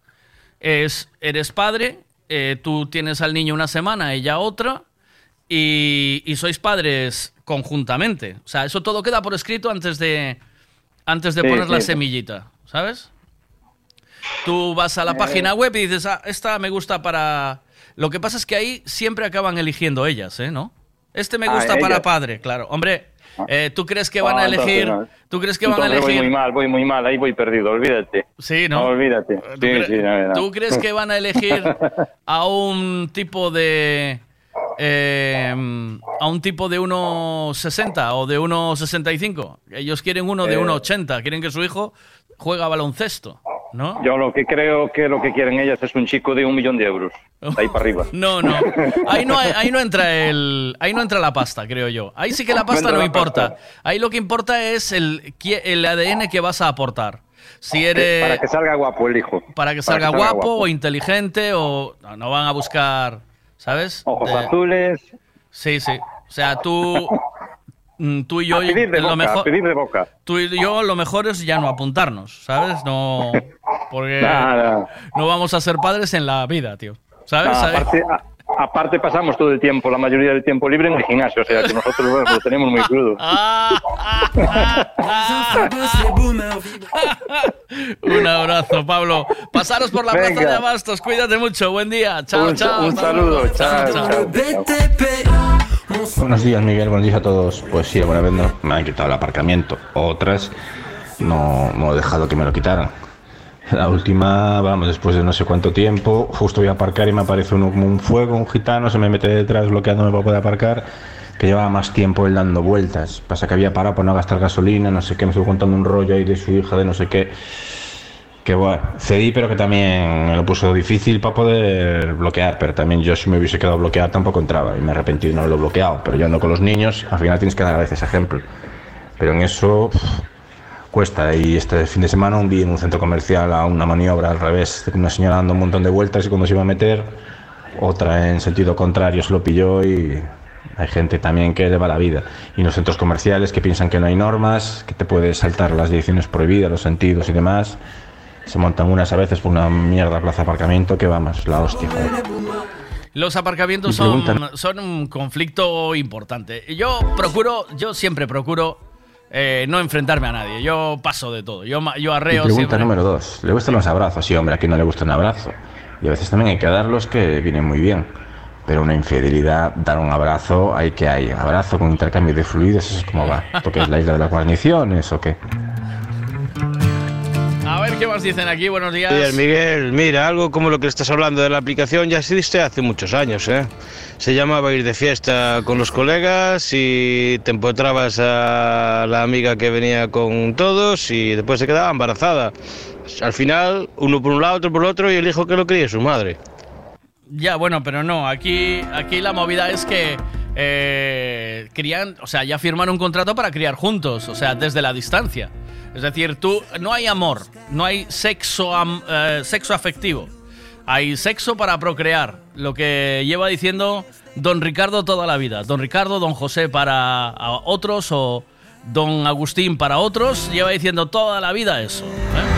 Es, eres padre, eh, tú tienes al niño una semana, ella otra, y, y sois padres conjuntamente. O sea, eso todo queda por escrito antes de, antes de Sí, poner la semillita, ¿sabes? Tú vas a la Eh. página web y dices, ah, esta me gusta para... Lo que pasa es que ahí siempre acaban eligiendo ellas, ¿eh? ¿No? Este me Ah, gusta para padre, claro. Hombre, eh, ¿tú crees que van Ah, a entonces elegir... no. ¿Tú crees que van a Entonces voy elegir... muy mal, voy muy mal, ahí voy perdido, olvídate. Sí, ¿no? olvídate. ¿Tú, Sí, cre- sí, no, tú crees que van a elegir a un tipo de... eh, a un tipo de 1,60 o de 1,65? Ellos quieren uno de Eh. 1,80. Quieren que su hijo juega baloncesto, ¿no? Yo lo que creo que lo que quieren ellas es un chico de un millón de euros. Ahí para arriba. [laughs] No, no. Ahí no, hay- ahí no entra el, ahí no entra la pasta, creo yo. Ahí sí que la pasta no, importa. pasta. Ahí lo que importa es el, el ADN que vas a aportar. Si eres Para que salga guapo el hijo. para que salga guapo o inteligente o no, no van a buscar, ¿sabes? Ojos De- azules. Sí, sí. O sea, tú tú y yo a pedir de lo boca, mejor a pedir de boca. tú y yo lo mejor es ya no apuntarnos, ¿sabes? No porque [laughs] no vamos a ser padres en la vida, tío. ¿Sabes? ¿Sabes? a- aparte pasamos todo el tiempo, la mayoría del tiempo libre en el gimnasio, o sea que nosotros bueno, lo tenemos muy crudo. [laughs] Un abrazo, Pablo. Pasaros por la Venga. plaza de Abastos. Cuídate mucho. Buen día. Chao, Un- chao. un saludo. chao. Buenos días, Miguel. Buenos días a todos. Pues sí, alguna vez no- me han quitado el aparcamiento. Otras no, no he dejado que me lo quitaran. La última, vamos, después de no sé cuánto tiempo, justo voy a aparcar y me aparece uno como un fuego, un gitano, se me mete detrás bloqueándome para poder aparcar, que llevaba más tiempo él dando vueltas. Pasa que había parado por no gastar gasolina, no sé qué, me estuvo contando un rollo ahí de su hija, de no sé qué. Que bueno, cedí, pero que también me lo puso difícil para poder bloquear. Pero también yo, si me hubiese quedado bloqueado, tampoco entraba. Y me arrepentí de no haberlo bloqueado. Pero yo ando con los niños, al final tienes que dar a veces ejemplo. Pero en eso cuesta. Y este fin de semana un vi en un centro comercial a una maniobra al revés, una señora dando un montón de vueltas y cuando se iba a meter, otra en sentido contrario se lo pilló y hay gente también que le va la vida. Y en los centros comerciales que piensan que no hay normas, que te puedes saltar las direcciones prohibidas, los sentidos y demás. Se montan unas a veces por una mierda plaza de aparcamiento que vamos, la hostia. joder. Los aparcamientos Mi son, son un conflicto importante. Yo procuro, yo siempre procuro eh, no enfrentarme a nadie. Yo paso de todo. Yo, yo Y arreo pregunta siempre. número dos. ¿Le gustan los abrazos? Sí, hombre, a quien no le gusta un abrazo. Y a veces también hay que darlos que vienen muy bien. Pero una infidelidad, dar un abrazo, hay que hay. Abrazo con intercambio de fluidos, eso es como va. ¿Esto qué es la isla de las guarniciones o qué? A ver qué más dicen aquí. Buenos días. Oye, Miguel, mira, algo como lo que estás hablando de la aplicación ya existe hace muchos años, ¿eh? Se llamaba ir de fiesta con los colegas y te empotrabas a la amiga que venía con todos y después se quedaba embarazada. Al final, uno por un lado, otro por otro y el hijo que lo cría su madre. Ya, bueno, pero no. Aquí, aquí la movida es que eh, o sea, ya firman un contrato para criar juntos, o sea, desde la distancia. Es decir, tú no hay amor, no hay sexo, eh, sexo afectivo. Hay sexo para procrear, lo que lleva diciendo Don Ricardo toda la vida. Don Ricardo, Don José para otros o Don Agustín para otros, lleva diciendo toda la vida eso. ¿eh?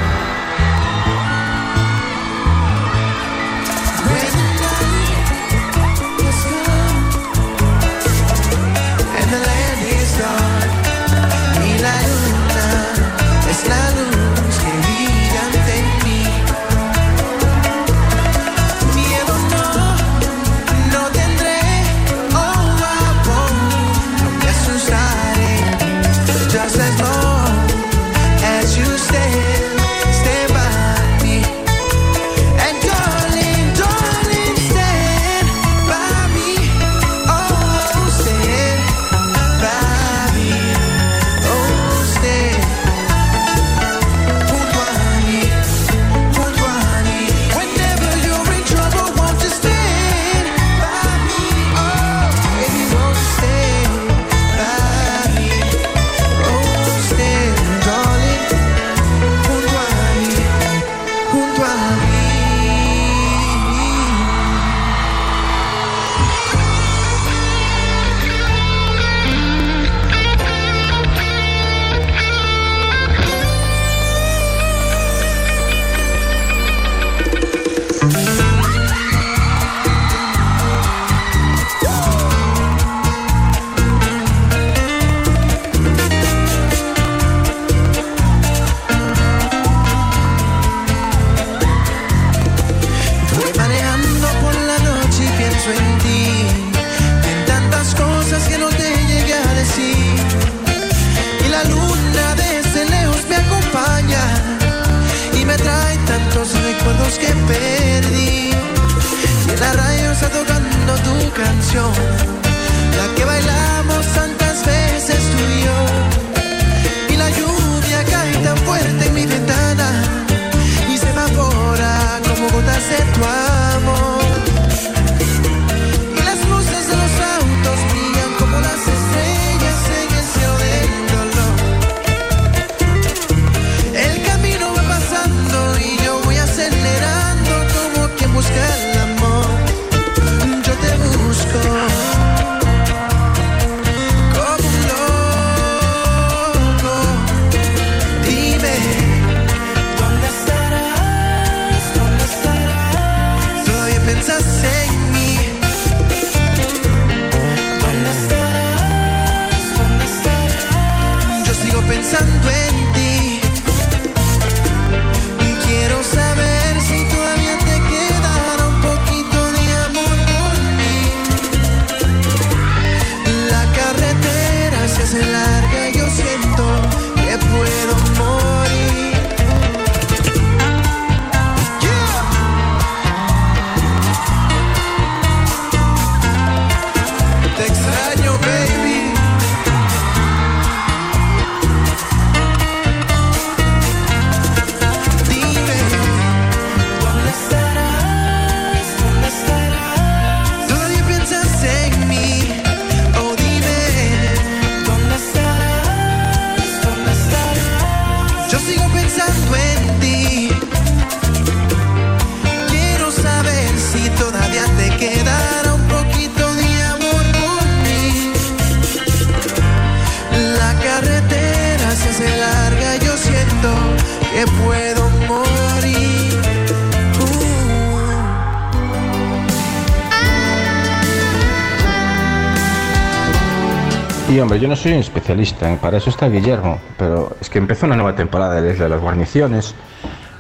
Hombre, yo no soy un especialista, ¿eh? para eso está Guillermo, pero es que empezó una nueva temporada de las Guarniciones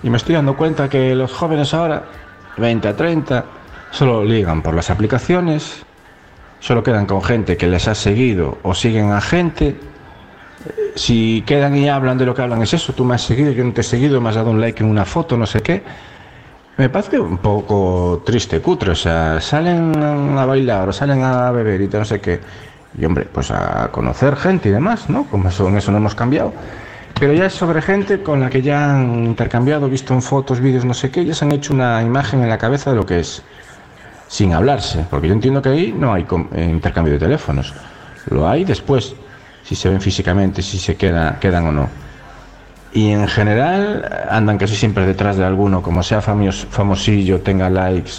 y me estoy dando cuenta que los jóvenes ahora, 20 a 30, solo ligan por las aplicaciones, solo quedan con gente que les ha seguido o siguen a gente. Si quedan y hablan de lo que hablan es eso, tú me has seguido, yo no te he seguido, me has dado un like en una foto, no sé qué. Me parece un poco triste, cutre, o sea, salen a bailar o salen a beber y no sé qué. Y hombre, pues a conocer gente y demás, ¿no? Como eso, en eso no hemos cambiado. Pero ya es sobre gente con la que ya han intercambiado, visto en fotos, vídeos, no sé qué, ya se han hecho una imagen en la cabeza de lo que es, sin hablarse. Porque yo entiendo que ahí no hay eh, intercambio de teléfonos. Lo hay después, si se ven físicamente, si se queda, quedan o no. Y en general andan casi siempre detrás de alguno, como sea famos- famosillo, tenga likes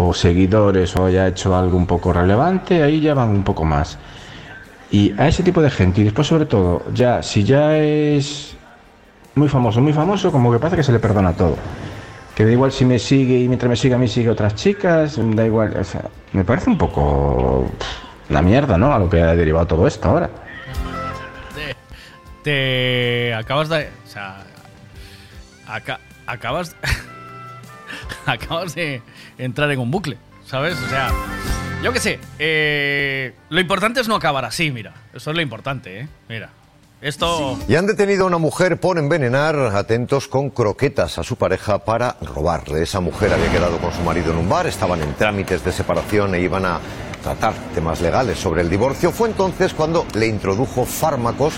o seguidores o haya hecho algo un poco relevante, ahí ya van un poco más. Y a ese tipo de gente, y después sobre todo, ya si ya es muy famoso, muy famoso, como que parece que se le perdona todo. Que da igual si me sigue y mientras me sigue a mí sigue otras chicas, da igual, o sea, me parece un poco la mierda, ¿no? A lo que ha derivado todo esto ahora. Te acabas de. O sea. aca- acabas. [laughs] acabas de entrar en un bucle, ¿sabes? O sea. Yo qué sé. eh, lo importante es no acabar así, mira. Eso es lo importante, ¿eh? Mira. Esto. Y han detenido a una mujer por envenenar, atentos, con croquetas a su pareja para robarle. Esa mujer había quedado con su marido en un bar, estaban en trámites de separación e iban a tratar temas legales sobre el divorcio. Fue entonces cuando le introdujo fármacos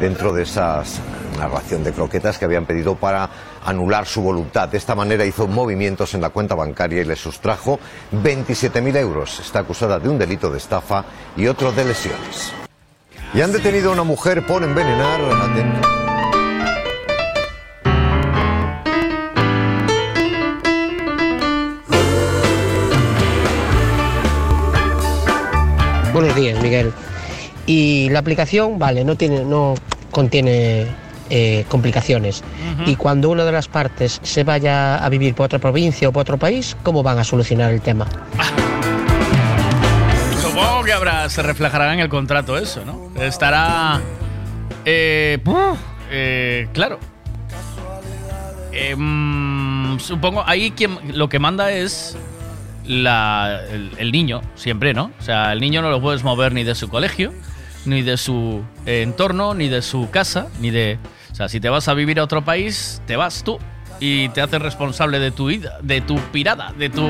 dentro de esas una ración de croquetas que habían pedido para anular su voluntad. De esta manera hizo movimientos en la cuenta bancaria y le sustrajo 27.000 euros. Está acusada de un delito de estafa y otro de lesiones. Y han detenido a una mujer por envenenar. Atentos. Buenos días, Miguel. Y la aplicación, vale, no tiene, no contiene eh, complicaciones. Y cuando una de las partes se vaya a vivir por otra provincia o por otro país, ¿cómo van a solucionar el tema? [laughs] Supongo que habrá, se reflejará en el contrato eso, ¿no? Estará. Eh, eh, claro. Em, supongo ahí quien lo que manda es la, el, el niño, siempre, ¿no? O sea, el niño no lo puedes mover ni de su colegio, ni de su eh, entorno, ni de su casa, ni de. O sea, si te vas a vivir a otro país, te vas tú y te haces responsable de tu vida, de tu pirada, de tu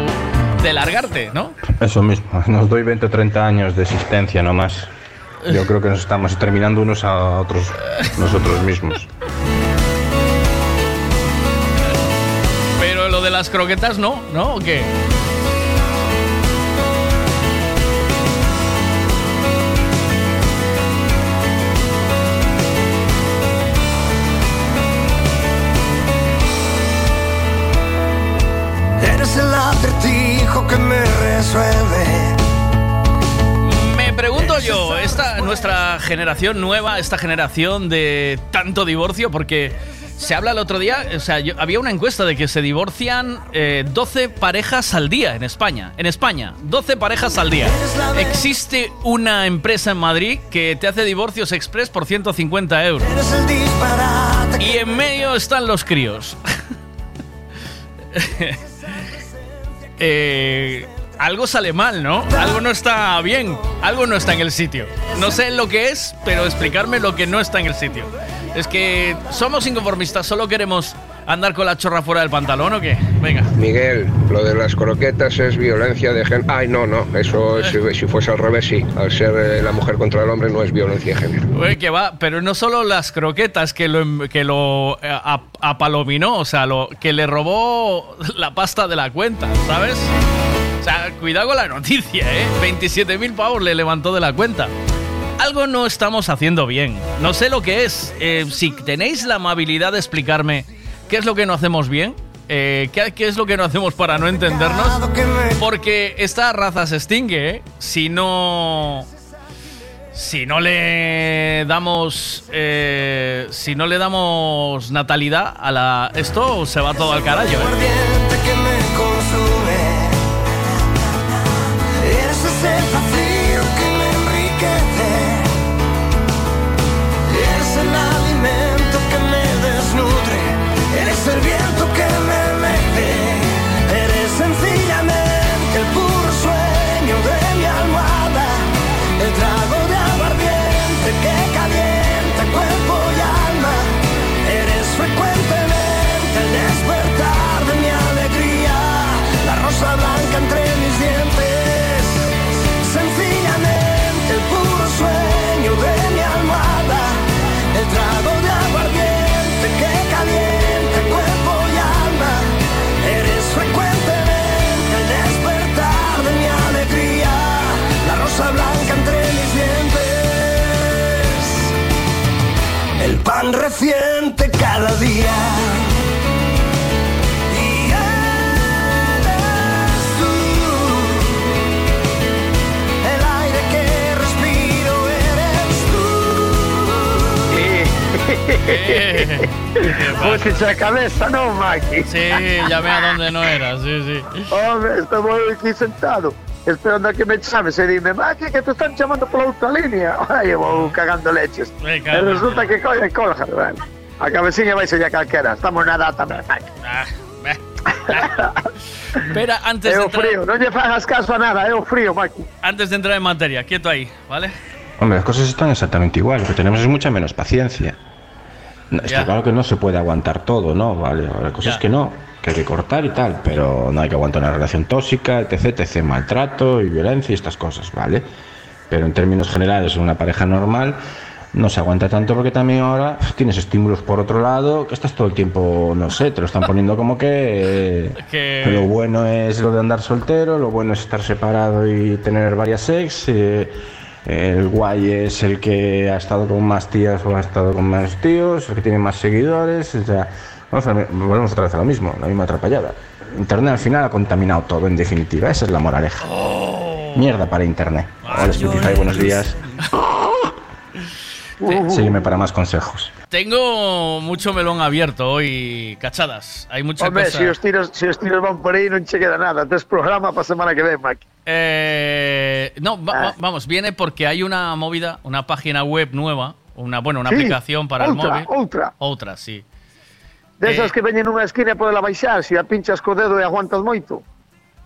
de largarte, ¿no? Eso mismo, [laughs] nos doy 20 o 30 años de existencia nomás. Yo creo que nos estamos terminando unos a otros nosotros mismos. Pero lo de las croquetas no, ¿no? ¿O qué? Que me resuelve. Me pregunto yo, esta nuestra generación nueva, esta generación de tanto divorcio, porque se habla el otro día, o sea, yo- había una encuesta de que se divorcian eh, 12 parejas al día en España. En España, 12 parejas al día. Existe una empresa en Madrid que te hace divorcios express por 150 euros. Y en medio están los críos. [laughs] [laughs] Eh, algo sale mal, ¿no? Algo no está bien, algo no está en el sitio. No sé lo que es, pero explicarme lo que no está en el sitio. Es que somos inconformistas, solo queremos andar con la chorra fuera del pantalón o qué? Venga. Miguel, lo de las croquetas es violencia de género. Ay, no, no, eso [laughs] si, si fuese al revés, sí. Al ser eh, la mujer contra el hombre no es violencia de género. Uy, que va, pero no solo las croquetas que lo, em- que lo eh, ap- apalominó, o sea, lo, que le robó la pasta de la cuenta, ¿sabes? O sea, cuidado con la noticia, ¿eh? 27.000 pavos le levantó de la cuenta. Algo no estamos haciendo bien. No sé lo que es. Eh, si tenéis la amabilidad de explicarme qué es lo que no hacemos bien, eh, ¿qué, qué es lo que no hacemos para no entendernos, porque esta raza se extingue ¿eh? si no si no le damos eh, si no le damos natalidad a la esto se va todo al carajo ¿eh? Cada día. Y eres Fosse [laughs] a cabeza, non, Maki? Sí, llamé a donde no era, sí, sí. Hombre, estamos aquí sentado esperando a que me chames e dime, Maki, que te están chamando pola outra línea. Ai, eu vou cagando leches. E cago. resulta que colle colga, bueno. A cabeciña vai ser ya calquera, estamos na data, Maki. [laughs] Espera, antes É de o entrar, frío, non lle fagas caso a nada, é o frío, Maki. antes de entrar en materia, quieto ahí, ¿vale? Hombre, las cosas están exactamente igual. Lo que tenemos es mucha menos paciencia. No, Está Ya. claro que no se puede aguantar todo, ¿no? Vale, la cosa es que no, que hay que cortar y tal, pero no hay que aguantar una relación tóxica, etc, etc, maltrato y violencia y estas cosas, ¿vale? Pero en términos generales, en una pareja normal no se aguanta tanto porque también ahora tienes estímulos por otro lado, que estás todo el tiempo, no sé, te lo están poniendo como que... [laughs] Que- Lo bueno es lo de andar soltero, lo bueno es estar separado y tener varias ex. eh, el guay es el que ha estado con más tías o ha estado con más tíos, el que tiene más seguidores. O sea, vamos a- volvemos otra vez a lo mismo, la misma atrapallada. Internet al final ha contaminado todo, en definitiva. Esa es la moraleja. Mierda para Internet. Hola, Spotify, buenos días. [laughs] Sígueme para más consejos. Tengo mucho melón abierto hoy, cachadas. Hay mucha Hombre, cosa. se os tiros, se os tiros van por aí non che queda nada. Tes programa para semana que ven, Maki. Eh, no, va- Ah. va- vamos, viene porque hay una movida, una página web nueva, una bueno, una Sí, aplicación para el móvil. outra. Otra, sí. Desas Eh. que veñen nunha esquina e podela baixar, se a pinchas co dedo e aguantas moito.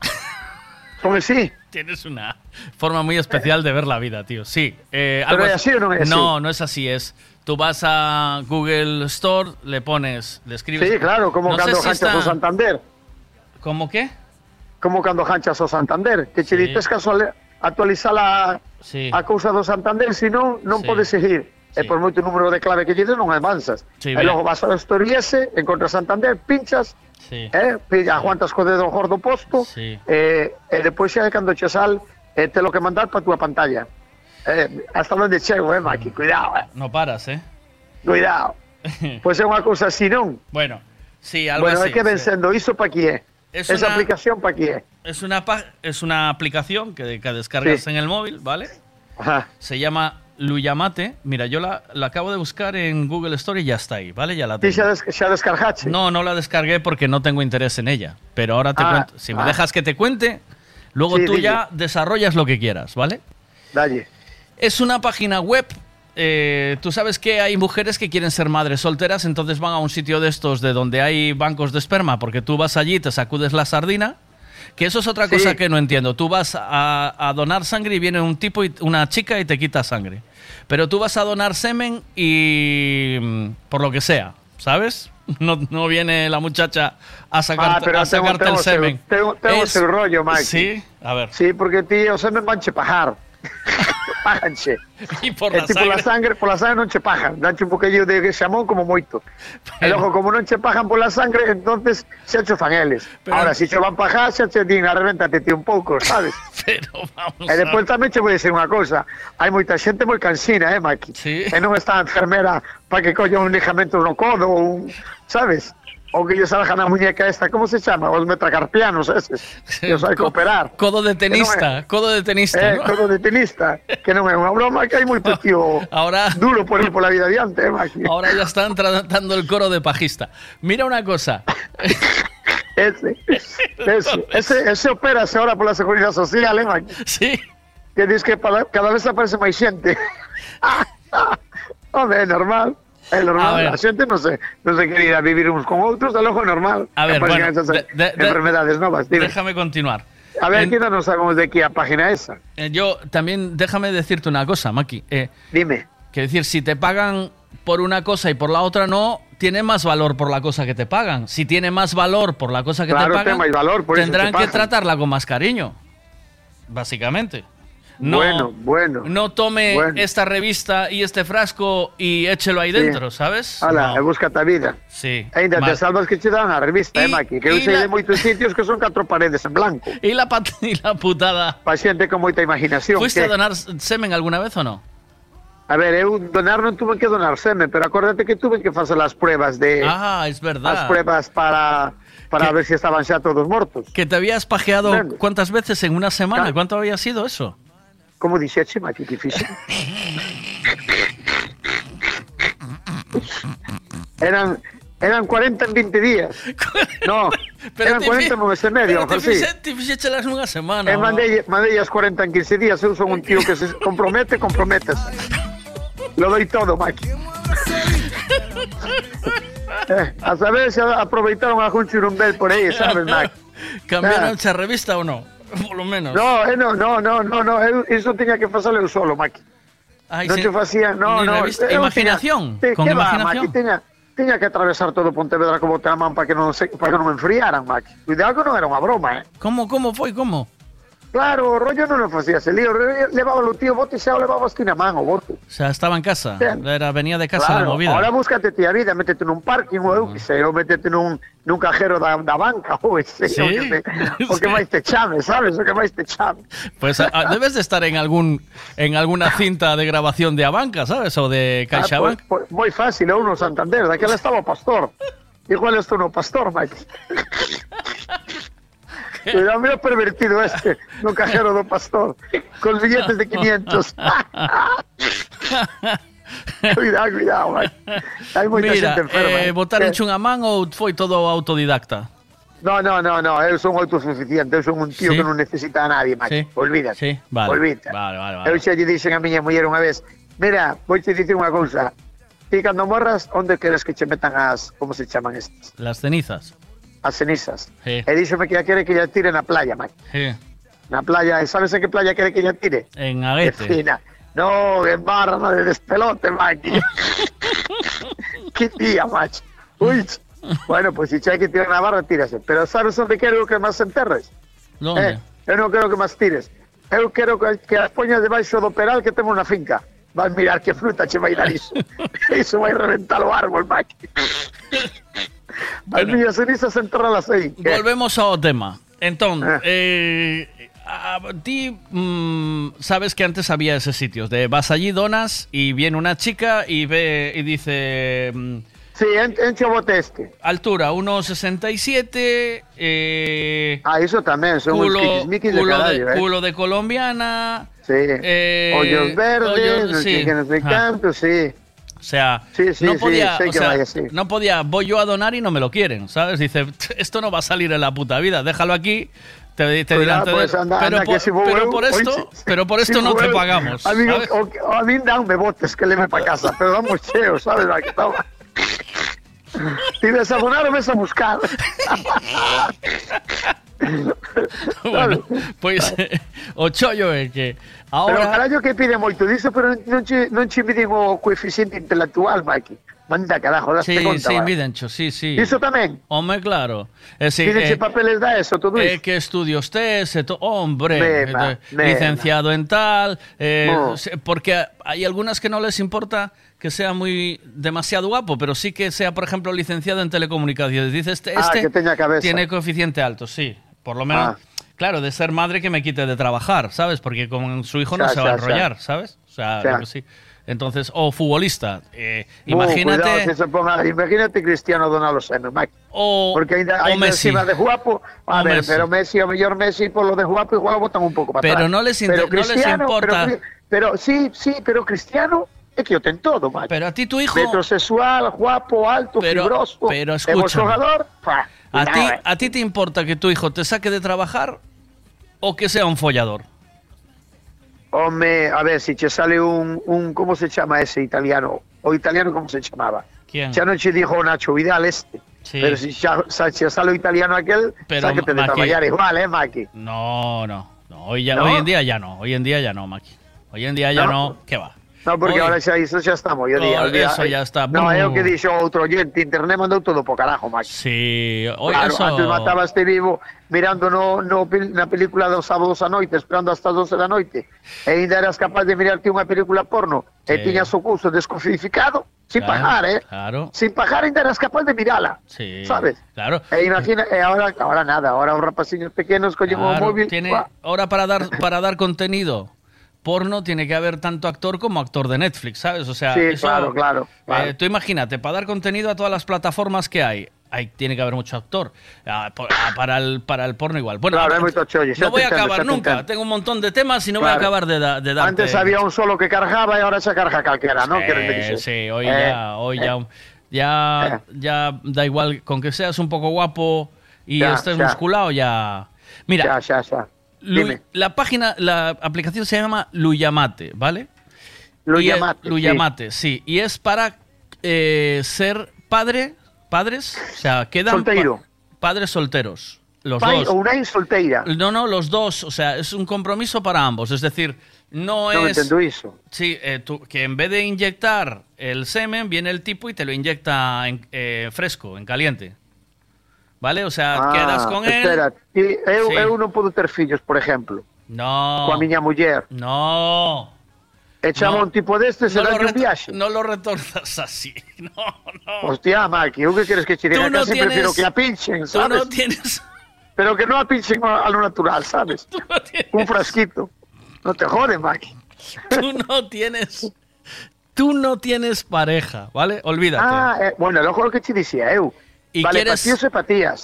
[laughs] Son así. Tienes una forma muy especial de ver la vida, tío. Sí. eh, ¿Pero algo es así o no es así? No, no es así. Es tú vas a Google Store, le pones, le escribes. Sí, claro, como No cando si ganchas está- o Santander. ¿Cómo qué? como cando janchas o Santander, que Sí. que actuali- actualizar a, Sí. a do Santander, senón non Sí. podes seguir. E por moito número de clave que lle non avanzas. Sí, e logo vas ao Estoriese, encontras Santander, pinchas, Sí. eh, aguantas co dedo gordo posto, Sí. eh, e depois xa cando che sal, eh, te lo que mandar para túa pantalla. Eh, hasta onde chego, eh, Maki, cuidado, eh, No paras, ¿eh? cuidado. [laughs] Pois é unha cousa así, non? Bueno, sí, algo Bueno, así. é que ven sí. iso pa aquí é. Es Esa una- aplicación pa aquí é. Es una, es una aplicación que, que descargas Sí. en el móvil, ¿vale? Ajá. Se llama Luyamate. Mira, yo la, la acabo de buscar en Google Store y ya está ahí, ¿vale? Ya la tengo. xa, des, xa descargache? No, no la descargué porque no tengo interés en ella. Pero ahora te Ah, cuento. Si me ah. dejas que te cuente, luego Sí, tú ya desarrollas lo que quieras, ¿vale? Dalle. Es una página web. eh, tú sabes que hay mujeres que quieren ser madres solteras, entonces van a un sitio de estos de donde hay bancos de esperma, porque tú vas allí, te sacudes la sardina. Que eso es otra Sí. cosa que no entiendo. Tú vas a, a donar sangre y viene un tipo, y, una chica y te quita sangre. Pero tú vas a donar semen y. mm, por lo que sea, ¿sabes? [laughs] No, no viene la muchacha a, sacarte, Ah, pero a tengo- sacarte tengo el seu- semen. tengo- tengo Es- seu rollo, Mike. Sí, a ver. Sí, porque ti o semen vanche pajar. [laughs] Pájanche. Y por e la ti pola sangre. sangre, pola sangre non che pajan. Danche un poquillo de xamón como moito. E logo, como non che pajan pola sangre, entonces xa che fan eles. Pero- Ahora, si che van pajar, xa che din, arrebentate ti un pouco, sabes? [laughs] Pero vamos E despois tamén che vou dicir unha cousa. Hai moita xente moi cansina, eh, Maki? Sí. E non está a enfermera para que colla un ligamento no codo ou un, sabes? Ou que lle salga na muñeca esta, como se chama? Os metacarpianos eses. [laughs] Que os hai que operar. Codo de tenista, codo de tenista. Eh, ¿no? codo de tenista, que non é unha broma, que hai moito tío Ahora, duro por ir pola vida adiante, eh, Maki? ahora ya están tratando el coro de pajista. Mira una cosa. [laughs] Ese, ese, ese, ese opera ahora pola Seguridade Social, eh, Maki? [laughs] Sí. Que dis que cada, vez aparece máis xente. Home, é normal. A normal, ver. a, xente non se, non se ir a vivir uns con outros, de logo é normal. A ver, bueno, esas de- de- de- enfermedades novas. Dime. Déjame continuar. A ver, aquí no nos sabemos de qué a página esa. Eh, yo también, déjame decirte una cosa, Maki. Eh, Dime. que decir, si te pagan por una cosa y por la otra no, tiene más valor por la cosa que te pagan. Si tiene más valor por la cosa que Claro, te pagan, valor, por tendrán te que tratarla con más cariño. Básicamente. No, Bueno, bueno. no tome bueno. esta revista y este frasco y échelo ahí Sí. dentro, ¿sabes? Ala, No. e búscate a vida. Sí. Ainda te salvas que che dan a revista, eh, Maki? Que eu y sei la- de moitos sitios que son catro paredes en blanco. [laughs] Y la, pat- y la putada. Pa xente con moita imaginación. ¿Fuiste que- a donar semen alguna vez o no? A ver, eu donar non tuve que donar semen, pero acórdate que tuve que facer as pruebas de... Ah, es verdad. as pruebas para para ver si estaban xa todos mortos. Que te habías pajeado cuántas veces en una semana. ¿Cuánto había sido eso? Como dixeche, Maki, que fixe? eran eran 40 en 20 días. No, eran te 40 fi- en un mes e medio, pero te fixe- te fixechelas nunha semana. E mandei, mandei as 40 en 15 días, eu son un tío que se compromete, comprometes. Lo doy todo, Maki. Eh, a saber se aproveitaron algún churumbel por aí, sabes, Maki? ¿Cambiaron Ah. esa revista o no? [laughs] Por lo menos. No, eh, no, no, no, no, no, iso tiña que eu solo, Maki. Ay, non sí. te facía, no, no. imaginación, tiña- con imaginación. Maki, tiña, tiña que atravesar todo Pontevedra como Telamán para que se, para que non me enfriaran, Maki. Cuidado que non era unha broma, eh. ¿Cómo, cómo fue? ¿Cómo? Claro, o rollo non o facía ese lío, levaba o tío bote e o levaba aquí na man o bote. O sea, estaba en casa. Era, venía de casa la Claro, movida. ahora búscate ti a vida, métete nun parking ou eu que sei, ou métete nun, nun cajero da, da banca ou ese, Sí. [laughs] o que, sei, o que máis te chame, sabes? O que máis te chame. Pues a- a- debes de estar en algún en alguna cinta de grabación de Abanca, ¿sabes? O de Ah, CaixaBank. pues, pues, moi fácil, eu no Santander, daquela estaba o pastor. Igual estou no pastor, Mike. [laughs] Cuidado, mira pervertido este, no cajero do pastor, con billetes de 500. [laughs] [laughs] cuidado, cuidado, Mike. Hai moita Mira, xente enferma. eh, botaron Eh, un a man ou foi todo autodidacta? No, no, no, no, eu son autosuficiente, eu son un tío Sí. que non necesita a nadie, Mike. Sí. Olvídate. Sí, vale. Olvídate. Vale, vale, Eu vale. xa lle dixen a miña muller unha vez, mira, vou te dicir unha cousa, ti cando morras, onde queres que che metan as, como se chaman estas? Las cenizas. As cenizas. Sí. E díxome que ella quere que ella tire na playa, Mike. Sí. Na playa, sabes en que playa quere que ella tire? En fina. No, en barra de despelote, Mike. [laughs] que tía, macho. Uy. Bueno, pues si hai que tirar na barra, tírase. Pero sabes onde quero que máis enterres? Donde? Eh, eu non quero que mas tires. Eu quero que, que as poñas debaixo do peral que temos na finca. Vas mirar que fruta che vai dar iso. iso vai reventar o árbol, [laughs] Maki. As miñas cenizas enterralas aí. Que- Volvemos ao tema. Entón, eh, a- ti mm, sabes que antes había esos sitios de vas allí, donas y viene una chica y ve y dice mm, Sí, en, enche o bote este. altura 1,67 eh, Ah, iso tamén, son culo, de de, eh. culo de colombiana, Sí. eh, Ollos verdes, que non sei Ah. canto, sí. O sea, Sí, sí, no sí, podía, sé o sea, no podía, voy yo a donar y no me lo quieren, ¿sabes? Dice, esto no va a salir en la puta vida, déjalo aquí, te, te dirán, Cuidado, te- pues, anda, pero, anda, por, si pero por esto, oiche, pero por esto si no vou te pagamos, A mí, o, a mí danme botes que leve para casa, pero damos cheos, sabes? Si desabonar o ves a buscar. [laughs] [laughs] bueno, pois o chollo é que Pero ahora carallo que pide moito diso, pero non che, non che miden o coeficiente intelectual, Maki. Manda carajo, daste Sí, conta, sí, va. midencho, sí, sí. Iso tamén? Home, claro. É dicir, Pídenche eh, papeles da eso, todo eh, iso. que estudios tes, e to- hombre, Nena, eh, nena. licenciado en tal, eh, No. porque hay algunas que no les importa que sea muy demasiado guapo, pero sí que sea, por ejemplo, licenciado en telecomunicaciones. Dice este, Ah, este que tenga cabeza. tiene coeficiente alto, sí, por lo menos. Ah. Claro, de ser madre que me quite de trabajar, ¿sabes? Porque con su hijo no Ya, se va a ya. enrollar, ¿sabes? O sea, que sí. Entonces, o futbolista, eh, Uh, imagínate. cuidado, que se ponga, imagínate Cristiano Donaldo Seno, Maki. O, Porque ainda, o Messi. de guapo, a O ver, Messi. pero Messi, o mellor Messi, por lo de guapo, igual lo botan un pouco para Pero atrás. no les inter- no les importa. Pero, pero sí, sí, pero Cristiano é que o ten todo, Maki. Pero a ti tu hijo. Metrosexual, guapo, alto, Pero- fibroso. pero e xogador, pa, ¿A ti. ¿A ti te importa que tu hijo te saque de trabajar o que sea un follador? Home, a ver, si che sale un, un, ¿cómo se llama ese italiano? O italiano, ¿cómo se llamaba? ¿Quién? Ya no che dijo Nacho Vidal este. Sí. Pero si che sale italiano aquel, Pero, sáquete de traballar igual, eh, Maki. No, no. no hoy, ya, ¿No? hoy en día ya no. Hoy en día ya no, Maki. Hoy en día ya No. no. ¿Qué va? No, porque Hoy- ahora xa iso xa estamos, yo día, día, eso ya está. No, é o que dixo outro oyente, internet mandou todo po carajo, Maki. Sí, hoy claro, eso... antes matabaste vivo mirando no, no, na película dos sábados a noite, esperando hasta as 12 da noite. E ainda eras capaz de mirarte unha película porno e Sí. tiñas o curso descodificado, sin Claro, pagar, eh? Claro, Sin pagar ainda eras capaz de mirala, sí. sabes? Claro. E imagina, e ahora, ahora nada, ahora os rapaciños pequenos collen o Claro, móvil, tiene, ¡buah! ahora para dar, para dar contenido porno tiene que haber tanto actor como actor de Netflix, ¿sabes? O sea, Sí, eso- claro, claro, eh, claro. tú imagínate, para dar contenido a todas las plataformas que hay, hay tiene que haber mucho actor. Ah, por- ah, para, el, para el porno igual. Bueno, Claro, chollo, no voy a acabar nunca. Tengo un montón de temas y no voy a acabar de, da- de darte. Antes había un solo que cargaba e ahora se carga calquera, ¿no? Eh, sí, hoy Eh, ya, hoy eh. ya, ya, ya da igual con que seas un poco guapo y Ya, estés musculado ya. Mira, Ya, ya, ya. Dime. la página, la aplicación se llama Luyamate, ¿vale? Luyamate, Luyamate, sí. Y es para eh, ser padre, padres, o sea, quedan Solteiro. pa- padres solteros. Los Pai dos. ou nai solteira. No, no, los dos. O sea, es un compromiso para ambos. Es decir, no, es. entendo iso. Sí, eh, tú- que en vez de inyectar el semen, viene el tipo y te lo inyecta en, eh, fresco, en caliente. ¿Vale? O sea, quedas con él. Ah, Espera, eu, Sí. eu non podo ter fillos, por exemplo, No. coa miña muller. No. E chama No. un tipo deste se No lo, dá un viaxe. no lo retornas así. [laughs] No, no. Hostia, Maki, eu que queres que che diga? Tú no Casi tienes- prefiero que a pinchen, Tú sabes? no tienes. Pero que no a pinchen a lo natural, ¿sabes? [laughs] Un frasquito. No te jodes, Maki. Tú no tienes. Tú no tienes pareja, ¿vale? Olvídate. Ah, eh, bueno, logo o que che dicía eu. E vale, queres- patíos e patías.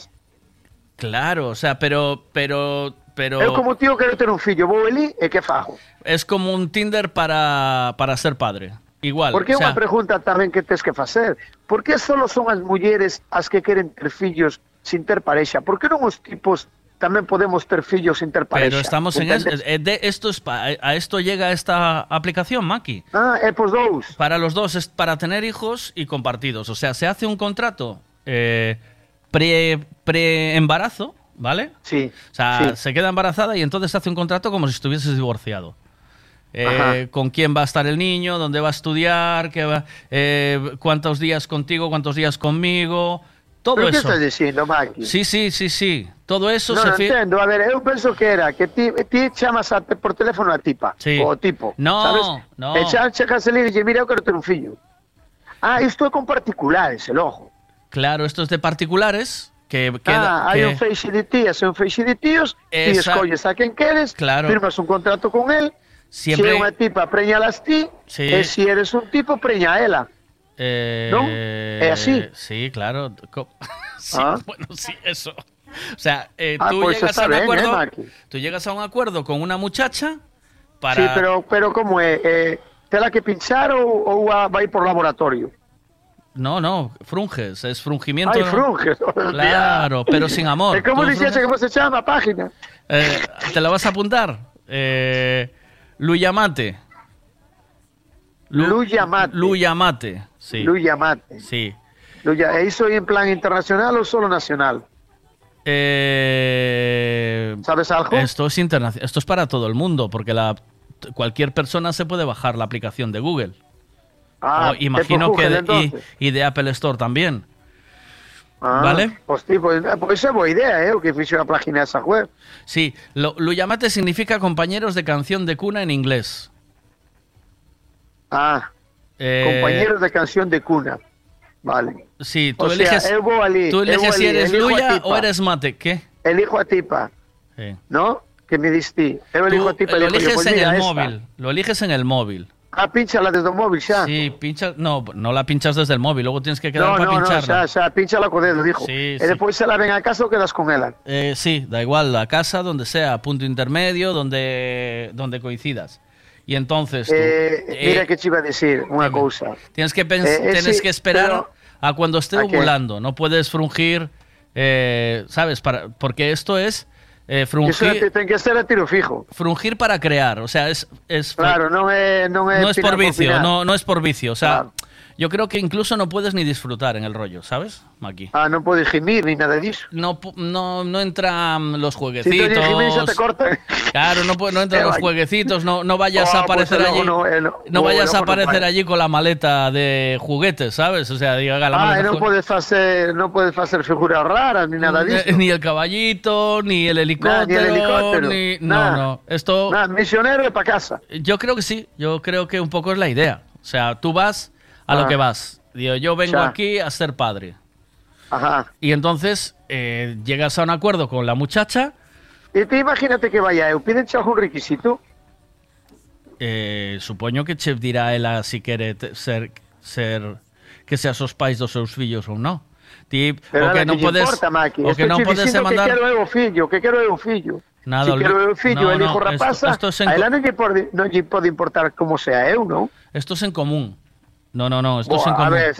Claro, o sea, pero. Pero. Pero. Eu como tío quero ter un fillo, vou ali e que fago? Es como un Tinder para, para ser padre. Igual. Porque é o sea, unha pregunta tamén que tes que facer. Por que solo son as mulleres as que queren ter fillos sin ter parexa? Por que non os tipos tamén podemos ter fillos sin ter parexa? pero estamos en es- eh, de esto es pa- a esto llega esta aplicación, Maki. Ah, é pos dous. Para los dos es para tener hijos y compartidos. O sea, se hace un contrato eh, pre, pre-embarazo, ¿vale? Sí. O sea, sí. se queda embarazada y entonces hace un contrato como si estuvieses divorciado. Eh, con quién va a estar el niño, dónde va a estudiar, qué va- eh, cuántos días contigo, cuántos días conmigo. Todo Pero eso. estás dicindo, Maki? Sí, sí, sí, sí. Todo eso non, se non fi- entendo. A ver, eu penso que era que ti, ti chamas a, por teléfono a tipa, Sí. o tipo, No, sabes? no. E xa checas el e dices, mira, eu quero ter un. Ah, isto é con particulares, el ojo. Claro, esto es de particulares que ah, queda. hai que- un feixe de tías e un feixe de tíos, ti Esa- escolles a quen queres, Claro. firmas un contrato con él, Siempre- se é unha tipa, preñalas ti, Sí. e se eres un tipo, preña a ela. eh, ¿No? ¿Es así? Sí, claro. [laughs] Sí, Ah. bueno, sí, eso. O sea, eh, Ah, tú, pues llegas a un bien, ¿eh, acuerdo, Maki? tú llegas a un acuerdo con una muchacha para. Sí, pero, pero como é? Eh, tela que pinchar ou, ou a, vai por laboratorio? No, no, frunges, es frungimiento. Ai, frunges. [laughs] Claro, pero sin amor. Dixese frunges- que se chama a página? Eh, ¿Te la vas a apuntar? Eh, Luyamate. Lu- Luyamate. Luyamate, sí. Luyamate. Sí. Luya, e iso é en plan internacional ou solo nacional? Eh, ¿Sabes algo? Esto es internacional. Esto es para todo el mundo, porque la, cualquier persona se puede bajar la aplicación de Google. Ah, O imagino que de, y, y de Apple Store también. Ah, ¿Vale? Pois, tipo, pois é boa idea, eh, que fixo a página esa web. Sí, lo, Luyamate significa compañeros de canción de cuna en inglés. Ah, Eh, compañeros de canción de cuna. Vale. Sí, tú O sea, eliges, vou ali, tú eliges si eres Luya o eres Mate. ¿Qué? Elijo a tipa, Sí. ¿no? Que me diste. Eu elijo a tipa lo eliges pues en el esta. móvil. Lo eliges en el móvil. Ah, pínchala desde o móvil xa. Sí, pincha, no, no la pinchas desde el móvil, luego tienes que quedar No, para no, no, pincharla. xa, xa, pínchala co dedo, dijo. Sí, e sí. despois se la ven a casa ou quedas con ela. Eh, sí, da igual, la casa, donde sea, punto intermedio, donde, donde coincidas. Y entonces tú, Eh, eh, mira que te iba a decir unha cousa. tienes que eh, eh, tienes sí, que esperar a cuando esté ¿A ovulando. No puedes frungir, eh, ¿sabes? Para, porque esto es eh, frungir, ten que ser a tiro fijo. frungir para crear. O sea, es, es Claro, non é non é no es por vicio, no, no es por vicio. O sea, yo creo que incluso no puedes ni disfrutar en el rollo, ¿sabes, Maki? Ah, non podes gemir ni nada diso. No, pu- no, no entran los Si jueguecitos. te gemir te cortan. Claro, no, no entran los jueguecitos, no, no vayas Oh, a aparecer pues el allí. no, el- no no, vayas el a no aparecer allí con la maleta de juguetes, ¿sabes? O sea, diga la Ah, maleta de juguetes. podes facer, non podes facer figuras raras ni nada diso. Ni el caballito, ni el helicóptero, ni el helicóptero. ni- no, no. Esto. Nada, misionero para casa. Yo creo que sí, yo creo que un poco es la idea. O sea, tú vas a lo que vas. Digo, yo vengo Ya. aquí a ser padre. Ajá. Y entonces eh, llegas a un acuerdo con la muchacha. E te imagínate que vaya eu, pídenche algún requisito. Eh, supoño que che dirá ela si quere ser ser que seas os pais dos seus fillos ou non. Ti, o que non podes importa, Maki. o que non podes é mandar que quero o fillo, que quero eu o fillo. Nada, si quero o fillo, No, el hijo no, esto- rapaza, esto es en a ela non lle, pode, non lle pode importar como sea eu, non? Esto es en común. No, no, no, esto es Boa, a ver,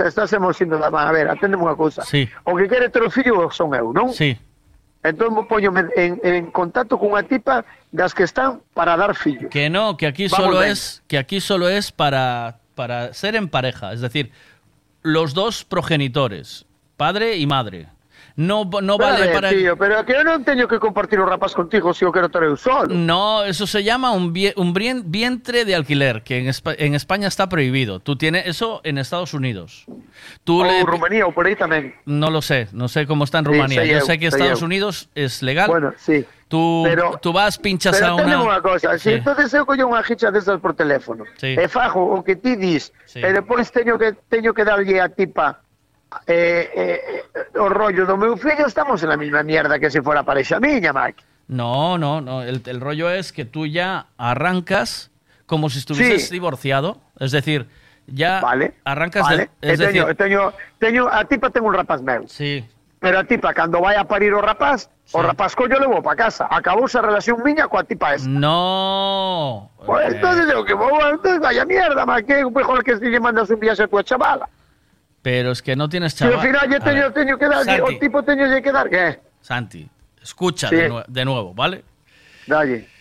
siendo da man. A ver, atendeme unha cousa. Sí. O que quere ter o fillo son eu, non? Sí. Entón me poño en, en contacto cunha tipa das que están para dar fillo. Que no, que aquí Vamos solo ben. es que aquí solo es para para ser en pareja, es decir, los dos progenitores, padre y madre. No, no Pero a vale ver, para tío, pero que eu non teño que compartir o rapaz contigo se eu quero ter eu solo. No, eso se llama un, vie- un vientre de alquiler, que en, Espa- en España está prohibido. Tú tienes eso en Estados Unidos. Tú Ou le- Rumanía ou por aí tamén. no lo sé, no sé cómo está en Sí, Rumanía. sei Yo eu, sé que Estados eu. Unidos es legal. Bueno, sí. Tú, Pero- tú vas, pinchas a Pero una. tenemos unha cosa, Sí. si entonces eu collo unha ficha desas por teléfono Sí. e fajo o que ti dis Sí. e depois teño que teño que darlle a tipa eh, eh, o rollo do meu fillo estamos en la misma mierda que se fora parexa miña, Mike. No, no, no. El, el rollo es que tú ya arrancas como si estuvieses Sí. divorciado. Es decir, ya arrancas Vale, de. Es e teño, decir, teño, teño, a tipa ten un rapaz meu. Sí. Pero a tipa, cando vai a parir o rapaz, o rapaz collo levo para casa. Acabouse a relación miña coa tipa esa. No. Pues entonces digo que vou, entonces vaya mierda, ma, que mejor que si lle mandas un viaxe a tua chavala. Pero es que no tienes Si chaval. ao final lle A teño, ver, teño que dar, Santi. o tipo teño que dar, que? Santi, escucha Sí. de, nue- de nuevo, ¿vale? Dalle.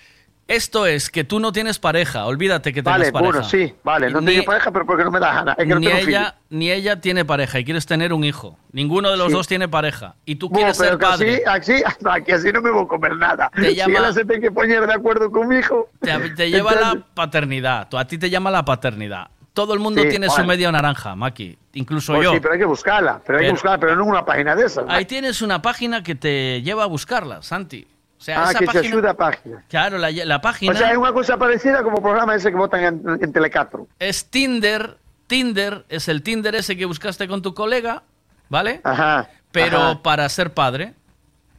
Esto es que tú no tienes pareja, olvídate que Vale, pareja. bueno, sí, vale, Ni- teño pareja, pero porque non me da gana, é que ni tengo fillo. ella, ni ella tiene pareja y quieres tener un hijo. Ninguno de los Sí. dos tiene pareja. Y tú Bueno, quieres pero ser que así, padre. así, [laughs] que así no me voy a comer nada. Te Si llama- ela se ten que poñer de acuerdo con mi hijo. Te, te [laughs] lleva la paternidad. Tú, a ti te llama la paternidad. Todo el mundo Sí, tiene su media naranja, Maki. Incluso Pues yo. sí, pero hay que buscarla, pero hay que buscarla, pero no una página de esas. Ahí tienes una página que te lleva a buscarla, Santi. O sea, ah, esa que se página. axuda a página. Claro, la, la página O sea, é unha cousa parecida como programa ese que botan en, en Telecatro. es Tinder. Tinder es el Tinder ese que buscaste con tu colega, ¿vale? Ajá. Pero ajá. para ser padre,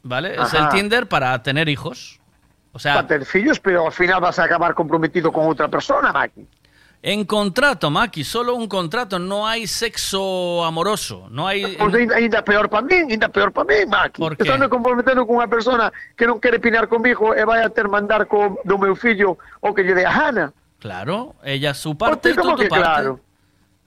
¿vale? Es el. Tinder para tener hijos. O sea, Para ter fillos, pero ao final vas a acabar comprometido con outra persona, Maki. En contrato, Maki, solo un contrato, no hay sexo amoroso, no hay... Pois ainda, ainda peor para mí, ainda peor para mí, Maki. Por qué? Estando comprometendo con unha persona que non quere pinar comigo e vai a ter mandar co, do meu fillo o que lle dé a Hanna. Claro, ella su parte y Hostia, tú tu que parte. claro?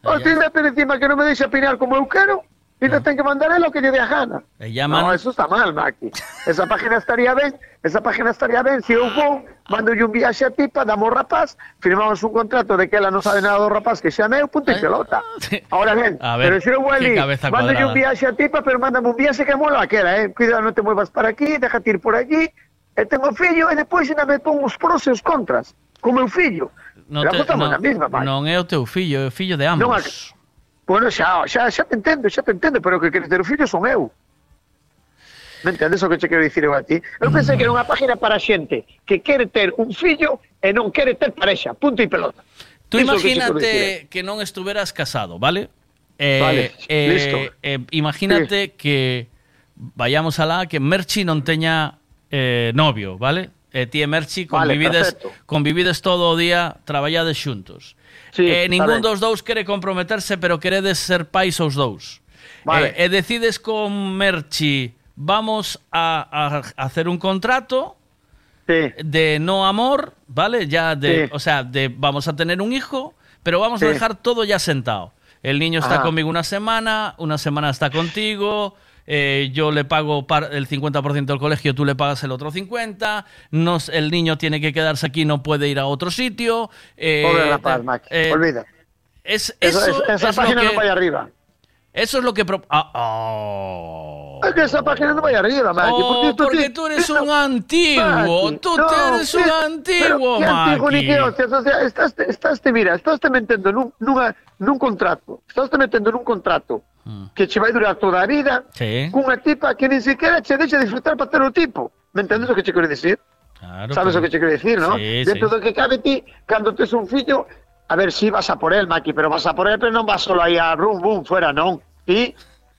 Hostia, ainda encima que non me deixa pinar como eu quero, Y te ah. tengo que mandar el lo que yo dé a Hanna. Llaman... No, eso está mal, Maki. Esa página estaría ben, esa página estaría ben. Si eu vou, mando un viaxe a Pipa, damos rapaz, firmamos un contrato de que ela non sabe nada do rapaz que xa meu, punto e eh. pelota. Ahora ben, a ver, pero se eu vou ali, mando un viaxe a Pipa, pero mándame un viaxe que mola aquela, eh? Cuidado, non te muevas para aquí, déjate ir por allí, e tengo fillo, eh, e depois ainda me pongo os pros e os contras, como meu fillo. Non, te, non, misma, non é o teu fillo, é o fillo de ambos. Non, Bueno, xa, xa, xa te entendo, xa te entendo, pero que queres ter o fillo son eu. Me entendes o que che quero dicir eu a ti? Eu pensei que era unha página para xente que quere ter un fillo e non quere ter parexa, punto e pelota. Tú Iso imagínate que, que non estuveras casado, vale? Eh, vale, eh, listo. Eh, imagínate sí. que vayamos a la que Merchi non teña eh, novio, vale? E eh, ti e Merchi convivides, vale, perfecto. convivides todo o día, traballades xuntos. Sí, eh, ningún dos dous quere comprometerse, pero queredes ser pais os dous. Vale. Eh, e decides con Merchi, vamos a, a hacer un contrato de no amor, ¿vale? Ya de, Sí. o sea, de vamos a tener un hijo, pero vamos a dejar todo ya sentado. El niño está Ajá. conmigo una semana, una semana está contigo, eh, yo le pago par- el 50% del colegio, tú le pagas el otro 50%, nos, el niño tiene que quedarse aquí, no puede ir a otro sitio. eh, Pobre rapaz, eh, Maki, eh, olvida. Es, Eso- eso esa- es página que- non vai arriba. Eso es lo que... pro- ah, oh. Que esa página non vai arriba, Maki. Oh, porque, isto porque ti- tú eres un antiguo, tú no, eres un antiguo, pero antiguo ni que hostias, o sea, estás, estás te mira, estás te metendo nun, nunha, nun contrato, estás te metendo nun contrato Mm. que che vai durar toda a vida Sí, cunha tipa que ni siquiera che deixa disfrutar para ter o tipo. Me entendes o que che quero dicir? claro. Sabes pero- o que che quero dicir, ¿no? Sí, Dentro sí. do que cabe ti, cando tes un fillo, a ver, si vas a por él, Maki, pero vas a por él, pero non vas solo aí a rum, bum, fuera, non. Ti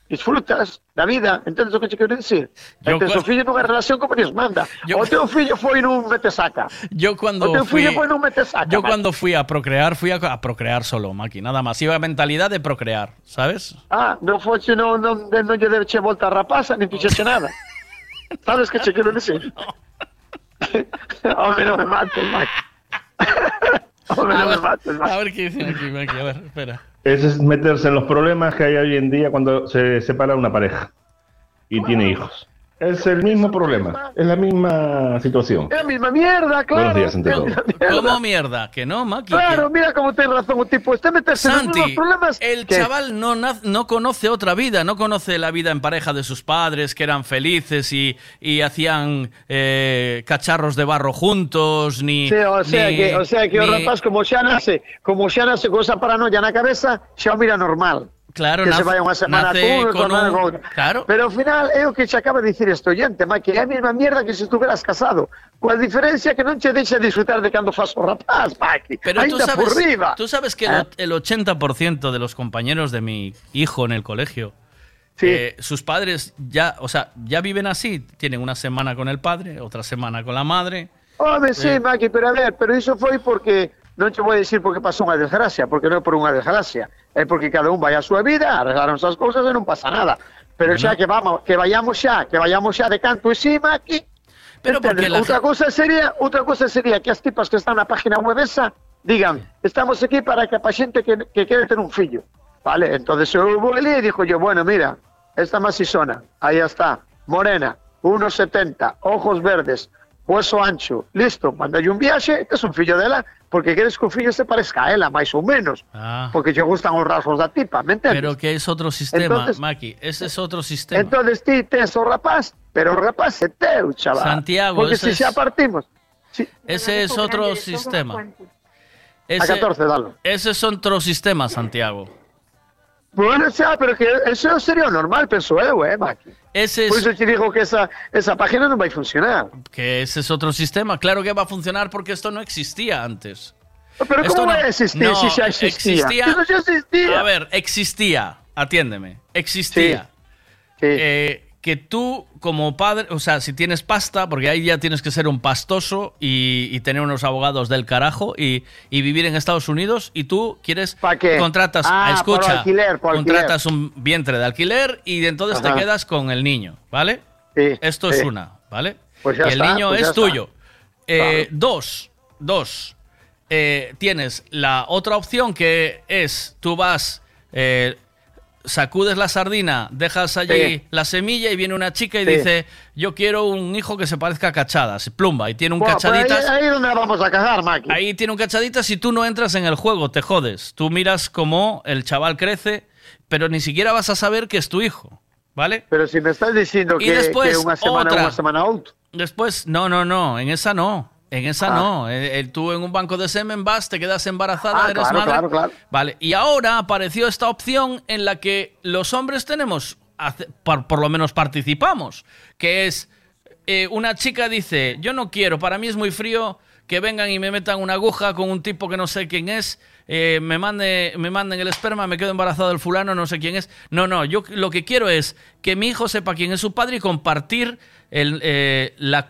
disfrutas da vida, entendes o que che quero dicir? Yo E tes cua- o fillo nunha relación como Dios manda. O teu fillo foi nun metesaca. Yo cuando o teu fui, fillo foi nun metesaca. yo Maki. cuando fui a procrear, fui a, a procrear solo, Maki, nada más. Iba a mentalidad de procrear, ¿sabes? Ah, non foxe, non, non, non lle deche volta a rapaza, nin fixeche nada. [laughs] Sabes que che quero dicir? [laughs] Home, non me mates, Maki. Home, A non me ver, mates, Maki. a ver qué dicen aquí, Maki, a ver, espera. Es meterse en los problemas que hay hoy en día cuando se separa una pareja y tiene hijos. Es el mismo problema, es la misma situación. É a mesma mierda, claro. Buenos días, ante todo. ¿Cómo mierda? Que no, Maki. Claro, mira cómo ten razón o tipo. Este meterse en Santi, unos problemas. el que- chaval no, no conoce otra vida, no conoce la vida en pareja de sus padres, que eran felices y, y hacían eh, cacharros de barro juntos, ni... Sí, o sea ni- que, o sea que o ni- rapaz como xa nace, como xa nace con esa paranoia na cabeza, xa o mira normal. Claro, que se nace- vaya unha semana nace con un- con claro. Pero ao final é o que che acaba de dicir este oyente, ma, que é a mesma mierda que se estuveras casado. Coa diferencia que non che deixa disfrutar de cando fas o rapaz, Maki. Pero tú Ainda por sabes, riba. tú sabes que Ah. el, el 80% de los compañeros de mi hijo en el colegio, Sí. eh, sus padres ya, o sea, ya viven así, tienen una semana con el padre, otra semana con la madre. Home, sí, Eh. Maki, pero a ver, pero iso foi porque non te vou dicir porque pasou unha desgracia, porque non é por unha desgracia, é porque cada un vai a súa vida, arreglaron as cousas e non pasa nada. Pero xa que vamos, que vayamos xa, que vayamos xa de canto e sí, Maki. Pero porque la outra cousa sería, outra cousa sería que as tipas que están na página web esa digan, estamos aquí para que pa xente que, que quere ter un fillo. Vale, entonces vou ali e dixo yo, bueno, mira, esta macizona, aí está, morena, 1,70, ojos verdes, hueso ancho, listo, mandalle un viaxe, que es un fillo dela, porque queres que o fillo se parezca a ela, máis ou menos, Ah, porque che gustan os rasgos da tipa, me entendes? pero que es otro sistema, Entonces- Maki, ese es otro sistema. Entonces ti tes o rapaz, pero o rapaz é teu, chaval. Santiago, porque ese se xa es- partimos, Ese es otro sistema. A 14, dalo. Ese es otro sistema, Santiago. Bueno, xa, pero que eso sería o normal, penso eu, eh, Maki. Ese es- Por iso te digo que esa, esa página non vai funcionar. Que ese es otro sistema. Claro que va a funcionar porque esto no existía antes. Pero Esto ¿cómo no- va a existir no, si ya existía? Eso ya existía. A ver, existía. Atiéndeme. Existía. Eh, que tú, como padre, o sea, si tienes pasta, porque ahí ya tienes que ser un pastoso y, y tener unos abogados del carajo y, y vivir en Estados Unidos y tú quieres qué? contratas, Ah, escucha, por alquiler, por alquiler. contratas un vientre de alquiler y entonces Ajá. te quedas con el niño, ¿vale? Esto sí. es una, ¿vale? Pues ya y el está, niño pues ya es está. tuyo. Eh, Claro. Dos, dos. Eh, tienes la otra opción que es tú vas, eh, sacudes la sardina, dejas allí Sí. la semilla y viene una chica y Sí. dice, yo quiero un hijo que se parezca a cachadas, plumba, y tiene un Bueno, pues cachaditas. ahí, ahí es donde la vamos a cagar, Maki. Ahí tiene un cachaditas si tú no entras en el juego, te jodes. Tú miras cómo el chaval crece, pero ni siquiera vas a saber que es tu hijo, ¿vale? Pero si me estás diciendo Y que, después, que una semana, otra. una semana out. Después, no, no, no, en esa no. En esa Ah. no. Eh, eh, tú en un banco de semen vas, te quedas embarazada, Ah, eres claro, madre. claro, claro. Vale, y ahora apareció esta opción en la que los hombres tenemos, por, por lo menos participamos, que es eh, una chica dice, yo no quiero, para mí es muy frío que vengan y me metan una aguja con un tipo que no sé quién es, eh, me, mande, me manden el esperma, me quedo embarazado del fulano, no sé quién es. No, no, yo lo que quiero es que mi hijo sepa quién es su padre y compartir el, eh, la,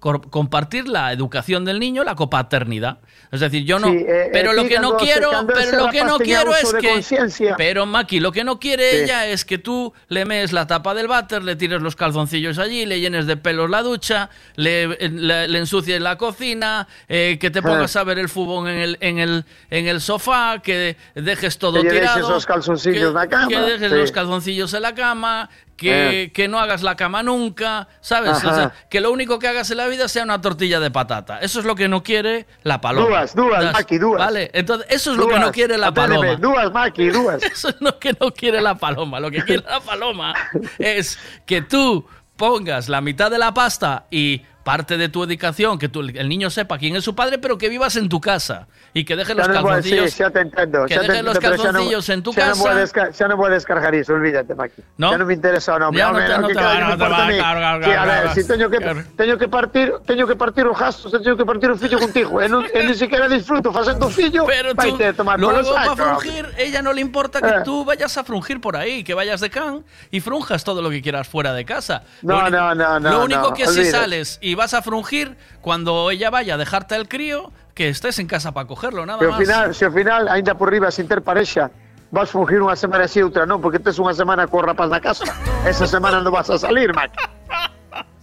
compartir la educación del niño, la copaternidad. Es decir, yo no, Sí, eh, pero eh, lo que no quiero, pero lo que no quiero es que pero Maki, lo que no quiere Sí. ella es que tú le mees la tapa del váter, le tires los calzoncillos allí, le llenes de pelos la ducha, le, le, le ensucies la cocina, eh, que te pongas a ver el fútbol en el, en el, en el sofá, que dejes todo Que tirado. deixes os calzoncillos que, na cama, Que dejes sí. los calzoncillos en la cama, que, Eh. que no hagas la cama nunca, ¿sabes? O Ajá. sea, que lo único que hagas en la vida sea una tortilla de patata. Eso es lo que no quiere la paloma. Dúas, dúas, Das- Maki, dúas. Vale, entonces eso es lo que no quiere la paloma. Dúas, Maki, dúas. [laughs] Eso es lo que no quiere la paloma. Lo que quiere la paloma [laughs] es que tú pongas la mitad de la pasta y parte de tu educación, que tú- el niño sepa quién es su padre, pero que vivas en tu casa y que dejes los vou- calzoncillos. sí, te entendo. que dejes los calzoncillos en tu xa non vou a casa. desca- xa non vou a descargar iso, olvídate, Maki. ¿No? Xa non me interesa. Ya no Home, te- no te va- no te va importa a a a ver, si teño que teño que partir, teño que partir o gasto, teño que partir o fillo contigo. E non e ni siquiera disfruto facendo o fillo. Pero tú, tomar luego para saco. frungir, ella no le importa que Eh. tú vayas a frungir por ahí, que vayas de can y frunjas todo lo que quieras fuera de casa. No, no, no, no, Lo único no, que si sales y vas a frungir, cuando ella vaya a dejarte al crío, que estés en casa para cogerlo, nada Se ao más. final, se ao final, aínda por riba, sin ter parexa, vas fungir unha semana así e outra non, porque tes unha semana co rapaz na casa. Esa semana non vas a salir, Maki.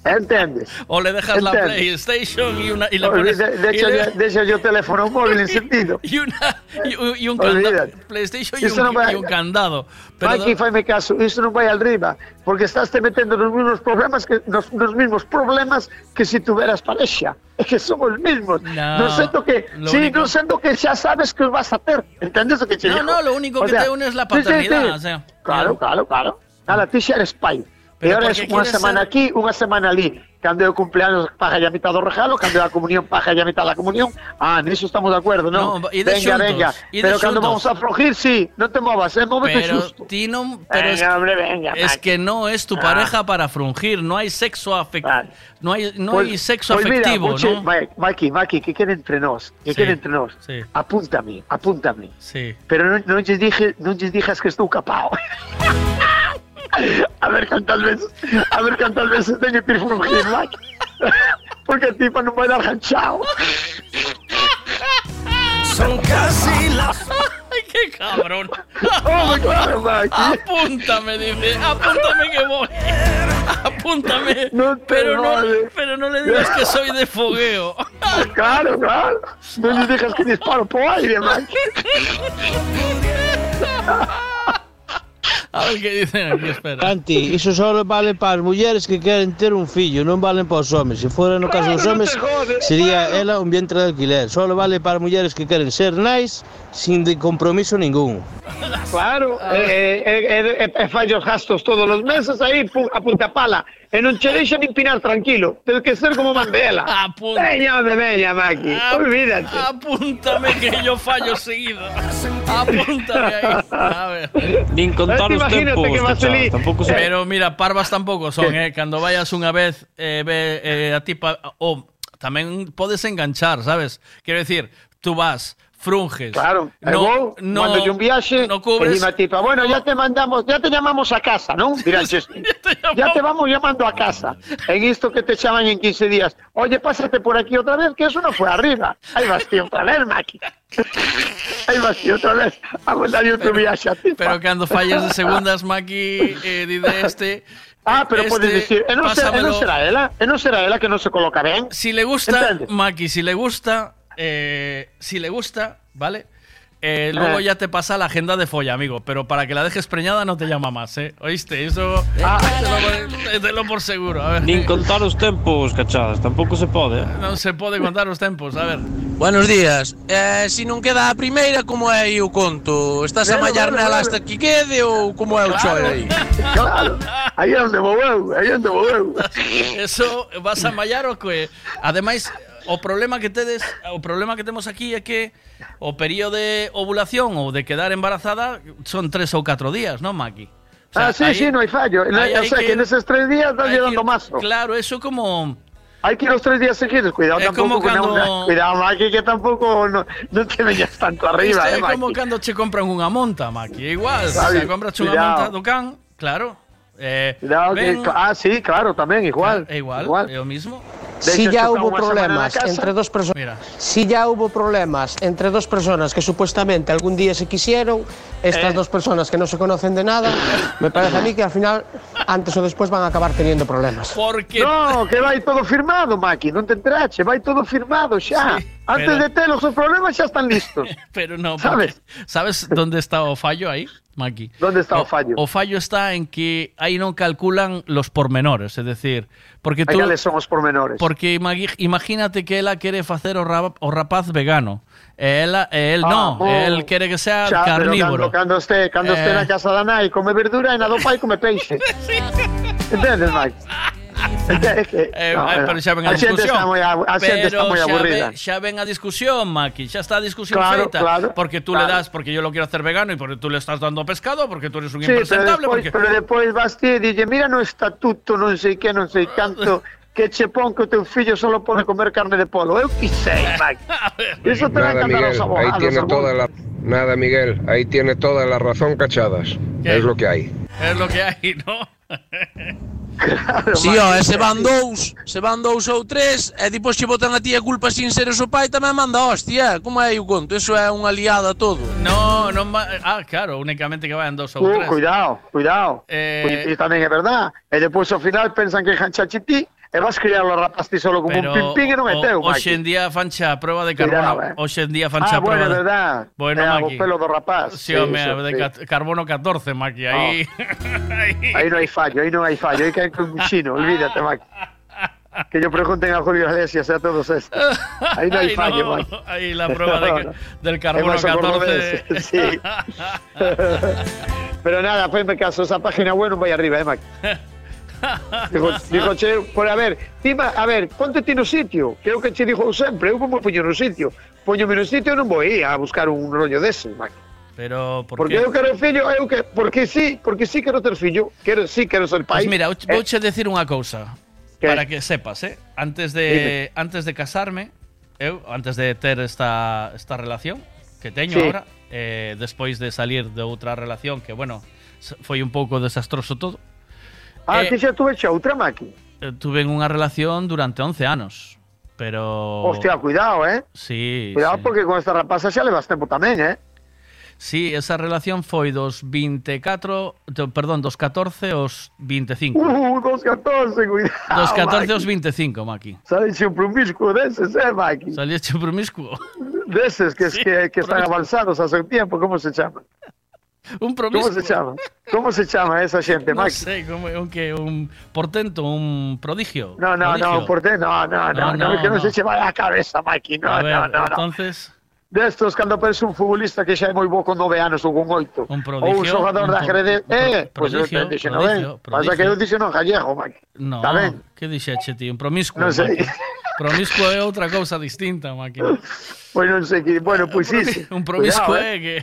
Entendes? O le dejas la Entiendo. PlayStation y, una, y Olvi- pones. de- de y hecho, le- yo- de hecho, yo teléfono móvil [laughs] encendido. y, una, y, y un candado. PlayStation y Eso un, no va- y un candado. Pero Maki, faime caso, iso non vai al riba, porque estás te metendo nos mismos problemas que nos, nos mismos problemas que si tuveras parexa. É [laughs] que son os mismos. No, non sendo que, lo sí, único- non sendo que xa sabes que vas a ter. Entendes o que te No, digo? no, lo único que te une es la sí, sí, sí. paternidad, o sea. Claro, claro, claro. Nada, ti xa eres pai. Pero ahora porque es quieres semana ser- aquí, unha semana ali. Cando é o cumpleaños, paga a mitad do regalo, cando é a comunión, paga a mitad da comunión. Ah, niso estamos de acuerdo? No, de venga, xuntos, venga. de Pero xuntos. vamos a frogir, sí, non te movas, eh, móvete Pero xusto. ti no, pero es, Venga, hombre, venga, es que no es tu Ah. pareja para frungir, no hay sexo afectivo, no hay, no Pues- hay sexo pues mira, afectivo, Puche, ¿no? Ma- Maki, Maki, que quede entre nós, que Sí, quede entre nós. sí. Apúntame, apúntame. Sí. Pero non lles dije, lles dijas que estou capao. [laughs] [laughs] a ver cantas veces, a ver cantas veces teño que ir frungir, Maki. [laughs] Porque a ti pa non vai dar ganchao. Son casi las ¡Ay, qué cabrón! Oh, claro, Maki. Apúntame, dice, apúntame que voy. Apúntame. pero, no, pero no le digas que soy de fogueo. Claro, claro. Non lles dijas que disparo po aire, Maki. [laughs] A ver qué dicen aquí, espera. Santi, iso só vale para as mulleres que queren ter un fillo, non valen para os homes. Se fora no caso dos homes, sería ela un vientre de alquiler. Só vale para mulleres que queren ser nice sin de compromiso ningún. claro, eh, eh, eh, eh, os gastos todos os meses aí a punta pala e non che deixa nin pinar tranquilo, tens que ser como Mandela. [laughs] Apunta. Veña, home, veña, Maki, olvídate. Apúntame que yo fallo seguido. Apúntame ahí. A ver. Nin contar os tempos, cachada, tampouco se... Pero mira, parvas tampouco son, eh. Cando vayas unha vez eh, ve eh, a ti pa, o tamén podes enganchar, sabes? Quero decir, tú vas, frunges. Claro, no, vou, no, mando yo un viaxe, no cubres- e dime a tipa, bueno, ya te mandamos, ya te llamamos a casa, ¿no? Dirás, [laughs] ya te vamos llamando a casa. En esto que te llaman en 15 días, oye, pásate por aquí otra vez, que eso no fue arriba. Ahí vas tío otra vez, Maki. [laughs] Ahí vas tío otra vez. A darle otro viaje a ti. Pero cando fallas de segundas, Maki, eh, de este... Ah, pero este, puedes decir, e non, será, e non pásamelo. será ela, e non será ela que non se coloca ben. Si le gusta, Entendes? Maki, si le gusta, eh, si le gusta, ¿vale? Eh, luego Ah. ya te pasa la agenda de folla, amigo. Pero para que la dejes preñada no te llama más, ¿eh? ¿Oíste? Eso Ah. te lo por seguro. A ver. Nin contar os tempos, cachadas, tampouco se pode. eh. Non se pode contar os tempos, a ver. Buenos días. Eh, si non queda a primeira, como é aí o conto? Estás a mallar claro, nela claro. hasta que quede ou como é o Claro. aí? Claro, aí é onde vou eu, aí é onde vou eu. Eso vas a mallar o que Ademais, o problema que tedes, o problema que temos aquí é que o período de ovulación ou de quedar embarazada son tres ou catro días, non, Maki? O sea, ah, sí, aí- sí, no hay fallo. aí o sea, que, en esos tres días estás que ir- mazo. Claro, eso como Hay que ir los tres días seguidos, cuidado Es como tampoco. que cuando- no- cuidado, Maki, que tampoco no, no te veñas tanto [laughs] arriba, Isto eh, é como Maki. cando che compran unha monta, Maki, igual, se compras unha monta do can, claro. Eh, Cuidado que- ven- ah, sí, claro, también, igual. É igual, é o mismo. Si ya hubo problemas entre dos personas, Mira. si ya hubo problemas entre dos personas que supuestamente algún día se quisieron, estas Eh. dos personas que no se conocen de nada, me parece a mí que al final, antes o después van a acabar teniendo problemas. Porque No, que vai todo firmado, Maki, non te entrache, vai todo firmado xa. Antes pero- de ter os problemas xa están listos. [laughs] Pero no, ¿Sabes? porque- ¿Sabes dónde está o fallo ahí, Maki? ¿Dónde está o fallo? O fallo está en que ahí no calculan los pormenores, es decir, porque Aí tú cales son os pormenores. porque imagínate que ela quere facer o, ra- o rapaz vegano. E ela, e el no, Ah, oh. el quere que sea Xa, pero carnívoro. Cando, cando este, cando este Eh. na casa da nai come verdura e na do pai come peixe. [laughs] Entendes, Mike? Que, [laughs] Eh, no, eh, pero xa ven a, a discusión. está a, a está Pero aburrida. ven- a discusión, Maki. Xa está a discusión Claro, feita. claro, porque tú claro. le das, porque yo lo quiero hacer vegano y porque tú le estás dando pescado, porque tú eres un Sí, pero impresentable. despois, porque... pero despois vas ti e dille, mira no estatuto, non sei [laughs] que, non sei canto, que che pon que o teu fillo solo pode comer carne de polo. Eu que sei, [laughs] Mike. Iso te van a Nada, cantar Miguel, os ahí abogados. tiene amor. toda la... Nada, Miguel, ahí tiene toda la razón, cachadas. Es lo que hay. Es lo que hay, ¿no? Claro, si, sí, ó, e se van dous, se van dous ou tres, e depois che botan a ti a culpa sin ser o seu pai, tamén manda hostia. Como é o conto? Eso é unha liada todo. No, non va... Ah, claro, únicamente que vayan dous ou uh, tres. Cuidado, cuidado. Eh... E, tamén é verdad. E depois ao final pensan que é Hanchachi ti, e vas criar o rapaz ti solo como Pero un pimpín e non é teu, hoxe Maki. en día fancha a prueba de Cuidado, carbono. eh. Hoxe en día fancha Ah, a prueba bueno, de... verdad. Bueno, o Maki. pelo do rapaz. Sí, home, iso, de sí. carbono 14, Maki, aí... Aí non hai fallo, aí non hai fallo, aí caen con un chino, olvídate, Maki. Que yo pregunten a Julio Iglesias a todos estos. Aí non hai Ahí fallo, no, ahí la prueba de [laughs] que- del carbono máis 14. acordobés, sí. [laughs] [laughs] Pero nada, fue caso, esa página web non vai arriba, eh. [laughs] Dijo, dijo che, por a ver, tima, a ver, ponte ti no sitio, que é o que che dijo sempre, eu como poño no sitio. Poñome no sitio non vou ir a buscar un rollo dese, Maki. Pero, por Porque qué? eu quero fillo, eu que, porque sí, porque sí quero ter fillo, quero, sí quero ser pai. Pues mira, Eh, vouche decir unha cousa ¿Qué? para que sepas, eh? Antes de antes de casarme, eu antes de ter esta esta relación que teño Sí. agora, eh, despois de salir de outra relación que bueno, foi un pouco desastroso todo. Ah, eh, ti xa tuve xa outra, Maki. tuve unha relación durante 11 anos, pero Hostia, cuidado, eh. Sí, Cuidado sí. porque con esta rapaza xa levas tempo tamén, eh. Sí, esa relación foi dos 24, do- perdón, dos 14 aos 25. Uh, dos 14, cuidado. Dos 14 aos Maki. 25, Maki. Sabes un promiscuo deses, eh, Maki. Saliste promiscuo. Deses que, Sí, que, que están avanzados a seu tiempo, como se chama? [laughs] Un promiscuo. se chama? Como se chama esa xente, No sé, como un que un portento, un prodigio. No, no, prodigio. no, por te, no, no, no, No, no, no, que no, no. se che vai a cabeza, Maki, no, ver, no, no, no. entonces, destos cando aparece un futbolista que xa é moi bo con nove anos ou con oito. Un ou un prodigio, xogador un de pro- ajedrez. un pro- Eh, pois eu prodigio, te dixen non ben. prodigio, Pasa que prodigio. eu dixen non gallego, Maki. No, Está ben? que dixeche ti? Un promiscuo. Non sei. Promiscuo é outra cousa distinta, máquina. Pois non sei que, bueno, pois iso. Un promiscuo é que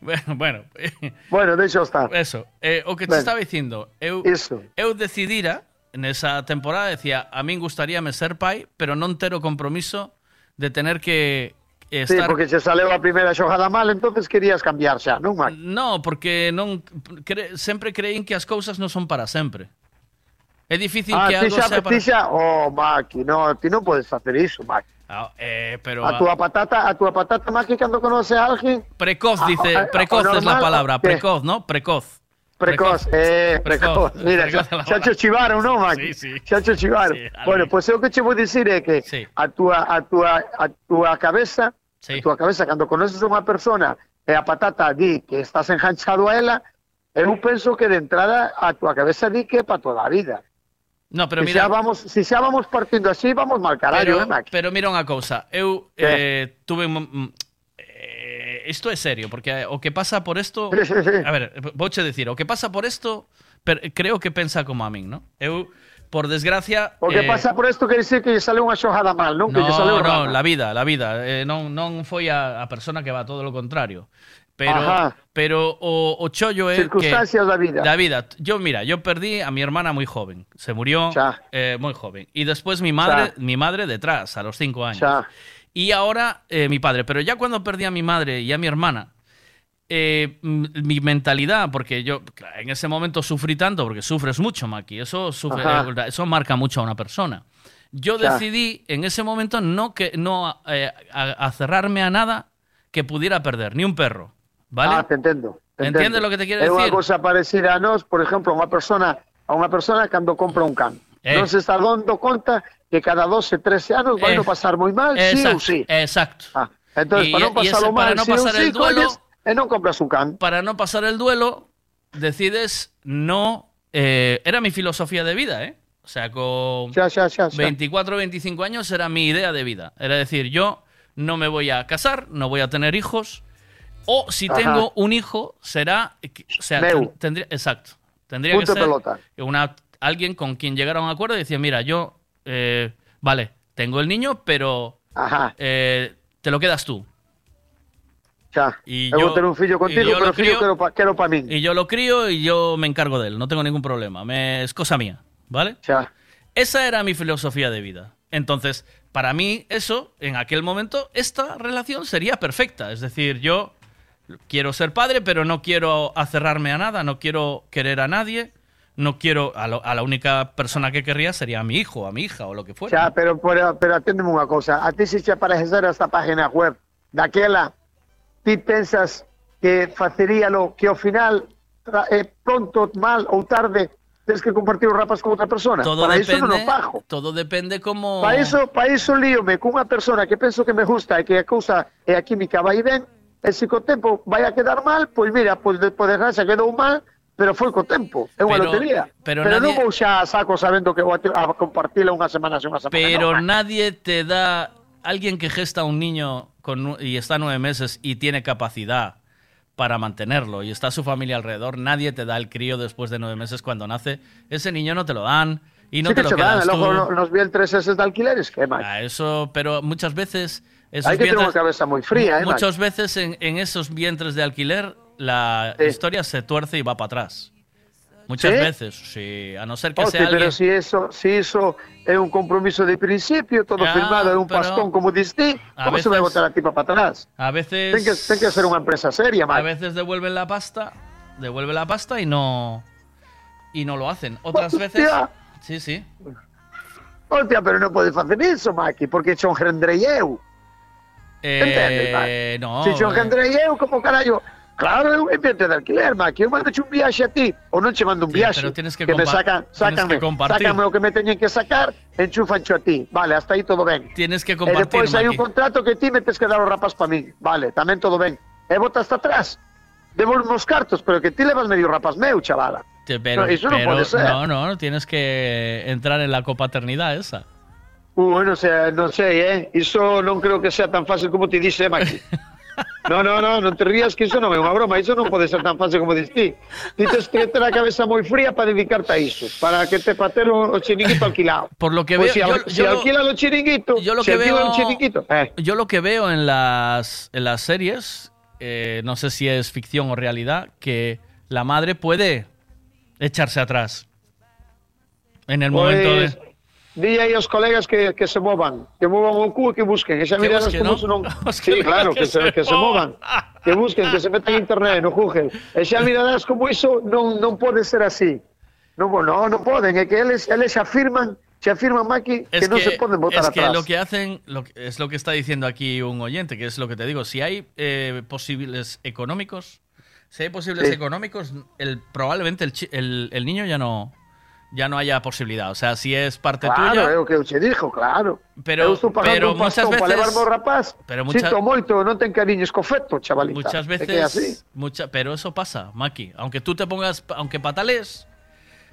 Bueno, bueno. Eh, bueno, deixa estar. Eso. Eh, o que te ben, estaba dicindo, eu, iso. eu decidira nesa temporada, decía, a min gustaríame ser pai, pero non ter o compromiso de tener que estar... Sí, porque se saleu a primeira xogada mal, entonces querías cambiar xa, non, Mac? No, porque non cre... sempre creín que as cousas non son para sempre. É difícil ah, que algo xa, sea para... Ti xa... Oh, Maki, no, ti non podes facer iso, Maki. Ah, eh, pero A túa patata, a túa patata, Maki, cando conoce a alguén, precoz Ah, dice, ah, ah, precoz es la normal, palabra, ¿qué? precoz, ¿no? Precoz. Precoz, eh, precoz. Precoz, Mira, precoz la palabra. che chivaron, non, Maki? Sí, sí. Xa che chivaron. Sí, bueno, pues, eu que che vou dicir é que a túa a túa a túa cabeza, Sí. a túa cabeza cando conoces a unha persona e a patata di que estás enganchado a ela, eu penso que de entrada a túa cabeza di que para toda a vida. No, pero mira... Xa vamos, se xa vamos partindo así, vamos mal carallo, pero, eh, Max? Pero mira unha cousa, eu ¿Qué? eh, tuve un... Mm, eh, isto é serio, porque o que pasa por isto... Sí, sí, sí. A ver, vouche dicir, o que pasa por isto, per, creo que pensa como a min, ¿no? Eu por desgracia... O que eh, pasa por isto quer dizer que lle sale unha xojada mal, non? Que no, lle sale no, rana. la vida, la vida. Eh, non, non foi a, a persona que va todo lo contrario. Pero, Ajá. pero o, o chollo é Circunstancias que, da vida. Da vida. Yo, mira, yo perdí a mi hermana muy joven. Se murió eh, muy joven. Y después mi madre, mi madre detrás, a los cinco años. Xa. Y ahora eh, mi padre. Pero ya cuando perdí a mi madre y a mi hermana, eh, mi mentalidad, porque yo en ese momento sufrí tanto, porque sufres mucho, Maki, eso, sufre- eh, eso marca mucho a una persona. Yo Ya. decidí en ese momento no, que, no eh, a, a cerrarme a nada que pudiera perder, ni un perro. ¿Vale? Ah, te entendo. te ¿Entiendes lo que te quiero É unha decir? cousa parecida a nós, por exemplo, unha persona a unha persona cando compra un can. Eh. Non se está dando conta que cada 12, 13 anos vai Eh. no pasar moi mal, sí ou Exacto, sí. exacto. Ah, entonces, Y- para ese- pasalo para mal, no sí pasar sí, el duelo- colles e non compras un can. Para no pasar el duelo, decides no... eh, era mi filosofía de vida, ¿eh? O sea, con xa, xa, xa. 24 o 25 años era mi idea de vida. Era decir, yo no me voy a casar, no voy a tener hijos, o si Ajá. tengo un hijo, será... O sea, Meu. tendría, exacto. Tendría Punto que ser pelota. una, alguien con quien llegara a un acuerdo y decía, mira, yo, eh, vale, tengo el niño, pero eh, te lo quedas tú. Xa. Y yo- ter un fillo y contigo, yo pero crío- quero pa, quero pa min. Y yo lo crío y yo me encargo de él, no tengo ningún problema, me, es cosa mía, ¿vale? Xa. Esa era mi filosofía de vida. Entonces, para mí eso, en aquel momento, esta relación sería perfecta. Es decir, yo quiero ser padre, pero no quiero acerrarme a nada, no quiero querer a nadie, no quiero, a, lo- a la única persona que querría sería a mi hijo, a mi hija o lo que fuera. Xa, pero, pero, pero aténdeme unha cousa. A ti se che aparecer esta página web daquela, ti pensas que faceríalo que ao final, eh, pronto, mal ou tarde, tens que compartir os rapas con outra persona? Todo Para iso non o depende, pago. todo depende como... Para iso, para iso líome cunha persona que penso que me gusta e que a cousa e a química vai ben, e se co tempo vai a quedar mal, pois mira, pois de, por desgracia quedou mal, pero foi co tempo, é unha Pero- lotería. pero non nadie- vou xa a saco sabendo que vou a, a compartila unha semana e unha semana. Pero nadie te da. Alguien que gesta un niño con, y está nueve meses y tiene capacidad para mantenerlo y está su familia alrededor, nadie te da el crío después de nueve meses cuando nace. Ese niño no te lo dan y no sí te lo quedas logo tú. no- nos vientres eses de alquileres, que máis? Ah, eso, pero muchas veces. Esos Hai que vientres- unha cabeza moi fría, eh, Muchas veces en, en esos vientres de alquiler la Sí. historia se tuerce y va para atrás. Muchas ¿Sí? veces, sí. A no ser que Hostia, sea alguien. pero si eso, si eso é un compromiso de principio, todo Ah, firmado, é un pastón como diste, A como se vai veces- botar a tipa para atrás? A veces. Ten que, ten que ser unha empresa seria, A Mike. veces devuelven la pasta, devuelven la pasta y no y no lo hacen. Otras veces, Hostia. Sí, sí. Hostia, pero non podes facer iso, Maki, porque xo engendrei eu. Entendes, Eh, Maki? no. Se xo engendrei eu, como carallo... Claro, eu en vientre de alquiler, Maki. Eu mando un viaxe a ti, ou non che mando un Sí, viaxe. pero tienes que me compa- sacan, sácanme, que sácanme o que me teñen que sacar, enchufancho a ti. Vale, hasta aí todo ben. Tienes que E compartir, depois hai un contrato que ti me tes que dar os rapas para min. Vale, tamén todo ben. E botas hasta atrás. Devolve os cartos, pero que ti levas medio rapas meu, chavala. Te- Pero, No, eso no pero- puede ser. no, no, tienes que entrar en la copaternidad esa. Uh, non sei, non sei, eh? Iso non creo que sea tan fácil como ti dixe, Maki. No, no, no, non te rías que iso non é unha broma, iso non pode ser tan fácil como dis ti. Tes que ter a cabeza moi fría para dedicarte a iso, para que te pater o, o chiringuito alquilado. Por lo que Pues veo, si, yo- si yo lo- alquilas o chiringuito, yo lo si que veo, o chiringuito, eh. yo lo que veo en las, en las series, eh, no sé si es ficción o realidad, que la madre puede echarse atrás en el momento Pois, de. Di aí aos colegas que, que se movan, que movan o cu e que busquen. E Que mirarás busquen, como ¿no? se non... [laughs] Sí, claro, [laughs] que que, se, se que se movan. Que busquen, que se metan en internet, no Google. E xa mirarás como iso non, non pode ser así. Non, no, non poden, é que eles, eles afirman, xa afirman, Maki, que Es non se poden botar es que atrás. lo que hacen lo que- es lo que está diciendo aquí un oyente, que es lo que te digo. Si hay eh, posibles económicos, si hay posibles Sí. económicos, el, probablemente el, el, el niño ya no, ya no haya posibilidad. O sea, si es parte Claro, tuya. é o que che dixo, claro. Pero- pero un muchas veces- rapaz. pero mucha- Sinto moito, non ten cariño escofeto, chavalita. Muchas é así. veces, mucha, pero eso pasa, Maki. Aunque tú te pongas, aunque patales,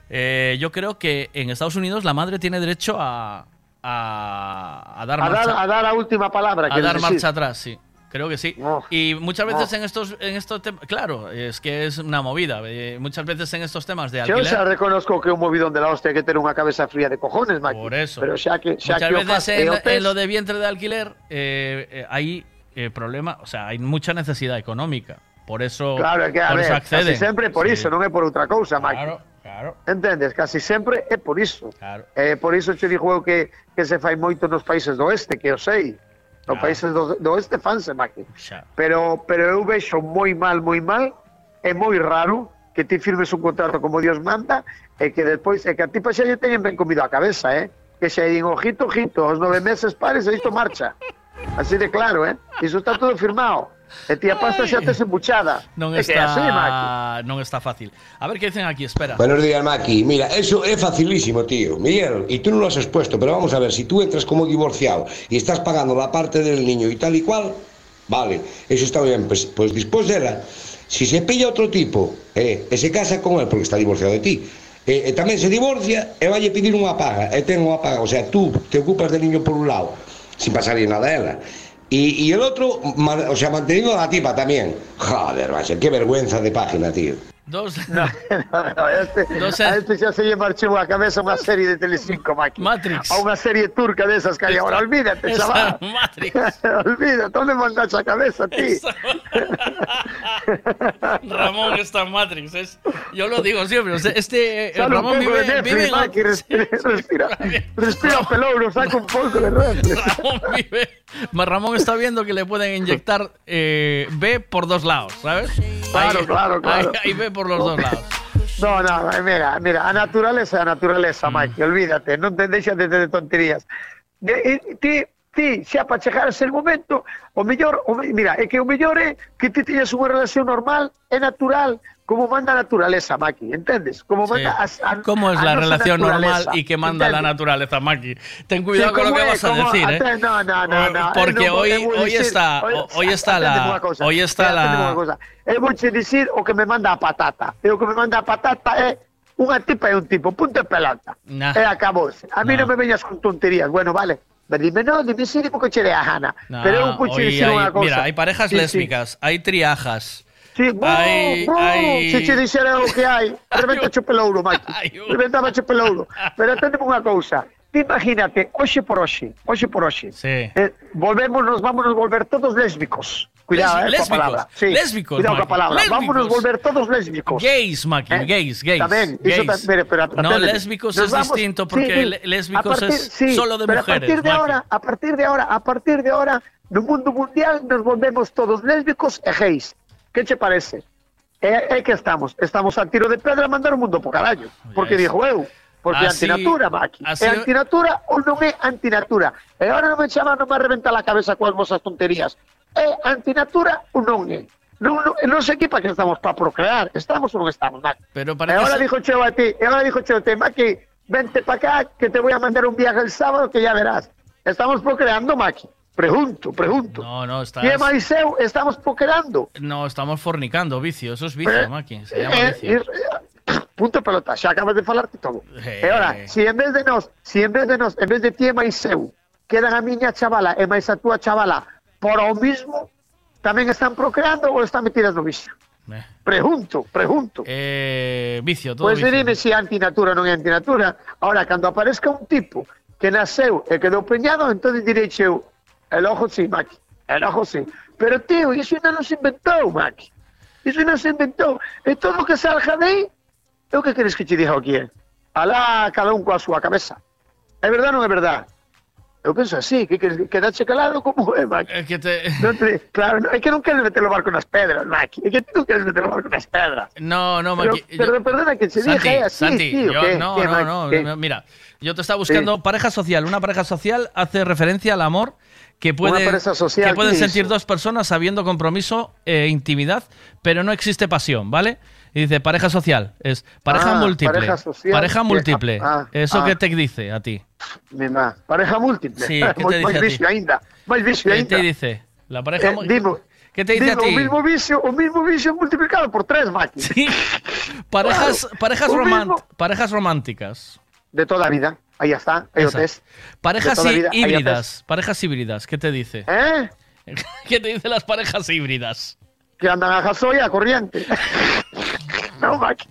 eh, yo creo que en Estados Unidos la madre tiene derecho a, a, a dar A marcha, dar, a dar a última palabra. a dar decir. marcha atrás, sí. Creo que sí. y muchas veces no. en estos, en estos temas, claro, es que es una movida. eh, muchas veces en estos temas de Yo alquiler. xa reconozco que un movidón de la hostia hai que ter unha cabeza fría de cojones, Maki. Por eso. Pero xa que, xa Muchas que veces en, en lo de vientre de alquiler eh, eh, hay eh, problema, o sea, hay mucha necesidad económica. Por eso, Claro, que a por ver, eso acceden. casi sempre é por Sí. iso, non é por outra cousa, Maki. Claro, claro. Entendes? Casi sempre é por iso. Claro. Eh, por iso che digo eu que, que se fai moito nos países do oeste, que eu sei. Nos países do, do oeste. Xa. Pero, pero eu vexo moi mal, moi mal, é moi raro que ti firmes un contrato como Dios manda e que despois, e que a ti pa xa lle teñen ben comido a cabeza, eh? Que xa din, ojito, ojito, aos nove meses pares e isto marcha. Así de claro, eh? Iso está todo firmado. E ti a pasta xa tes embuchada. Non está, é que así, Maki. non está fácil. A ver que dicen aquí, espera. Buenos días, Maki. Mira, eso é facilísimo, tío. Miguel, y tú no lo has expuesto, pero vamos a ver, si tú entras como divorciado y estás pagando la parte del niño y tal y cual, vale, eso está bien. Pues, pues después era, si se pilla otro tipo eh, e se casa con él porque está divorciado de ti, e, e tamén se divorcia e vai pedir unha paga, e ten unha paga, o sea, tú te ocupas del niño por un lado, sin pasarlle nada a ela, Y, el otro, o sea, manteniendo a la tipa también. Joder, macho, qué vergüenza de página, tío. Dos. [laughs] No, no, a este, a este xa se lle marchou a cabeza unha serie de Telecinco, Maki. Matrix. A unha serie turca desas que hai agora. Olvídate, Esa chaval. [laughs] Matrix. [laughs] Olvídate, onde mandaste a cabeza, ti? Ramón está en Matrix. es- yo lo digo siempre. Este eh, un Ramón vive, de Netflix, vive en Maki, respira, respira, respira o pelouro, saca un pouco de Netflix. Ramón vive. Ramón está viendo que le pueden inyectar eh, B por dos lados, ¿sabes? Claro, Ahí- claro, claro. Ahí, ahí B por los dos lados. No, no, mira, mira, a naturaleza a naturaleza, Mm. Maki, olvídate, non te deixas de ter tonterías. De, e, ti, ti, xa para chegar a ese momento, o mellor, o, mira, é que o mellor é que ti teñas unha relación normal, é natural, como manda a naturaleza, Maki, entendes? Como Sí. manda as- a, ¿Cómo es a la relación normal y que manda la naturaleza, Maki? Ten cuidado Sí, con lo ¿cómo que es? vas a ¿Cómo? decir, ¿eh? No, no, no, no. Porque eh, non, hoy, hoy dicir- está, oye, hoy está la, cousa, hoy está la, cousa. Eu vou che dicir o que me manda a patata. E o que me manda a patata é unha tipa e un tipo, punto e pelota. Nah. E acabose. A mí No. non me veñas con tonterías. Bueno, vale. Pero dime, no, dime sí, dime que che dé a gana. Nah, Pero eu vou che hoy dicir hay- unha cousa. mira, hay parejas Sí, sí. lésbicas, hay triajas. Sí, bo, Hay- [laughs] bo, hay- Se che dixera o que hai, reventa che pelouro, Maki. Reventaba che pelouro. Pero atendeme unha cousa. Ti Imagínate, hoxe por hoxe, hoxe por hoxe. Sí. Eh, volvemos, nos vamos a volver todos lésbicos. Cuidado, Les- eh, palabra. Sí. lésbicos, Cuidado Maki, coa palabra. lésbicos. Vámonos volver todos lésbicos. Gays, Maki, Eh, gays, gays. Tamén, iso gays. ta- mire, pero no, lésbicos es vamos- distinto porque sí, lésbicos A partir- es sí, solo de pero mujeres. A partir de Maki. ahora, a partir de ahora, a partir de ahora, no mundo mundial nos volvemos todos lésbicos e gays. Que che parece? É, é que estamos, estamos a tiro de pedra a mandar o mundo por carallo. Porque Yes. dixo eu, porque Así- é antinatura, Maki. así- É antinatura ou non é antinatura? E agora non me chama, non me arrebenta a cabeza coas vosas tonterías. É antinatura ou non é? Non, non, non sei que para que estamos para procrear. Estamos ou non estamos, Maki? Pero E parece ahora ser- dijo Cheo a ti, e ahora dijo Cheo a ti, Maki, vente para acá que te voy a mandar un viaje el sábado que ya verás. Estamos procreando, Maki. Pregunto, pregunto. No, no, estás... Y e máis eu, estamos procreando. No, estamos fornicando, vicio. Eso es vicio, Eh, Maki. Se llama Eh, vicio. eh, Punto pelota, xa acabas de falarte todo. Eh. E ora, si en vez de nós, si en vez de nós, en vez de ti e máis eu, quedan a miña chavala e máis a túa chavala por o mismo, tamén están procreando ou están metidas no bicho? Eh. Pregunto, pregunto. Eh, vicio, todo Pois vicio. dime se é antinatura ou non é antinatura. Ahora, cando aparezca un tipo que naceu e quedou preñado, entón direi eu, el ojo sí, Maki, el ojo sí. Pero, tío, iso ainda non se inventou, Maki. Iso non se inventou. E todo o que salga de aí, é o que queres que te diga aquí, eh? Alá, cada un coa súa cabeza. É verdade ou non é verdade? Eu penso así, que queres quedache calado como [laughs] é, Maki. É que te... Non te, claro, no, é que non queres meter o barco nas pedras, Maki. É que tú non queres meter o barco nas pedras. No, no, Pero, Maki. pero perdona que se Santi, diga así, Santi, tío. yo- ¿qué? no, ¿Qué, no, Maki? no, ¿Qué? no, Mira, yo te estaba buscando pareja social. Una pareja social hace referencia al amor que puede, pueden ¿qué es sentir dos personas habiendo compromiso e intimidad, pero no existe pasión, ¿vale? Y dice pareja social, es pareja Ah, múltiple. pareja social, pareja que- múltiple. ah, ¿Eso ah. qué te dice a ti? Mi má. Pareja múltiple. Sí, [laughs] ¿qué te dice vicio vicio ¿Qué te dice? La pareja Eh, dimo, ¿Qué te dice dimo, a ti? O mismo vicio, o mismo vicio multiplicado por tres, Maki. Sí. Parejas, [laughs] parejas, román- parejas románticas. De toda la vida. Ahí está, tes. Parejas vida, híbridas. Parejas híbridas. ¿Qué te dice? ¿Eh? [laughs] ¿Qué te dicen las parejas híbridas? Que andan a gasoil a corriente. [laughs] no, Maki.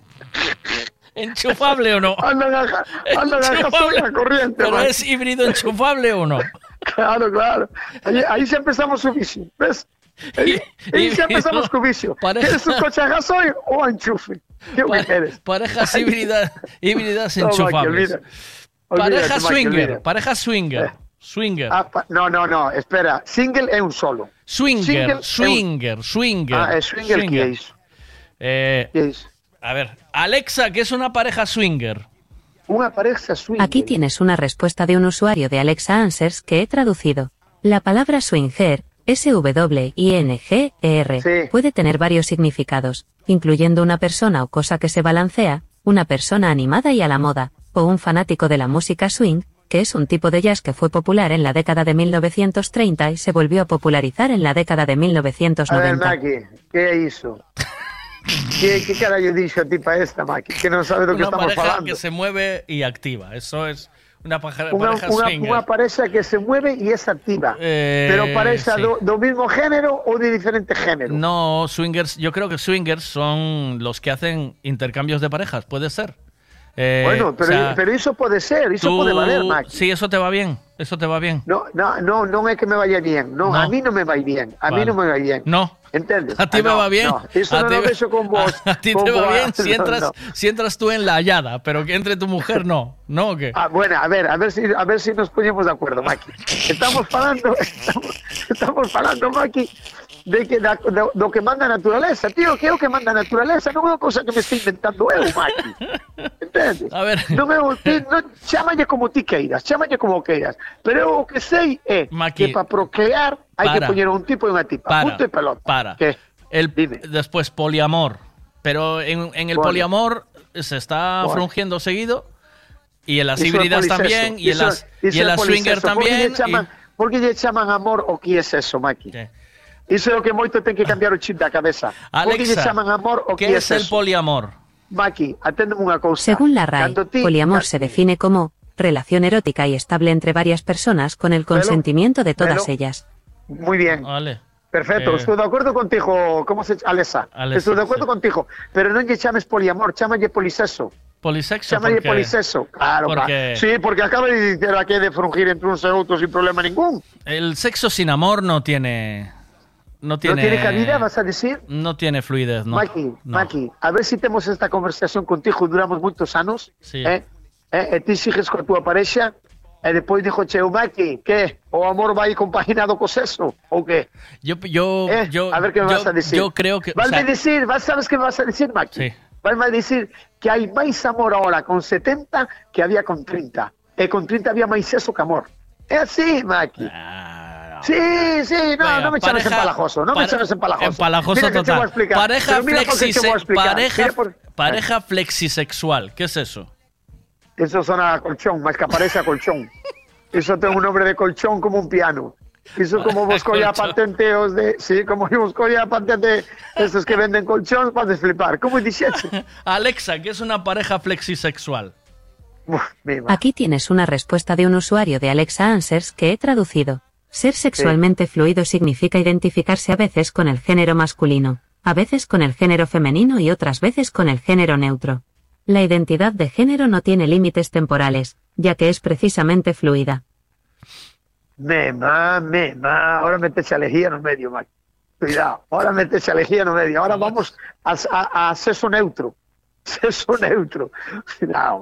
¿Enchufable o no? Andan a, andan a gasoil a corriente, ¿Pero Maki. es híbrido enchufable o no? [laughs] Claro, claro. Ahí, ahí ya empezamos su vicio, ¿ves? Ahí, ahí ya empezamos con vicio. ¿Quieres un coche a gasoil o enchufe? ¿Qué Pa- quieres? parejas híbridas, híbridas No, enchufables. olvida. Olvídate, pareja swinger. Pareja swinger. Swinger. Ah, no, no, no, espera. Single es un solo. Swinger, single é un- swinger, swinger. Ah, es swinger, ¿qué es? Eh, a ver, Alexa, ¿qué es una pareja swinger? Una pareja swinger. Aquí tienes una respuesta de un usuario de Alexa Answers que he traducido. La palabra swinger, S-W-I-N-G-E-R, E puede tener varios significados, incluyendo una persona o cosa que se balancea, una persona animada y a la moda, o un fanático de la música swing, que es un tipo de jazz que fue popular en la década de 1930 y se volvió a popularizar en la década de A ver, 1990. Maki, ¿qué hizo? ¿Qué, qué carajo dicho a ti para esta, Maki? Que no sabe de lo que Una estamos pareja hablando. que se mueve y activa. Eso es una pareja, Una, pareja una, una pareja que se mueve y es activa. Eh, pero pareja sí. do, do mismo género o de diferente género. No, swingers, yo creo que swingers son los que hacen intercambios de parejas, puede ser. Eh, bueno, pero, o sea, pero eso puede ser, eso tú- puede valer, Maki. Sí, eso te va bien, eso te va bien. No, no, no, no es que me vaya bien. No, No. a mí no me va bien. A mí Vale. no me va bien. No. ¿Entiendes? A ti Ah, me no, va bien. no, Eso a no ti lo beso con [laughs] vos. A ti con te va bien [laughs] si entras, si entras tú en la hallada, pero que entre tu mujer no, ¿no? ¿O qué? Ah, bueno, a ver, a ver si a ver si nos ponemos de acuerdo, Maki. [laughs] Estamos falando, estamos, estamos falando, Maki, de que da, do, do que manda a naturaleza, tío, que é o que manda a naturaleza, non é cousa que me estou inventando eu, Maki. Entendes? A ver. Non é o ti, non, chámalle como ti queiras, chámalle como queiras, pero eu o que sei é Maki, que para procrear hai que poñer un tipo e unha tipa, Para, punto pelota. para. ¿Qué? El, después poliamor. Pero en, en el Bueno. poliamor se está Bueno. frungiendo seguido. Y en las Iso é híbridas también. Y en las, y en las swinger también. por que lle chaman amor o que é eso, Maki? Iso é o que moito ten que cambiar o chip da cabeza. por que lle Alexa, chaman amor o que ¿qué é es el eso? poliamor? Maki, aténdeme unha cousa. Según la ti- poliamor se define como relación erótica y estable entre varias personas con el consentimiento de todas ellas. Muy bien. Vale. Perfecto, Eh. estoy de acuerdo contigo. ¿Cómo se Alexa? Alexa, estoy de acuerdo contigo. Pero non lle chames poliamor, chámalle poliseso. Polisexo. Chámalle porque- poliseso. Claro, pa. porque- Sí, porque acaba de decir aquí de frungir entre uns e outros sin problema ningún. El sexo sin amor no tiene. No tiene, ¿No tiene cabida, vas a decir? No tiene fluidez, no. Maki, no. Maki, a ver si temos esta conversación contigo, duramos moitos anos, Sí. eh? Eh? E ti sigues coa túa parexa, e depois dixo che, Maki, que? O amor vai compaginado co sexo, ou que? Yo, yo, Eh, yo, a ver qué me yo- vas a decir. Yo creo que. o Vas sea, a decir, vas, ¿sabes qué me vas a decir, Maki? Sí. Vas a decir que hai máis amor ahora con 70 que había con 30. E con 30 había máis sexo que amor. É así, Maki. Sí, sí, no, Venga, no me pareja- empalajoso, no me Mira que te total. Pareja, flexise- pareja, por- pareja flexisexual. ¿Qué es eso? Eso suena a colchón, más que aparece a colchón. Eso tiene un nombre de colchón como un piano. Iso como [laughs] colla Colchón. patenteos de... Sí, como vos colla patente estos que venden colchones para desflipar. ¿Cómo dixeche? [laughs] Alexa, ¿qué es una pareja flexisexual? Aquí tienes una respuesta de un usuario de Alexa Answers que he traducido. Ser sexualmente fluido significa identificarse a veces con el género masculino, a veces con el género femenino y otras veces con el género neutro. La identidad de género no tiene límites temporales, ya que es precisamente fluida. Mema, mema. Ahora meteche a lejía no medio, Mike. Cuidado. Ahora meteche a lejía no medio. Ahora vamos a, a, a sexo neutro. [laughs] Sexo neutro. No.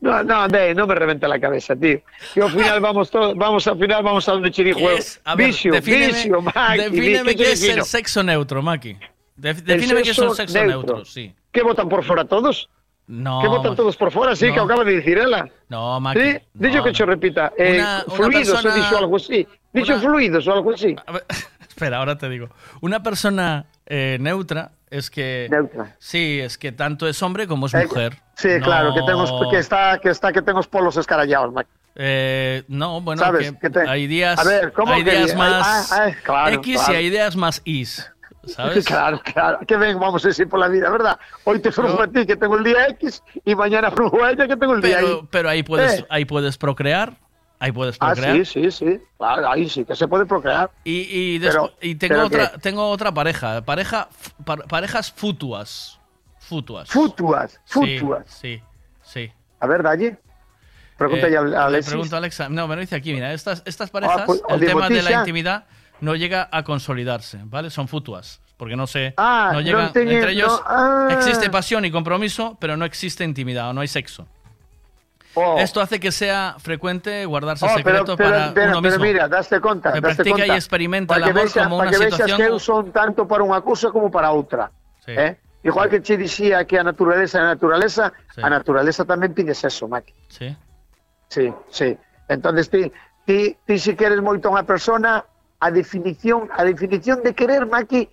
No, no, no me reventa la cabeza, tío. Que al final vamos todos, vamos al final vamos a donde chiri juego. Es- a ver, Vicio, defíneme, vicio, Mike. defíneme qué es el sexo neutro, Maki. Def- defíneme qué es un sexo neutro, sí. ¿Qué votan por fuera todos? No, ¿Qué votan todos por fuera? Sí, no. que acaba de decir ella. No, Maki. Sí, dicho no, que no. yo repita. Eh, Una- una fluidos, persona- he dicho algo así. Dicho una- fluidos o algo así. [laughs] Espera, ahora te digo. Una persona eh, neutra es que. Neutra. Sí, es que tanto es hombre como es Eh, mujer. Sí, No- claro, que tengo que está que está que tengo los polos escarallados, Mike. Eh, no, bueno, ¿Sabes? que te- hay días, A ver, ¿cómo hay que días más ah, ah, claro, X claro. y hay días más Is, [laughs] ¿sabes? Claro, claro. Que ven, vamos a decir por la vida, ¿verdad? Hoy te frujo a ti que tengo el día X y mañana [laughs] frujo a ella que tengo el día Y. pero ahí puedes, Eh. ahí puedes procrear, ahí puedes Ah, procrear. sí, sí, sí. Claro, ahí sí que se puede procrear. Y, y, Pero- y tengo pero otra, ¿qué? tengo otra pareja, pareja, parejas futuas, futuas. Futuas, Sí, futuas. Sí, sí. A ver, Dalle. Pregunta Eh, ya a le Alexis. pregunto a Alexa. No, me lo dice aquí, mira, estas, estas parejas, pues, el tema de la intimidad no llega a consolidarse, ¿vale? Son futuas, porque no sé, Ah, no no llegan, tenía- entre ellos no, ah. existe pasión y compromiso, pero no existe intimidad o no hay sexo. Oh. Esto hace que sea frecuente guardarse Oh, pero, secreto pero, para pero, uno pero mismo. mira, daste conta, Que practica y conta. experimenta Para el que amor vexa- como para una que situación- que eu son tanto para unha cousa como para outra. Sí. Eh? Igual que che dixía que a naturaleza é a naturaleza, Sí. a naturaleza tamén pide sexo, Maki. Sí. Sí, sí. Entonces ti, ti, ti si queres moito a unha persona, a definición, a definición de querer, Maki,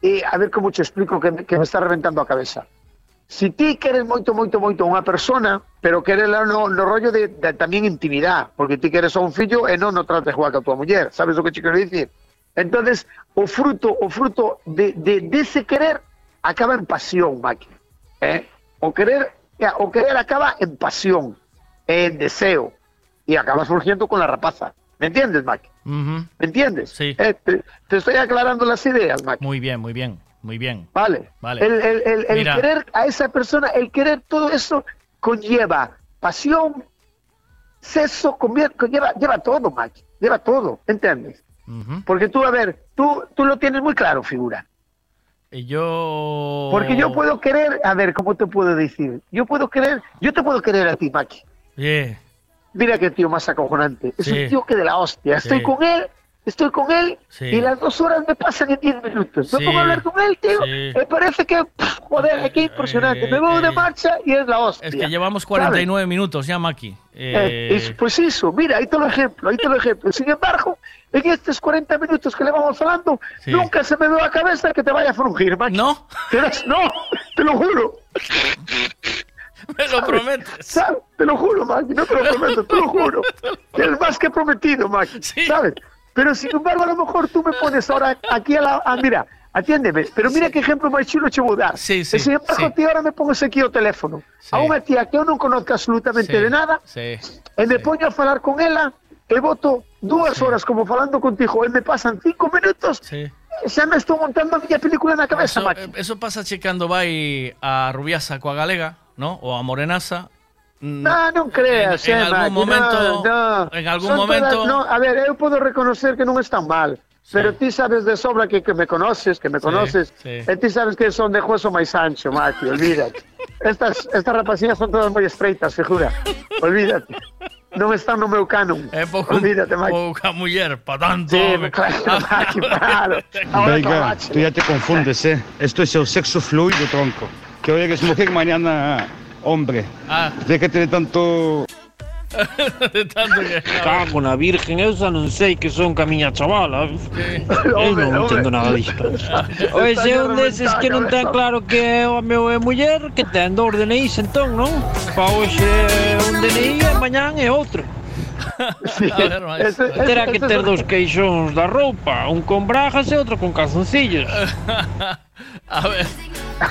eh, a ver como te explico que, que me está reventando a cabeza. Si ti queres moito, moito, moito a unha persona, pero querela no, no rollo de, de tamén intimidad, porque ti queres a un fillo e non no trates de jugar ca tua muller, sabes o que te quero dicir? Entonces, o fruto, o fruto de, de, dese querer acaba en pasión, Maki. Eh? O querer, o querer acaba en pasión, en deseo, y acaba surgiendo con la rapaza. ¿Me entiendes, Maki? Ujú. ¿Me entiendes? Sí. Eh, te, te estoy aclarando las ideas, Maki. Muy bien, muy bien, muy bien. Vale. Vale. El, el- el- el querer a esa persona, el querer todo eso conlleva pasión, sexo, conlleva, lleva todo, Mike. Lleva todo, ¿entiendes? Ujú. Porque tú, a ver, tú, tú lo tienes muy claro, figura. Y yo... Porque yo puedo querer, a ver, ¿cómo te puedo decir? Yo puedo querer, yo te puedo querer a ti, Maki. Yeah. Mira qué tío más acojonante. Es Sí. un tío que de la hostia. Estoy Sí. con él, estoy con él Sí. y las dos horas me pasan en diez minutos. Me Sí. pongo a hablar con él, tío. Sí. Me parece que, pff, joder, qué impresionante. Me voy de marcha y es la hostia. Es que llevamos ¿sabes? 49 minutos ya, Maki. Eh, Eh, es- pues eso, mira, ahí te lo ejemplo, ahí te lo ejemplo. Sin embargo, en estos 40 minutos que le vamos hablando, nunca se me ve la cabeza que te vaya a frungir, Maki. ¿No? No, te lo juro. Me lo prometes. ¿Sabes? Te lo juro, Maki, no te lo prometo, te lo juro. [laughs] Es más que prometido, Maki, ¿sabes? Pero sin embargo, a lo mejor tú me [laughs] pones ahora aquí a la... ah, mira, atiéndeme, pero mira qué ejemplo más chulo te voy a dar. Sí, sí, sin embargo, sí. ahora me pones aquí o teléfono a unha tía que eu non conozco absolutamente Sí, de nada sí. e me poño a falar con ela e voto dúas horas como falando contigo e me pasan cinco minutos Sí. xa me estou montando a miña película na cabeza, Eso, Maki. eh, eso pasa checando vai a Rubiasa coa Galega, ¿no? O a Morenasa. Mm, No, non creas, en, en eh, algún Maki, momento, no, no. en algún Son momento, todas- no, a ver, eu podo reconocer que non están mal, pero ti sabes de sobra que, que me conoces, que me conoces, sí. e ti sabes que son de hueso máis ancho, Maki, olvídate. [laughs] Estas, estas rapacinas son todas moi estreitas, figura. Olvídate. Non están no meu canon. É pouco, Olvídate, Maki. pouca muller, pa tanto. Sí, home. claro, [laughs] Maki, claro. [laughs] Venga, tú ya te confundes, ¿eh? Esto es el sexo fluido, tronco. Que hoy eres mujer, mañana hombre. Ah. Déjate de tanto... [laughs] de tanto que... [laughs] Cago na virgen, eu non sei que son ca miña chavala. Eu non entendo nada disto. Oe, se un deses que non ten claro que é home ou é muller, que ten dous DNIs entón, non? Pa hoxe un DNI e mañán é outro. A ver. Terá que ter dous queixóns da roupa, un con bragas e outro con calzoncillos. [laughs] A ver.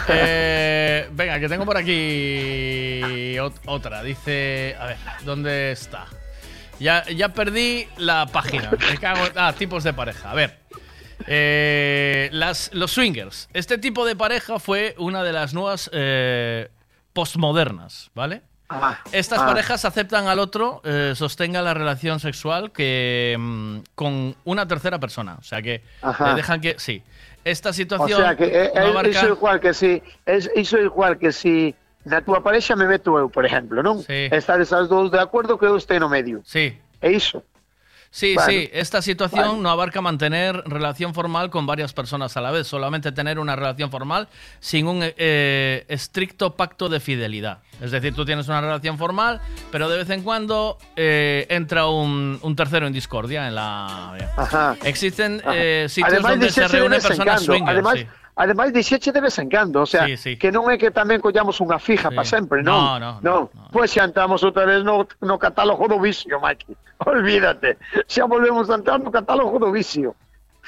eh, venga, que tengo por aquí ot- otra. Dice. A ver, ¿dónde está? Ya, ya perdí la página. Me cago en- Ah, tipos de pareja. A ver. Eh, las, los swingers. Este tipo de pareja fue una de las nuevas eh, postmodernas, ¿vale? Estas ah. parejas aceptan al otro, eh, sostenga la relación sexual que mm, con una tercera persona. O sea que Ajá. le dejan que. Sí. Esta O situación. sea que eh, no eh, abarca- iso é igual que si es, é igual que si na túa parexa me meto eu, por exemplo, non? Sí. Estades as dous de acordo que eu este no medio. Sí. É iso. Sí, Bueno. sí, esta situación no abarca mantener relación formal con varias personas a la vez, solamente tener una relación formal sin un eh, estricto pacto de fidelidad. Es decir, tú tienes una relación formal, pero de vez en cuando eh, entra un, un tercero en discordia en la... Ajá. Existen Ajá. eh, sitios Ademais, donde se reúnen personas swingers. Ademais, sí. ademais dixeche de vez en cando, o sea, Sí, sí. que non é que tamén collamos unha fija para sempre, No, non? no, Pois xa entramos outra vez no, no catálogo do vicio, Maki. [laughs] Olvídate. Xa volvemos a entrar no catálogo do vicio.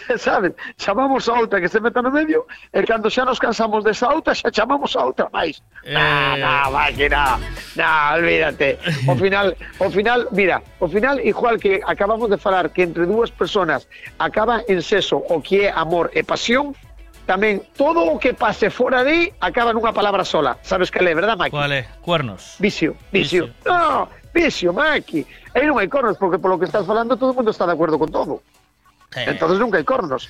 [laughs] Sabes? Chamamos a outra que se meta no medio e cando xa nos cansamos desa outra xa chamamos a outra máis. Eh. Nah, Maki, nah. Nah, olvídate. Ao final, ao final, mira, ao final igual que acabamos de falar que entre dúas personas acaba en seso o que é amor e pasión, tamén todo o que pase fora de acaba nunha palabra sola. Sabes que é, verdad, Maki? ¿Cuál es? Cuernos. Vicio, vicio. No, vicio, Maki. Aí non hai cornos, porque polo que estás falando todo o mundo está de acordo con todo. Entonces nunca hai cornos.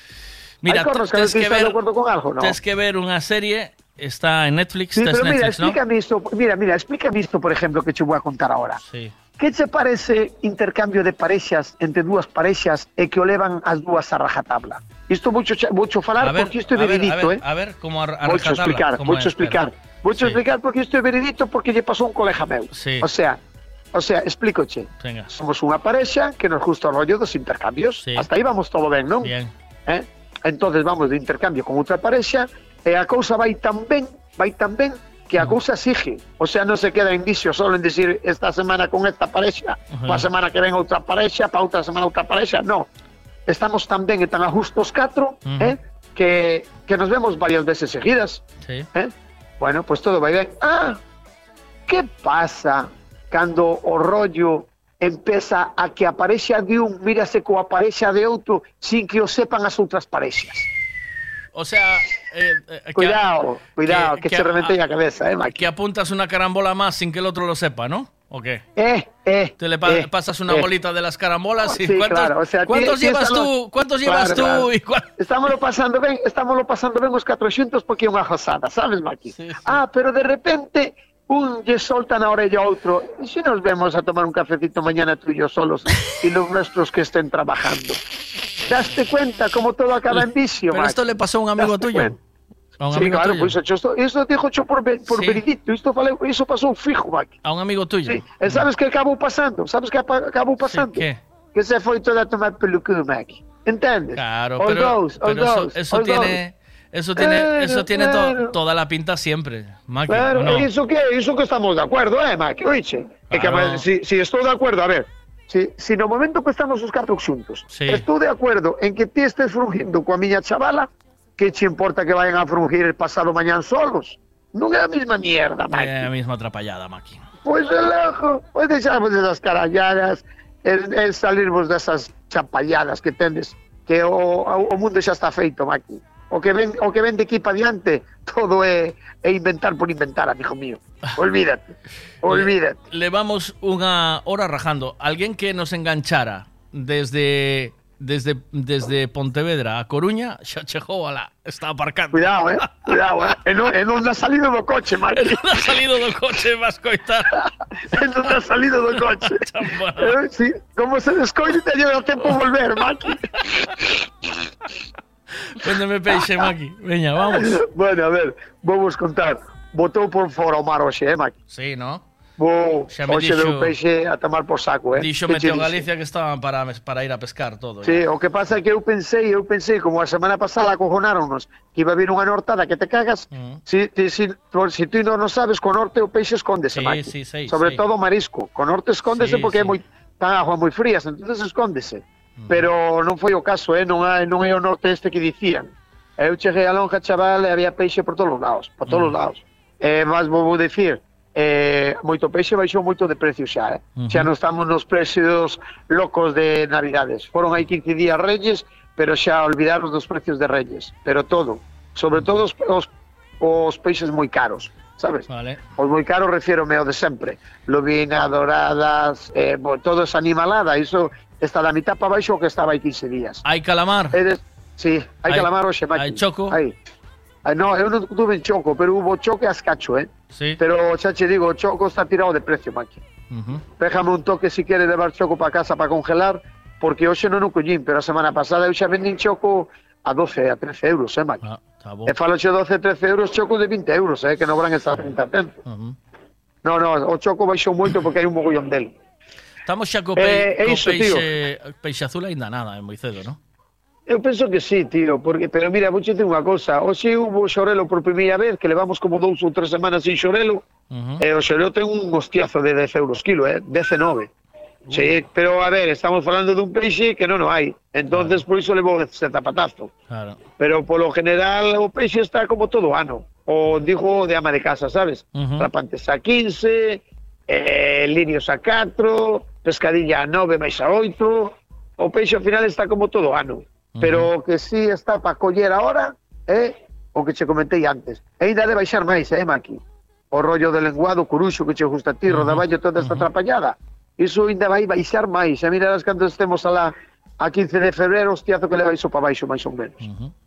Mira, hai cornos que están de acordo con algo, no? Tienes que ver una serie, está en Netflix, Sí, está pero en mira, Netflix, ¿no? explícame isto, mira, mira, explícame isto, por ejemplo, que te voy a contar ahora. Sí. Que che parece intercambio de parexas entre dúas parexas e que o levan as dúas a rajatabla? Isto mucho mucho falar A ver, porque isto é veredito, eh? a ver, como a, a rajatabla, explicar, ¿cómo voucho es? explicar. Voucho Sí. explicar porque isto é veredito porque lle pasou un colega meu. Sí. O sea, o sea, explícoche. Venga. Somos unha parexa que nos gusta o rollo dos intercambios. Hasta aí vamos todo ben, non? Bien. Eh? Entonces vamos de intercambio con outra parexa e a cousa vai tan ben, vai tan ben que a cousa sigue. O sea, non se queda indicio solo en decir esta semana con esta parexa, Ajá. pa semana que ven outra parexa, pa outra semana outra parexa, no. Estamos tan ben e tan a eh? que, que nos vemos varias veces seguidas. Sí. Eh? Bueno, pues todo vai ben. Ah, que pasa cando o rollo empeza a que a parexa de un mírase coa parexa de outro sin que o sepan as outras parexas? O sea, eh, eh, que- Cuidado, cuidado, que, se remente a cabeza, eh, Mike. que apuntas una carambola más sin que el otro lo sepa, ¿no? ¿O qué? Eh, eh. Te le pa- eh, pasas una eh. bolita de las carambolas y Sí, ¿cuántos, claro, o sea, ¿cuántos llevas estamos- tú? ¿Cuántos llevas tú? claro. Y cuál- Estámoslo pasando ben, estámoslo pasando ben os catro xuntos porque é unha josada, sabes, Maki? Ah, pero de repente un lle solta na orella a outro. E se nos vemos a tomar un cafecito mañana tú y yo solos y los nuestros que estén trabajando? ¿Daste cuenta cómo todo acaba en vicio, Pero Maki? esto le pasó a un amigo ¿Daste tuyo. cuenta? A un sí, amigo claro, tuyo. pues, isto, isto dijo cho por, por Sí. veredito, isto falei, iso pasou fijo, Maki. A un amigo tuyo. Sí, e sabes que acabou pasando? Sabes que apa- acabou pasando? ¿Qué? Que se foi toda a tomar pelucú, Maki. Entendes? Claro, All pero, those, all pero eso, those, eso all tiene, eso tiene, Claro, eso tiene to- claro. toda la pinta siempre, Maki, Claro, ¿o no? iso que iso que estamos de acuerdo, eh, Maki, oiche. É que si, si estou de acuerdo, a ver, si, si no momento que estamos os catro xuntos, Sí. estou de acuerdo en que ti estés frungindo coa miña chavala, que che importa que vayan a frungir el pasado mañán solos? Non é a mesma mierda, Maki. Eh, misma atrapallada, Maki. Pois relajo, pois deixamos esas caralladas, e, e salirmos desas chapalladas que tendes, que o, o mundo xa está feito, Maki. O que ven, o que ven de aquí para diante, todo é, é inventar por inventar, amigo mío. Olvídate, [laughs] olvídate. Le vamos una hora rajando. Alguien que nos enganchara desde desde desde Pontevedra a Coruña, xa chegou ala, está aparcando. Cuidado, eh, [laughs] cuidado, eh. E non, e non ha salido do coche, Maki. non ha salido do coche, vas coitar. e non [laughs] ha salido do coche. eh, sí, como se descoide te lleva tempo volver, Maki. Véndeme peixe, Maki. Veña, vamos. Bueno, a ver, vamos contar. Botou por fora o mar hoxe, eh, Maki? Sí, no? Bo, xa me hoxe deu peixe a tomar por saco, eh? Dixo Meteo Galicia que estaban para, para ir a pescar todo. Sí, eh. o que pasa é que eu pensei, eu pensei, como a semana pasada acojonáronos que iba a vir unha nortada que te cagas, uh -huh. si, si, si, si tú non sabes, con norte o peixe escondese, sí, Maki. Sí, sí, Sobre sí. todo o marisco. Con norte escondese sí, porque sí. é moi, tan agua moi frías, entonces escóndese. Pero non foi o caso, eh? non, hai, non é o norte este que dicían. Eu cheguei a lonja, chaval, e había peixe por todos os lados, por todos os lados. Eh, mas vou decir, eh, moito peixe baixou moito de precio xa, eh? Ujú. Xa non estamos nos precios locos de Navidades. Foron aí 15 días Reyes, pero xa olvidaron dos precios de Reyes. Pero todo, sobre todo os, os, os peixes moi caros, sabes? Vale. Os moi caros refiérome ao de sempre. Lobina, doradas, eh, bo, todo esa animalada, iso está da mitad para baixo o que estaba aí 15 días. Hai calamar? Eres, sí, hai Hai- calamar hoxe, Maki. hai choco? Hai. Ai, no, eu non tuve choco, pero hubo choque as cacho, eh? Sí. Pero xa che digo, o choco está tirado de precio, Maki. Ujú. Déjame un toque si quere levar choco para casa para congelar, porque hoxe non o collín, pero a semana pasada eu xa vendín choco a 12, a 13 euros, eh, Maki. Tá bom. E falo xe 12, 13 euros, choco de 20 euros, eh, que non van estar 30 tempo. Ujú. No, no, o choco baixou moito porque hai un mogollón del. Estamos xa co, eh, pei, eh, é co peixe, tío. peixe azul ainda nada en Moicedo, non? Eu penso que sí, tío, porque pero mira, vou dicir unha cosa, hoxe hubo xorelo por primeira vez, que levamos como dous ou tres semanas sin xorelo, uh -huh. e o xorelo ten un hostiazo de 10 euros kilo, eh, 19. Uh -huh. Sí, pero a ver, estamos falando dun peixe que non o hai. Entonces, claro. por iso levou ese zapatazo. Claro. Pero polo general o peixe está como todo ano. O dijo de ama de casa, sabes? Uh -huh. Rapantes a 15, eh, lirios a 4, pescadilla a 9 máis a 8, o peixe ao final está como todo ano. Pero o que si sí está para coller agora é o que che comentei antes. E ainda de baixar máis, eh, Maki? O rollo de lenguado, curuxo que che gusta a ti, rodaballo, toda esta atrapallada. Iso ainda vai baixar máis. E mirarás cando estemos alá a 15 de febrero, hostiazo que leva iso para baixo, máis ou menos.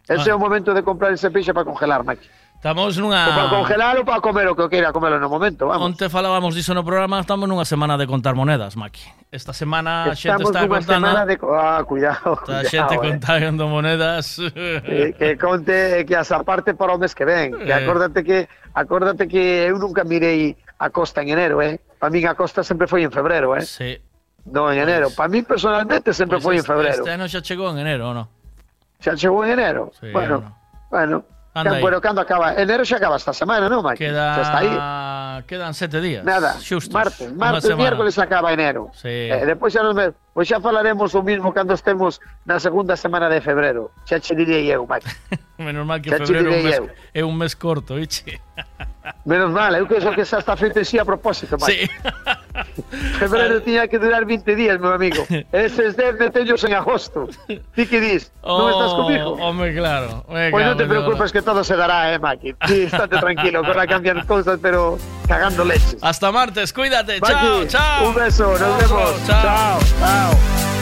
Ese é o momento de comprar ese peixe para congelar, Maki. Estamos Ou para nunha... congelar ou para comer o que queira comelo no momento, vamos. Onte falábamos diso no programa, estamos nunha semana de contar monedas, Maki. Esta semana a xente Estamos está nunha contando... semana de... Ah, cuidado, Está a xente eh. contando monedas. [laughs] Eh, que conte que as aparte para o mes que ven. Que Eh. acórdate que acórdate que eu nunca mirei a costa en enero, eh. Para min a costa sempre foi en febrero, eh. Sí. No, en enero. Para mí personalmente sempre foi en este, febrero. este ano xa chegou en enero, non? Xa chegou en enero. Sí, bueno, bueno. Anda bueno, cando acaba? Enero xa acaba esta semana, non, Maki? Queda... Xa está aí. Quedan sete días. Nada, Xustos. martes, martes, miércoles acaba enero. Sí. Eh, despois xa nos. Pois xa falaremos o mismo cando estemos na segunda semana de febrero. Xa che direi eu, Maki. [laughs] Menos mal que Xa febrero un, mes, é un mes corto, iche. [laughs] Menos mal, eu que que xa está feito así a propósito, Maki. Sí. [laughs] Febrero tiña que durar 20 días, meu amigo. Eses 10 metellos en agosto. Ti que dis? non estás comigo? Oh, Home, claro. Me Pois non cago te preocupes que todo se dará, eh, Maki. Sí, estate tranquilo, que ahora cambian cosas, pero cagando leches. Hasta martes, cuídate. Maki, chao, chao. Un beso, nos Chao, vemos. chao. chao. chao. I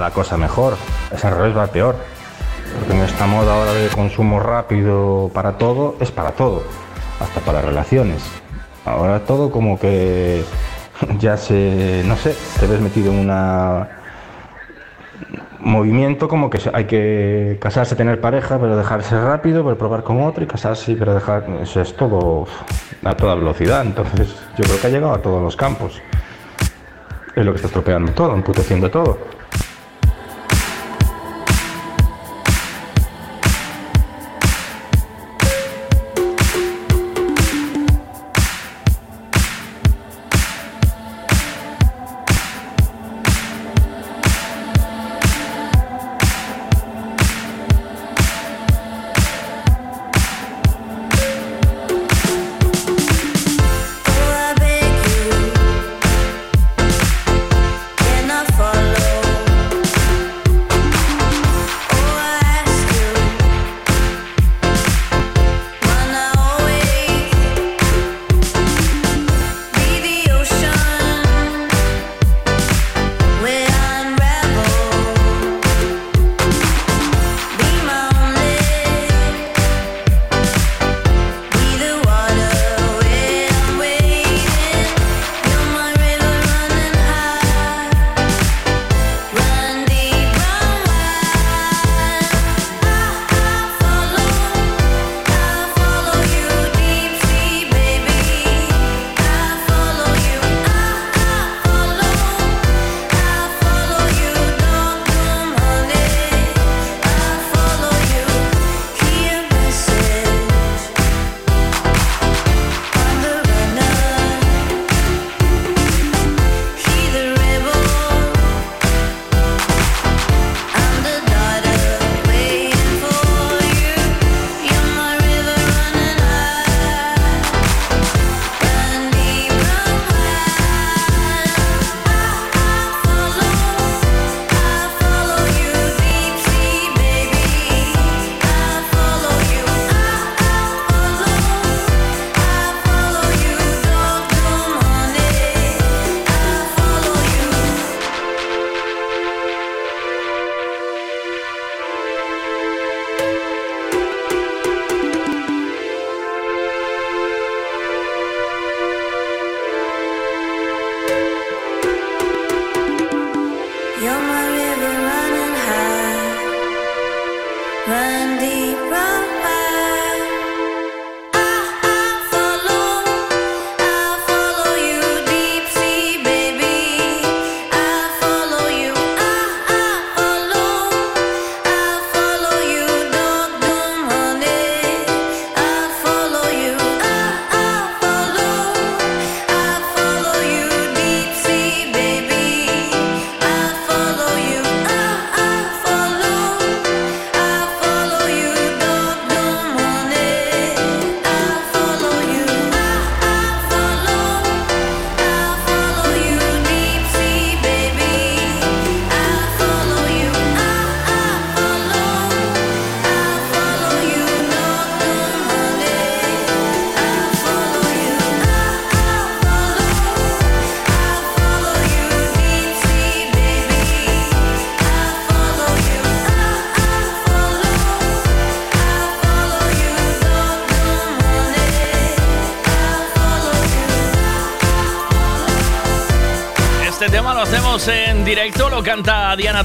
la cosa mejor, es al revés, va peor. Porque en esta moda ahora de consumo rápido para todo, es para todo, hasta para relaciones. Ahora todo como que [laughs] ya se, no sé, te ves metido en una movimiento como que hay que casarse, tener pareja, pero dejarse rápido, pero probar con otro y casarse, pero dejar, eso es todo a toda velocidad. Entonces yo creo que ha llegado a todos los campos. Es lo que está estropeando todo, emputeciendo todo.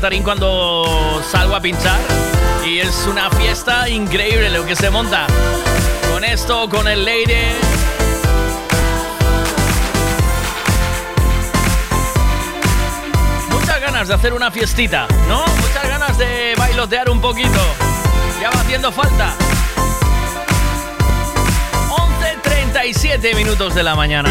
Canta Diana Tarín cuando salgo a pinchar. Y es una fiesta increíble lo que se monta. Con esto, con el Leire. Muchas ganas de hacer una fiestita, ¿no? Muchas ganas de bailotear un poquito. Ya va haciendo falta. 11.37 minutos de la mañana.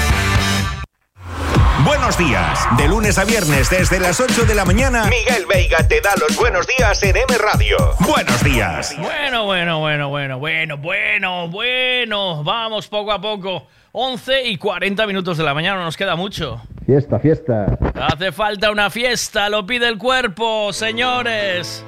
Buenos días. De lunes a viernes desde las 8 de la mañana, Miguel Veiga te da los buenos días en M Radio. Buenos días. Bueno, bueno, bueno, bueno, bueno, bueno, bueno. Vamos poco a poco. 11 y 40 minutos de la mañana, no nos queda mucho. Fiesta, fiesta. Hace falta una fiesta, lo pide el cuerpo, señores.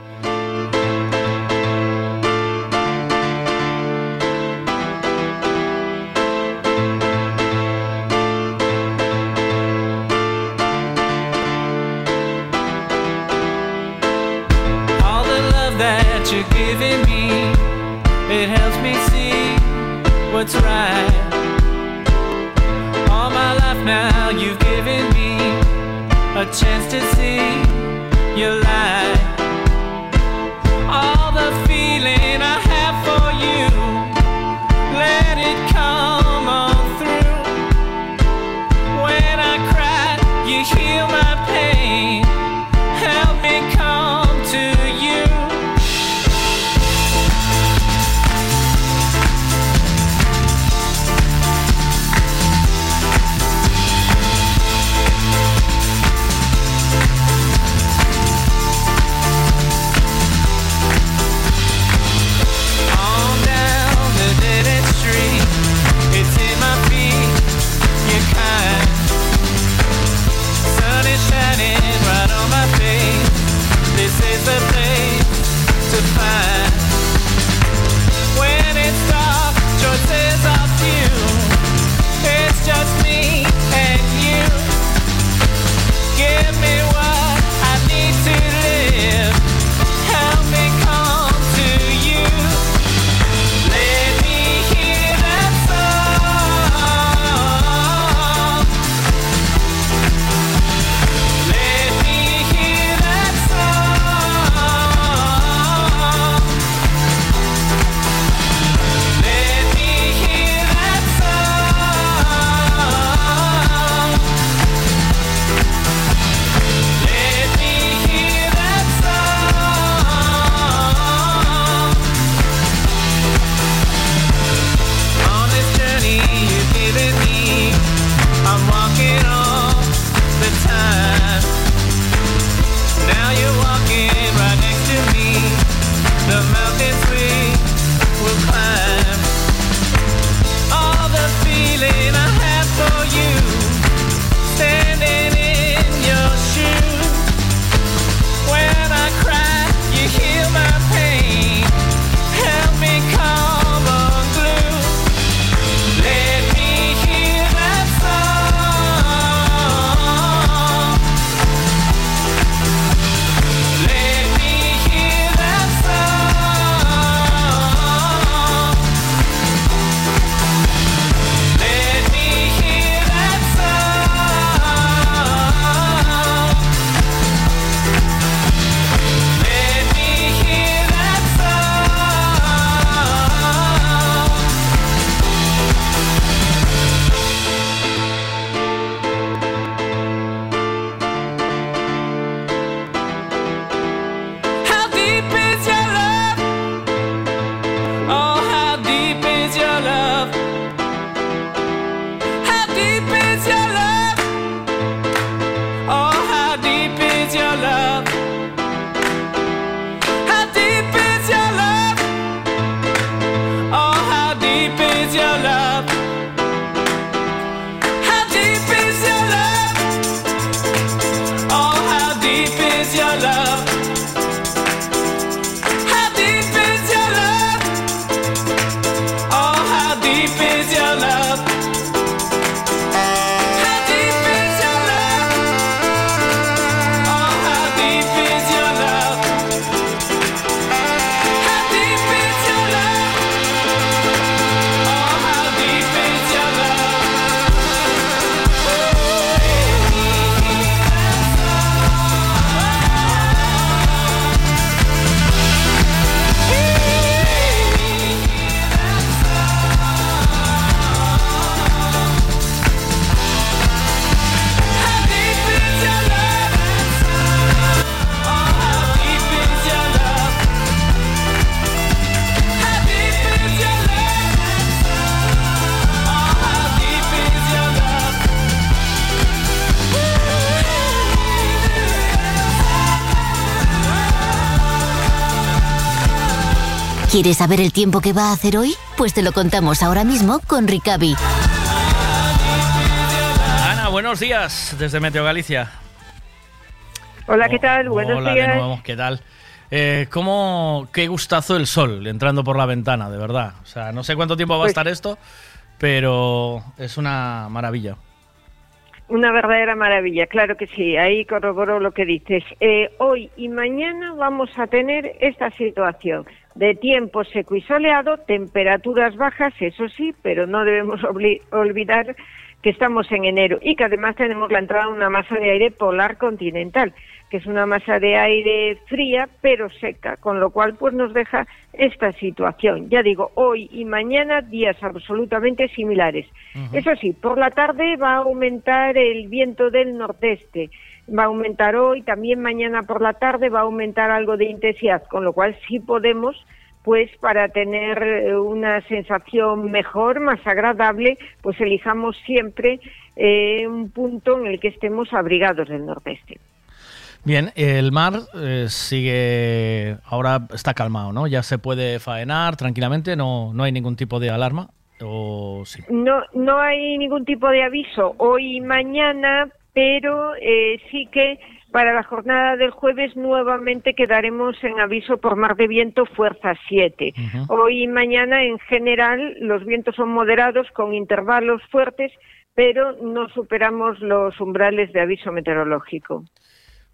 You're giving me, it helps me see what's right. All my life now, you've given me a chance to see your light. ¿Quieres saber el tiempo que va a hacer hoy? Pues te lo contamos ahora mismo con Ricavi. Ana, buenos días desde Meteo Galicia. Hola, ¿qué tal? Buenos Hola días. de nuevo, ¿qué tal? Eh, ¿cómo, qué gustazo el sol entrando por la ventana, de verdad. O sea, no sé cuánto tiempo va a Pues- estar esto, pero es una maravilla. Una verdadera maravilla, claro que sí, ahí corroboro lo que dices. Eh, hoy y mañana vamos a tener esta situación de tiempo seco y soleado, temperaturas bajas, eso sí, pero no debemos olvidar que estamos en enero y que además tenemos la entrada de una masa de aire polar continental, que es una masa de aire fría pero seca, con lo cual pues nos deja esta situación. Ya digo, hoy y mañana días absolutamente similares. Eso sí, por la tarde va a aumentar el viento del nordeste. Va a aumentar hoy, también mañana por la tarde va a aumentar algo de intensidad, con lo cual sí podemos, pues para tener eh, una sensación mejor, más agradable, pues elijamos siempre eh, un punto en el que estemos abrigados del nordeste. Bien, el mar eh, sigue, ahora está calmado, ¿no? Ya se puede faenar tranquilamente, no, no hay ningún tipo de alarma. O sí. No, no hay ningún tipo de aviso hoy y mañana, pero eh, sí que para la jornada del jueves nuevamente quedaremos en aviso por mar de viento fuerza 7. Hoy y mañana en general los vientos son moderados con intervalos fuertes, pero no superamos los umbrales de aviso meteorológico.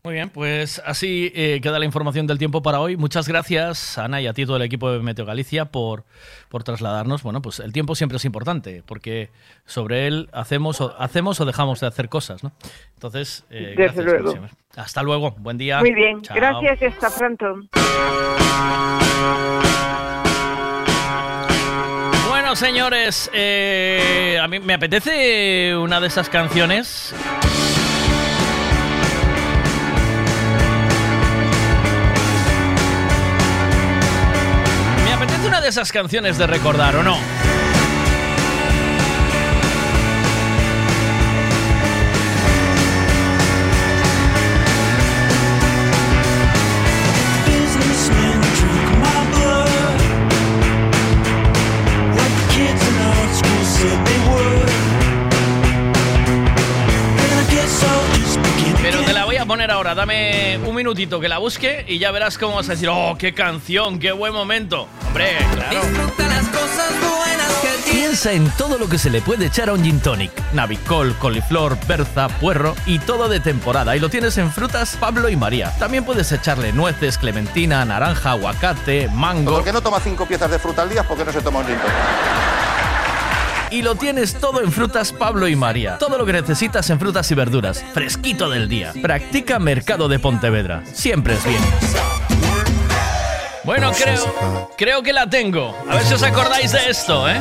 Muy bien, pues así eh, queda la información del tiempo para hoy. Muchas gracias, Ana, y a ti todo el equipo de Meteo Galicia por, por trasladarnos. Bueno, pues el tiempo siempre es importante, porque sobre él hacemos o, hacemos o dejamos de hacer cosas, ¿no? Entonces, eh, Desde gracias, luego. siempre. Hasta luego, buen día. Muy bien, Chao. gracias y hasta pronto. Bueno, señores, eh, a mí me apetece una de esas canciones. Esas canciones de recordar, ¿o no? Poner ahora, dame un minutito que la busque y ya verás cómo vas a decir, oh, qué canción, qué buen momento. Hombre, claro. Piensa en todo lo que se le puede echar a un gin tonic. Navicol, coliflor, berza, puerro y todo de temporada. Y lo tienes en frutas Pablo y María. También puedes echarle nueces, clementina, naranja, aguacate, mango. Porque no toma cinco piezas de fruta al día porque no se toma un gin tonic. Y lo tienes todo en Frutas Pablo y María. Todo lo que necesitas en frutas y verduras. Fresquito del día. Practica Mercado de Pontevedra. Siempre es bien. Bueno, creo, creo que la tengo. A ver si os acordáis de esto, ¿eh?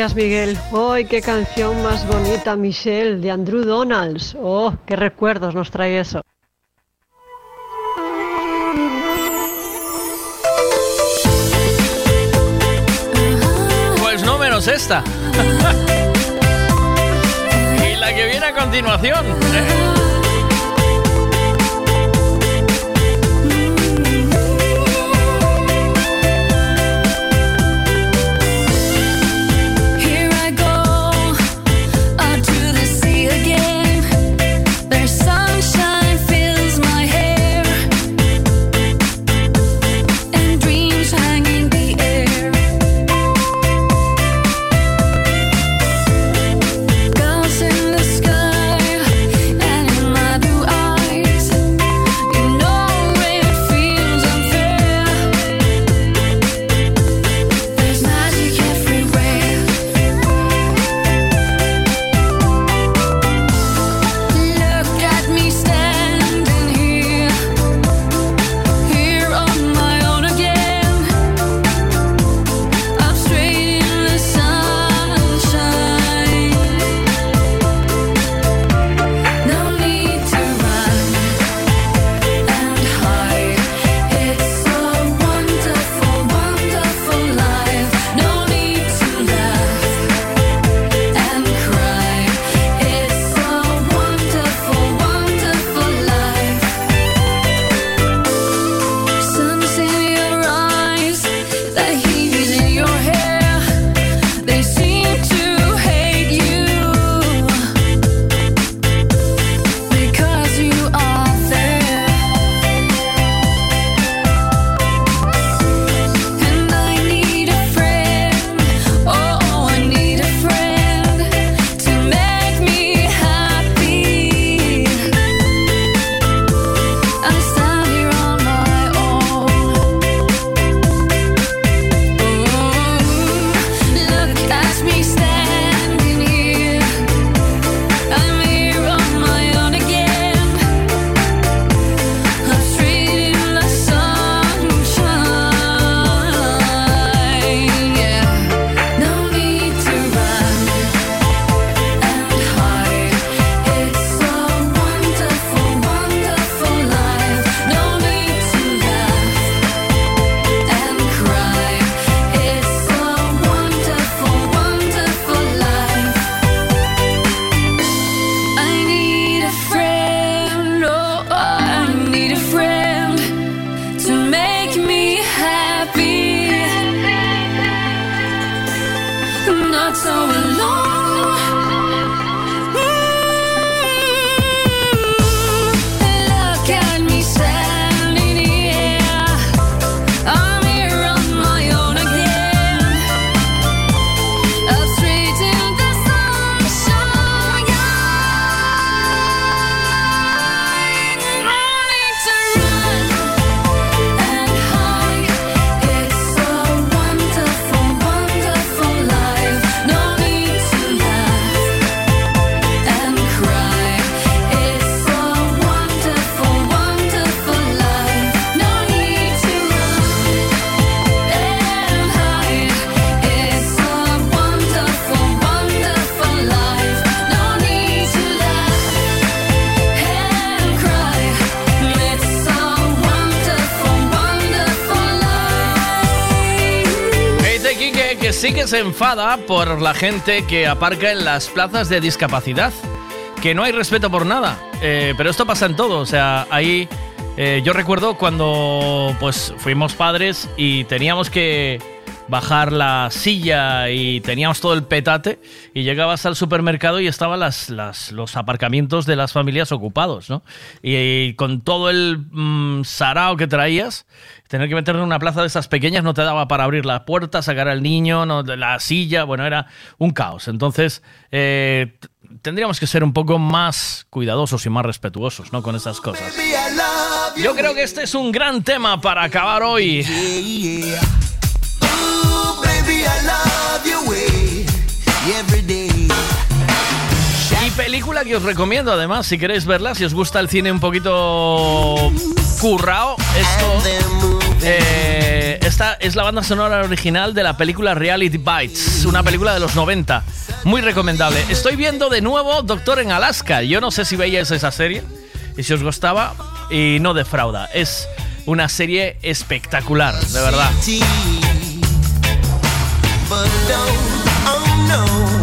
días, Miguel. ¡Ay, qué canción más bonita, Michelle, de Andrew Donalds! ¡Oh, qué recuerdos nos trae eso! Pues no menos esta. [laughs] y la que viene a continuación. Se enfada por la gente que aparca en las plazas de discapacidad, que no hay respeto por nada. Eh, pero esto pasa en todo, o sea, ahí eh, yo recuerdo cuando pues fuimos padres y teníamos que bajar la silla y teníamos todo el petate y llegabas al supermercado y estaban las, las- los aparcamientos de las familias ocupados, ¿no? Y, con todo el mm, sarao que traías, tener que meterte en una plaza de esas pequeñas no te daba para abrir la puerta, sacar al niño, no, de la silla, bueno, era un caos. Entonces, eh, tendríamos que ser un poco más cuidadosos y más respetuosos, ¿no? Con esas cosas. Yo creo que este es un gran tema para acabar hoy. Y película que os recomiendo además, si queréis verla, si os gusta el cine un poquito currao, esto... eh, esta es la banda sonora original de la película Reality Bites, una película de los 90. Muy recomendable. Estoy viendo de nuevo Doctor en Alaska. Yo no sé si veíais esa serie y si os gustaba y no defrauda. Es una serie espectacular, de verdad. know.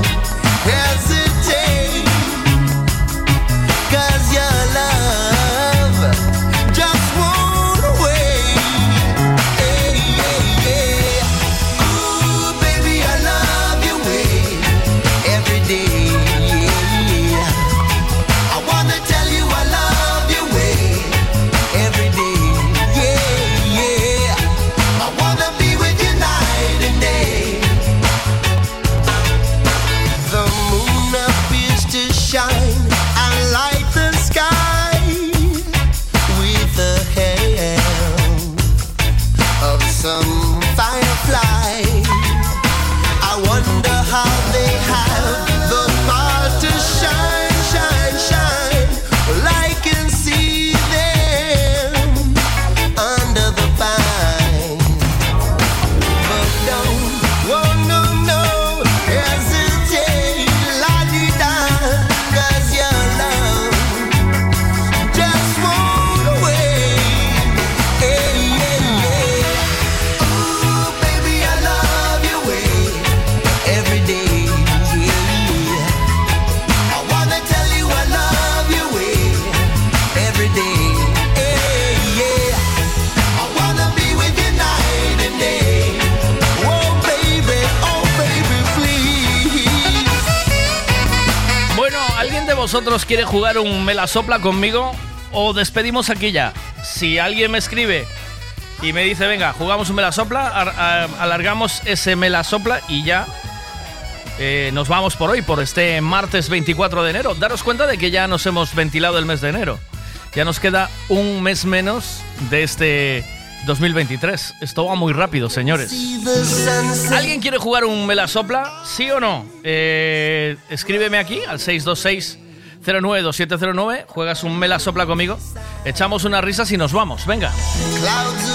Vosotros quiere jugar un me la sopla conmigo? ¿O despedimos aquí ya? Si alguien me escribe y me dice, venga, jugamos un me la sopla, alargamos ese me la sopla y ya eh, nos vamos por hoy, por este martes 24 de enero. Daros cuenta de que ya nos hemos ventilado el mes de enero. Ya nos queda un mes menos de este 2023. Esto va muy rápido, señores. ¿Alguien quiere jugar un me la sopla? ¿Sí o no? Eh, escríbeme aquí al 626 092709. Juegas un me la sopla conmigo. Echamos unas risas y nos vamos. Venga. Clouds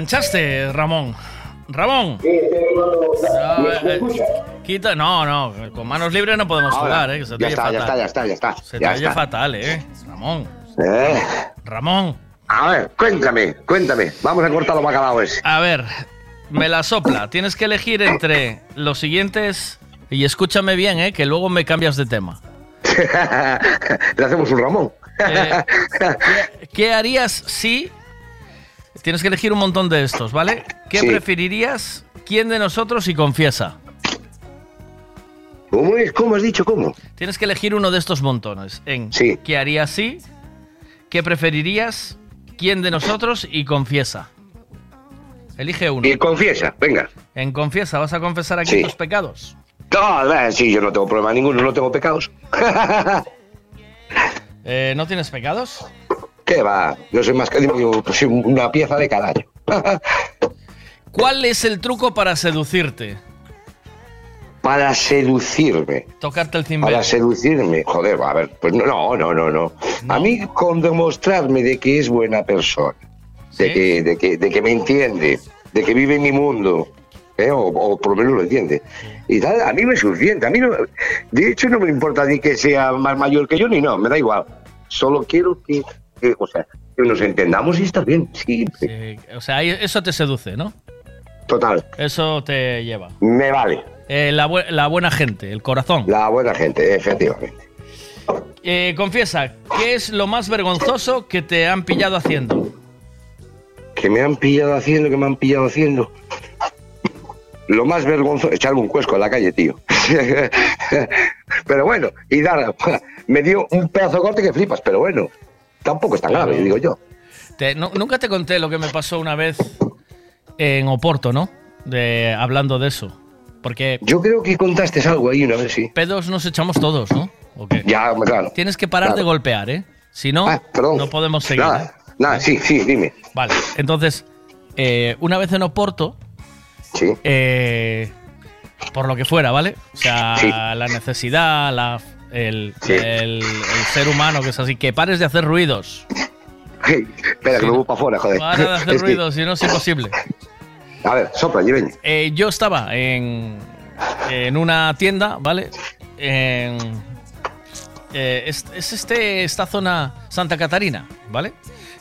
enganchaste, Ramón. Ramón. Ver, eh, quita, no, no, con manos libres no podemos Ahora, jugar, eh, que se te ya está, ya está, ya está, ya está. Se te oye fatal, eh, Ramón. Eh. Ramón. A ver, cuéntame, cuéntame. Vamos a cortar los bacalaos. A ver, me la sopla. Tienes que elegir entre los siguientes. Y escúchame bien, ¿eh? que luego me cambias de tema. [laughs] Le hacemos un Ramón. Eh, [laughs] ¿qué, qué harías si... Tienes que elegir un montón de estos, ¿vale? ¿Qué Sí. preferirías? ¿Quién de nosotros y confiesa? ¿Cómo es? ¿Cómo has dicho? ¿Cómo? Tienes que elegir uno de estos montones. En Sí. ¿Qué harías si? ¿Qué preferirías? ¿Quién de nosotros y confiesa? Elige uno. Y confiesa, venga. En confiesa, ¿vas a confesar aquí Sí. tus pecados? No, sí, yo no tengo problema ninguno, no tengo pecados. [laughs] Eh, ¿No tienes pecados? ¿Qué va? Yo soy más que soy una pieza de cada año. [laughs] ¿Cuál es el truco para seducirte? Para seducirme. Tocarte el cimbel. Para seducirme. Joder, a ver, pues no, no, no, no. no. A mí con demostrarme de que es buena persona, de, que, de, que, de que me entiende, de que vive en mi mundo, ¿eh? o, o por lo menos lo entiende. Y tal, a mí me es suficiente. A mí no, de hecho no me importa ni que sea más mayor que yo ni no, me da igual. Solo quiero que, que, o sea, que nos entendamos y estar bien. Sí, o sea, eso te seduce, ¿no? total. Eso te lleva. Me vale. Eh, la, bu- la buena gente, el corazón. La buena gente, efectivamente. Eh, confiesa, ¿qué es lo más vergonzoso que te han pillado haciendo? Que me han pillado haciendo, que me han pillado haciendo. Lo más vergonzoso, echarme un cuesco en la calle, tío. [laughs] pero bueno, y dar, me dio un pedazo de corte que flipas, pero bueno, tampoco es tan grave, digo yo. Te- no- nunca te conté lo que me pasó una vez en Oporto, ¿no? De, hablando de eso. Porque Yo creo que contaste algo ahí una vez, sí. pedos nos echamos todos, ¿no? ¿O qué? Ya, claro. Tienes que parar Claro. de golpear, ¿eh? Si no, Ah, no podemos seguir. Nada, ¿eh? nada, sí, sí, dime. Vale, entonces, eh, una vez en Oporto, Sí. eh, por lo que fuera, ¿vale? O sea, Sí. la necesidad, la, el, Sí. el- el ser humano, que es así, que pares de hacer ruidos. [laughs] Espera, que me voy para afuera, joder. Para de hacer [laughs] Es que- ruidos, si no es imposible. a ver, sopla, lleven. Eh, yo estaba en, en una tienda, ¿vale? En, eh, es, es este, esta zona Santa Catarina, ¿vale?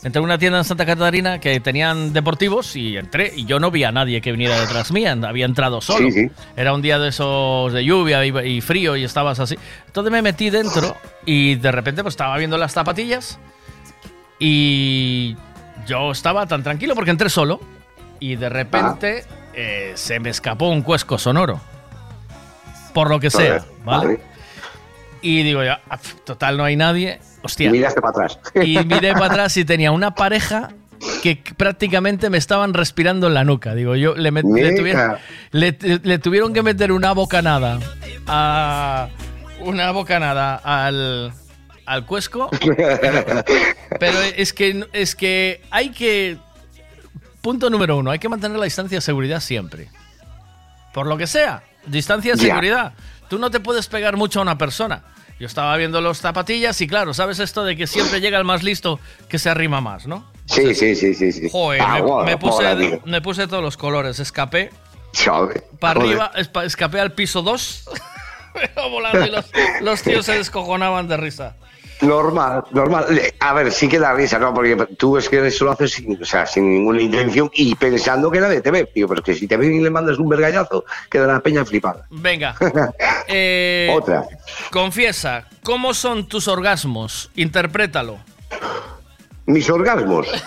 Entré en una tienda en Santa Catarina que tenían deportivos y entré y yo no vi a nadie que viniera detrás mía, había entrado solo. Sí, sí. Era un día de esos de lluvia y, y frío y estabas así. Entonces me metí dentro y de repente pues estaba viendo las zapatillas y yo estaba tan tranquilo porque entré solo y de repente eh, se me escapó un cuesco sonoro. Por lo que sea, ¿vale? Y digo ya, "Ah, total, no hay nadie. Hostia. Y miraste para atrás. Y miré para atrás y tenía una pareja que prácticamente me estaban respirando en la nuca. Digo, yo le, met- le, tuvieron, le, le tuvieron que meter una bocanada a una bocanada al, al cuesco. [laughs] Pero es que es que hay que punto número uno, hay que mantener la distancia de seguridad siempre. Por lo que sea, distancia de Ya. seguridad. Tú no te puedes pegar mucho a una persona. Yo estaba viendo los zapatillas y claro, ¿sabes esto de que siempre llega el más listo que se arrima más, no? Sí, sí, sí, sí. sí. Joder, Ah, me, puse, amigo. me puse todos los colores, escapé para joder. arriba, escapé al piso 2, [laughs] volando y los, los tíos se descojonaban de risa. Normal, normal. A ver, sí que da risa, ¿no? Porque tú es que eso lo haces sin, o sea, sin ninguna intención y pensando que era de TV, tío. Pero es que si te ven y le mandas un vergallazo, queda la peña flipada. Venga, [laughs] eh, Otra. confiesa, ¿cómo son tus orgasmos? Interprétalo. Mis orgasmos. [laughs]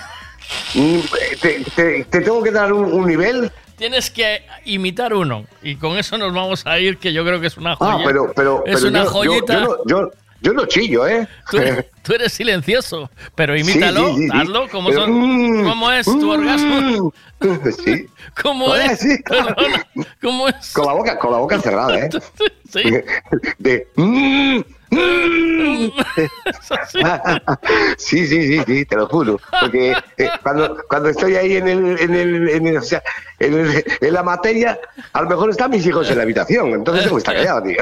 Mm, te, te- te tengo que dar un, un nivel. Tienes que imitar uno y con eso nos vamos a ir, que yo creo que es una Ah, joya. pero, pero, es pero una yo, yo- joyita. Yo, no, yo, no chillo, ¿eh? Tú, eres- [laughs] tú eres silencioso, pero imítalo, Sí, sí, sí, sí. hazlo. ¿Cómo, Pero, son- ¿Cómo es tu orgasmo? [laughs] Sí. [laughs] ¿Cómo es? Perdona, ¿Cómo es? Con la boca, con la boca cerrada, ¿eh? Sí. De. mm, mm. Sí, sí, sí, sí, te lo juro. Porque eh, cuando, cuando estoy ahí en, el, en, el, en, el- o sea, en, el- en la materia, a lo mejor están mis hijos en la habitación. Entonces tengo que estar callado, tío.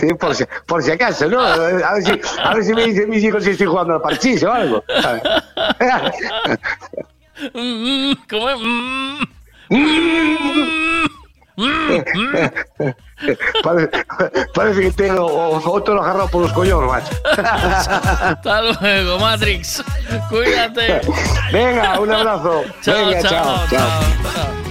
Sí, por si, por si acaso, ¿no? A ver si, a ver si me dicen mis hijos si estoy jugando al parchís o algo. ¿Cómo es? Parece, parece que tengo otro agarrado por los coñones, macho. Hasta luego, Matrix. Cuídate. Venga, un abrazo. Chao, Venga, chao, chao, chao, chao.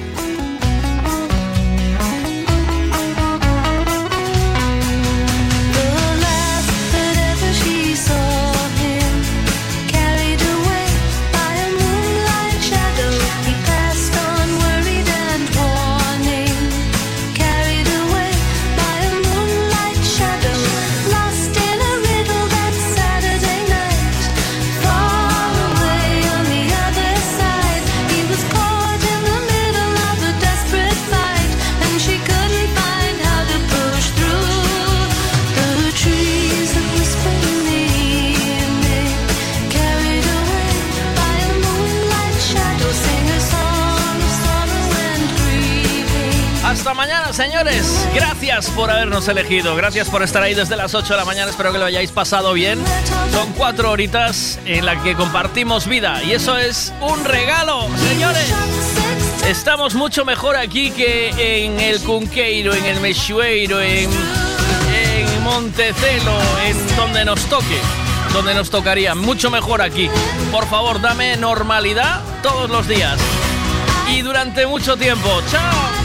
Hasta mañana, señores. Gracias por habernos elegido. Gracias por estar ahí desde las 8 de la mañana. Espero que lo hayáis pasado bien. Son cuatro horitas en las que compartimos vida. Y eso es un regalo, señores. Estamos mucho mejor aquí que en el Cunqueiro, en el Mexueiro, en, en Montecelo, en donde nos toque. Donde nos tocaría. Mucho mejor aquí. Por favor, dame normalidad todos los días. Y durante mucho tiempo. ¡Chao!